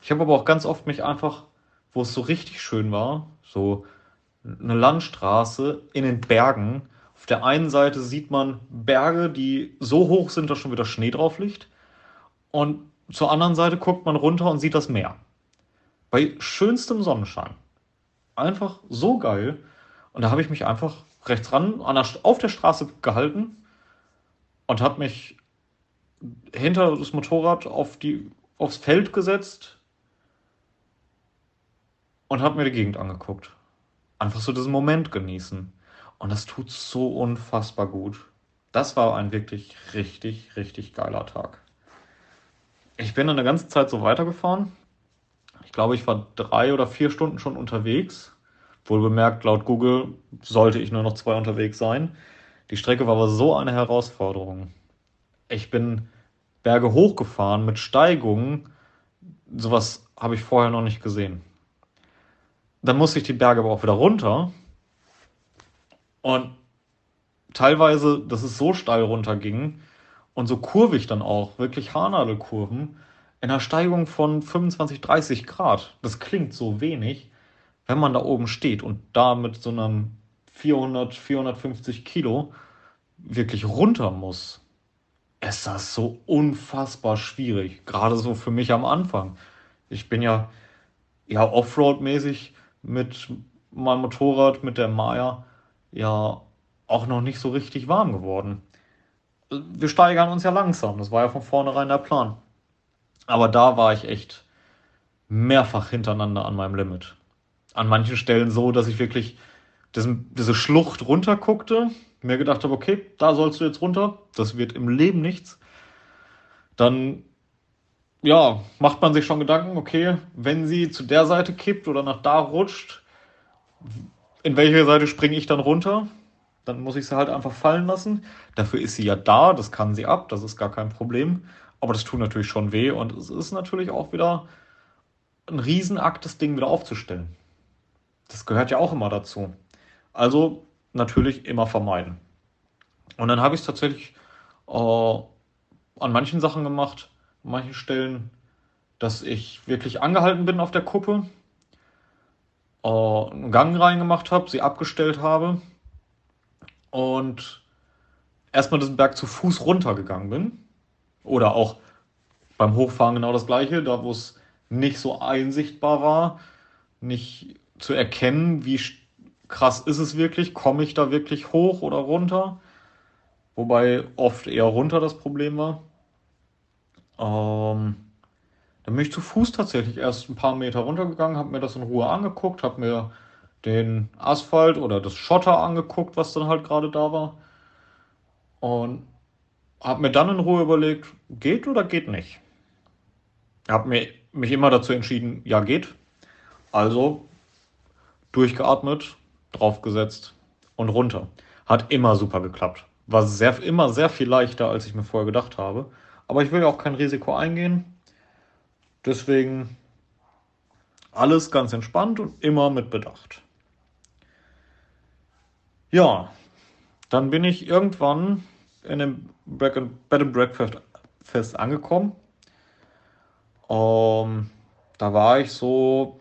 Ich habe aber auch ganz oft mich einfach wo es so richtig schön war. So eine Landstraße in den Bergen. Auf der einen Seite sieht man Berge, die so hoch sind, dass schon wieder Schnee drauf liegt. Und zur anderen Seite guckt man runter und sieht das Meer. Bei schönstem Sonnenschein. Einfach so geil. Und da habe ich mich einfach rechts ran der, auf der Straße gehalten und habe mich hinter das Motorrad auf die, aufs Feld gesetzt, und habe mir die Gegend angeguckt. Einfach so diesen Moment genießen. Und das tut so unfassbar gut. Das war ein wirklich richtig, richtig geiler Tag. Ich bin dann eine ganze Zeit so weitergefahren. Ich glaube, ich war drei oder vier Stunden schon unterwegs. Wohl bemerkt, laut Google sollte ich nur noch zwei unterwegs sein. Die Strecke war aber so eine Herausforderung. Ich bin Berge hochgefahren mit Steigungen. Sowas habe ich vorher noch nicht gesehen. Dann musste ich die Berge aber auch wieder runter. Und teilweise, dass es so steil runterging und so kurvig dann auch, wirklich Haarnadelkurven, in einer Steigung von 25, 30 Grad. Das klingt so wenig, wenn man da oben steht und da mit so einem 400, 450 Kilo wirklich runter muss. Ist das so unfassbar schwierig, gerade so für mich am Anfang. Ich bin ja, ja Offroad-mäßig mit meinem Motorrad, mit der Maya, ja auch noch nicht so richtig warm geworden. Wir steigern uns ja langsam, das war ja von vornherein der Plan. Aber da war ich echt mehrfach hintereinander an meinem Limit. An manchen Stellen so, dass ich wirklich diese Schlucht runterguckte, mir gedacht habe, okay, da sollst du jetzt runter, das wird im Leben nichts. Dann ja, macht man sich schon Gedanken, okay, wenn sie zu der Seite kippt oder nach da rutscht, in welche Seite springe ich dann runter? Dann muss ich sie halt einfach fallen lassen. Dafür ist sie ja da, das kann sie ab, das ist gar kein Problem. Aber das tut natürlich schon weh und es ist natürlich auch wieder ein Riesenakt, das Ding wieder aufzustellen. das gehört ja auch immer dazu. Also natürlich immer vermeiden. Und dann habe ich es tatsächlich äh, an manchen Sachen gemacht, an manchen Stellen, dass ich wirklich angehalten bin auf der Kuppe, äh, einen Gang reingemacht habe, sie abgestellt habe und erstmal diesen Berg zu Fuß runtergegangen bin. Oder auch beim Hochfahren genau das gleiche, da wo es nicht so einsichtbar war, nicht zu erkennen, wie krass ist es wirklich, komme ich da wirklich hoch oder runter. Wobei oft eher runter das Problem war. Ähm, dann bin ich zu Fuß tatsächlich erst ein paar Meter runtergegangen, habe mir das in Ruhe angeguckt, habe mir den Asphalt oder das Schotter angeguckt, was dann halt gerade da war. Und habe mir dann in Ruhe überlegt, geht oder geht nicht. Habe mir, mich immer dazu entschieden, ja geht. Also durchgeatmet, draufgesetzt und runter. Hat immer super geklappt. War sehr, immer sehr viel leichter, als ich mir vorher gedacht habe. Aber ich will ja auch kein Risiko eingehen. Deswegen alles ganz entspannt und immer mit Bedacht. Ja, dann bin ich irgendwann in dem Bed and Breakfast angekommen. Um, ähm, da war ich so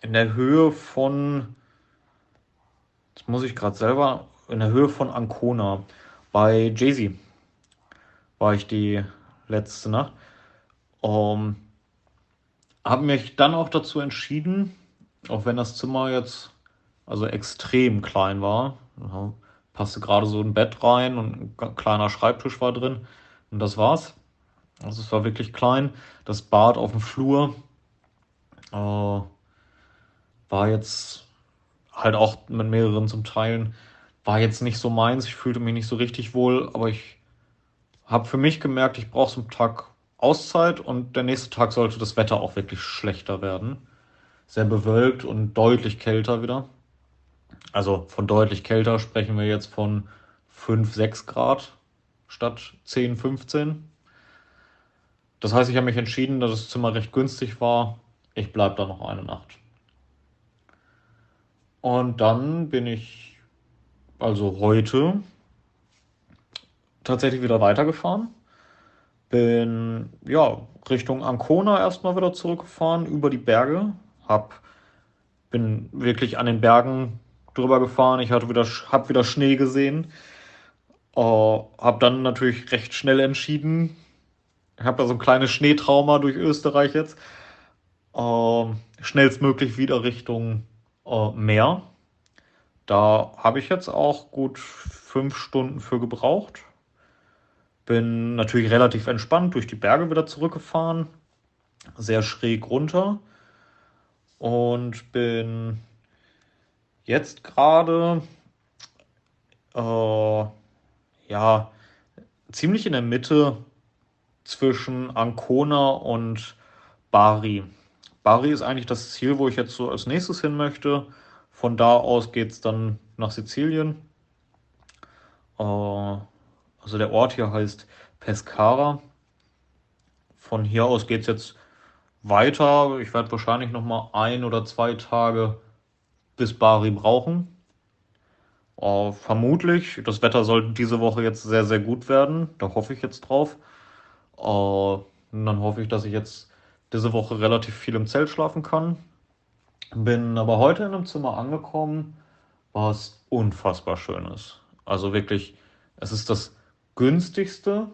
in der Höhe von, jetzt muss ich gerade selber, in der Höhe von Ancona bei Jay-Z war ich die letzte Nacht. Ähm, habe mich dann auch dazu entschieden, auch wenn das Zimmer jetzt also extrem klein war, ja, passte gerade so ein Bett rein und ein kleiner Schreibtisch war drin und das war's. Also es war wirklich klein. Das Bad auf dem Flur äh, war jetzt halt auch mit mehreren zum Teilen, war jetzt nicht so meins. Ich fühlte mich nicht so richtig wohl, aber ich habe für mich gemerkt, ich brauche so einen Tag Auszeit und der nächste Tag sollte das Wetter auch wirklich schlechter werden. Sehr bewölkt und deutlich kälter wieder. Also von deutlich kälter sprechen wir jetzt von 5, 6 Grad statt 10, 15. Das heißt, ich habe mich entschieden, dass das Zimmer recht günstig war. Ich bleibe da noch eine Nacht. Und dann bin ich also heute tatsächlich wieder weitergefahren bin ja Richtung Ancona erstmal wieder zurückgefahren über die Berge. Hab, bin wirklich an den Bergen drüber gefahren. Ich hatte wieder, hab wieder Schnee gesehen. Uh, hab dann natürlich recht schnell entschieden. Ich habe da so ein kleines Schneetrauma durch Österreich jetzt. Uh, schnellstmöglich wieder Richtung uh, Meer. Da habe ich jetzt auch gut fünf Stunden für gebraucht. Bin natürlich relativ entspannt durch die Berge wieder zurückgefahren, sehr schräg runter und bin jetzt gerade äh, ja ziemlich in der Mitte zwischen Ancona und Bari. Bari ist eigentlich das Ziel, wo ich jetzt so als nächstes hin möchte. Von da aus geht es dann nach Sizilien. Äh, also der Ort hier heißt Pescara. Von hier aus geht es jetzt weiter. Ich werde wahrscheinlich noch mal ein oder zwei Tage bis Bari brauchen. Uh, vermutlich. Das Wetter sollte diese Woche jetzt sehr, sehr gut werden. Da hoffe ich jetzt drauf. Uh, dann hoffe ich, dass ich jetzt diese Woche relativ viel im Zelt schlafen kann. Bin aber heute in einem Zimmer angekommen, was unfassbar schön ist. Also wirklich, es ist das günstigste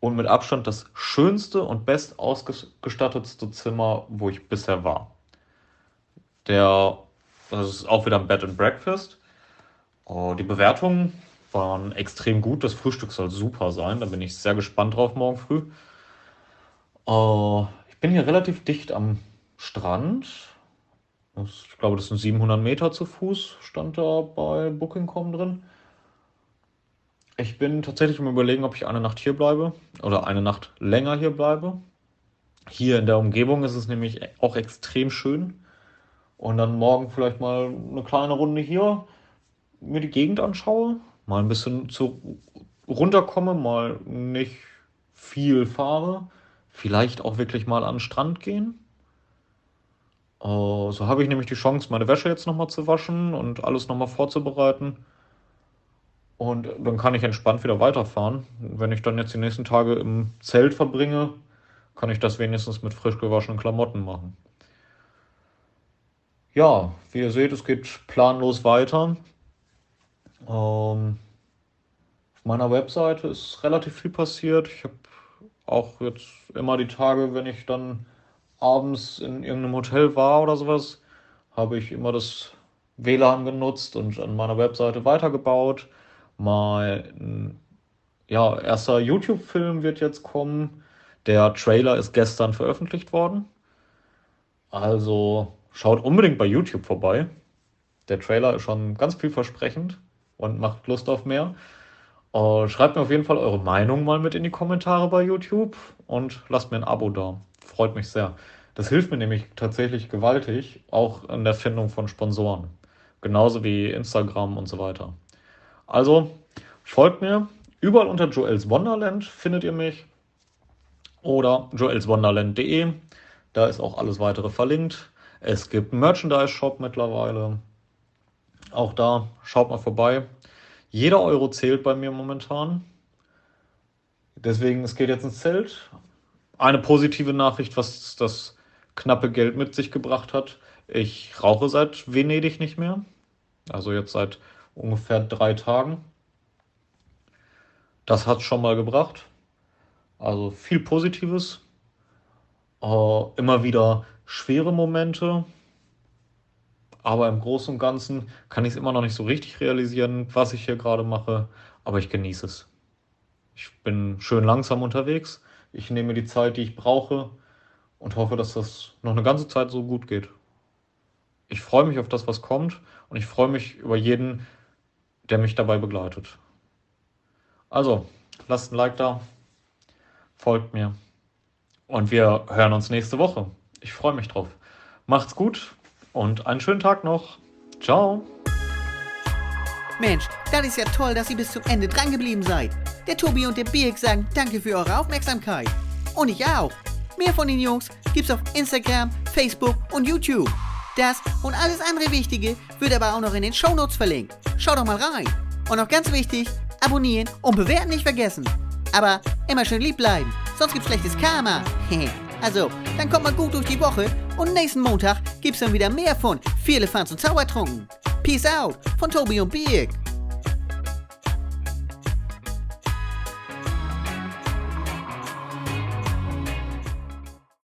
und mit Abstand das schönste und best ausgestattetste Zimmer, wo ich bisher war. Der, das ist auch wieder ein Bed and Breakfast. Oh, die Bewertungen waren extrem gut. Das Frühstück soll super sein. Da bin ich sehr gespannt drauf morgen früh. Oh, ich bin hier relativ dicht am Strand. Ich glaube, das sind 700 Meter zu Fuß, stand da bei Booking.com drin. Ich bin tatsächlich im Überlegen, ob ich eine Nacht hier bleibe oder eine Nacht länger hier bleibe. Hier in der Umgebung ist es nämlich auch extrem schön. Und dann morgen vielleicht mal eine kleine Runde hier mir die Gegend anschaue, mal ein bisschen zu runterkomme, mal nicht viel fahre, vielleicht auch wirklich mal an den Strand gehen. Äh, so habe ich nämlich die Chance, meine Wäsche jetzt nochmal zu waschen und alles nochmal vorzubereiten. Und dann kann ich entspannt wieder weiterfahren. Wenn ich dann jetzt die nächsten Tage im Zelt verbringe, kann ich das wenigstens mit frisch gewaschenen Klamotten machen. Ja, wie ihr seht, es geht planlos weiter. Ähm, auf meiner Webseite ist relativ viel passiert. Ich habe auch jetzt immer die Tage, wenn ich dann abends in irgendeinem Hotel war oder sowas, habe ich immer das WLAN genutzt und an meiner Webseite weitergebaut. Mein ja, erster YouTube-Film wird jetzt kommen. Der Trailer ist gestern veröffentlicht worden. Also schaut unbedingt bei YouTube vorbei. Der Trailer ist schon ganz vielversprechend und macht Lust auf mehr. Uh, schreibt mir auf jeden Fall eure Meinung mal mit in die Kommentare bei YouTube und lasst mir ein Abo da. Freut mich sehr. Das hilft mir nämlich tatsächlich gewaltig, auch in der Findung von Sponsoren. Genauso wie Instagram und so weiter. Also folgt mir. Überall unter Joels Wonderland findet ihr mich. Oder joelswonderland.de. Da ist auch alles weitere verlinkt. Es gibt Merchandise-Shop mittlerweile. Auch da schaut mal vorbei. Jeder Euro zählt bei mir momentan. Deswegen, es geht jetzt ins Zelt. Eine positive Nachricht, was das knappe Geld mit sich gebracht hat. Ich rauche seit Venedig nicht mehr. Also jetzt seit ungefähr drei Tagen. Das hat schon mal gebracht. Also viel Positives. Äh, immer wieder schwere Momente, aber im Großen und Ganzen kann ich es immer noch nicht so richtig realisieren, was ich hier gerade mache, aber ich genieße es. Ich bin schön langsam unterwegs, ich nehme die Zeit, die ich brauche und hoffe, dass das noch eine ganze Zeit so gut geht. Ich freue mich auf das, was kommt und ich freue mich über jeden, der mich dabei begleitet. Also, lasst ein Like da, folgt mir und wir hören uns nächste Woche. Ich freue mich drauf. Macht's gut und einen schönen Tag noch. Ciao. Mensch, das ist ja toll, dass ihr bis zum Ende drangeblieben seid. Der Tobi und der Birk sagen danke für eure Aufmerksamkeit. Und ich auch. Mehr von den Jungs gibt's auf Instagram, Facebook und YouTube. Das und alles andere Wichtige wird aber auch noch in den Shownotes verlinkt. Schaut doch mal rein. Und noch ganz wichtig, abonnieren und bewerten nicht vergessen. Aber immer schön lieb bleiben, sonst gibt's schlechtes Karma. [LAUGHS] also, dann kommt mal gut durch die Woche und nächsten Montag gibt's dann wieder mehr von Viele Fans und Zaubertrunken. Peace out von Tobi und Birk.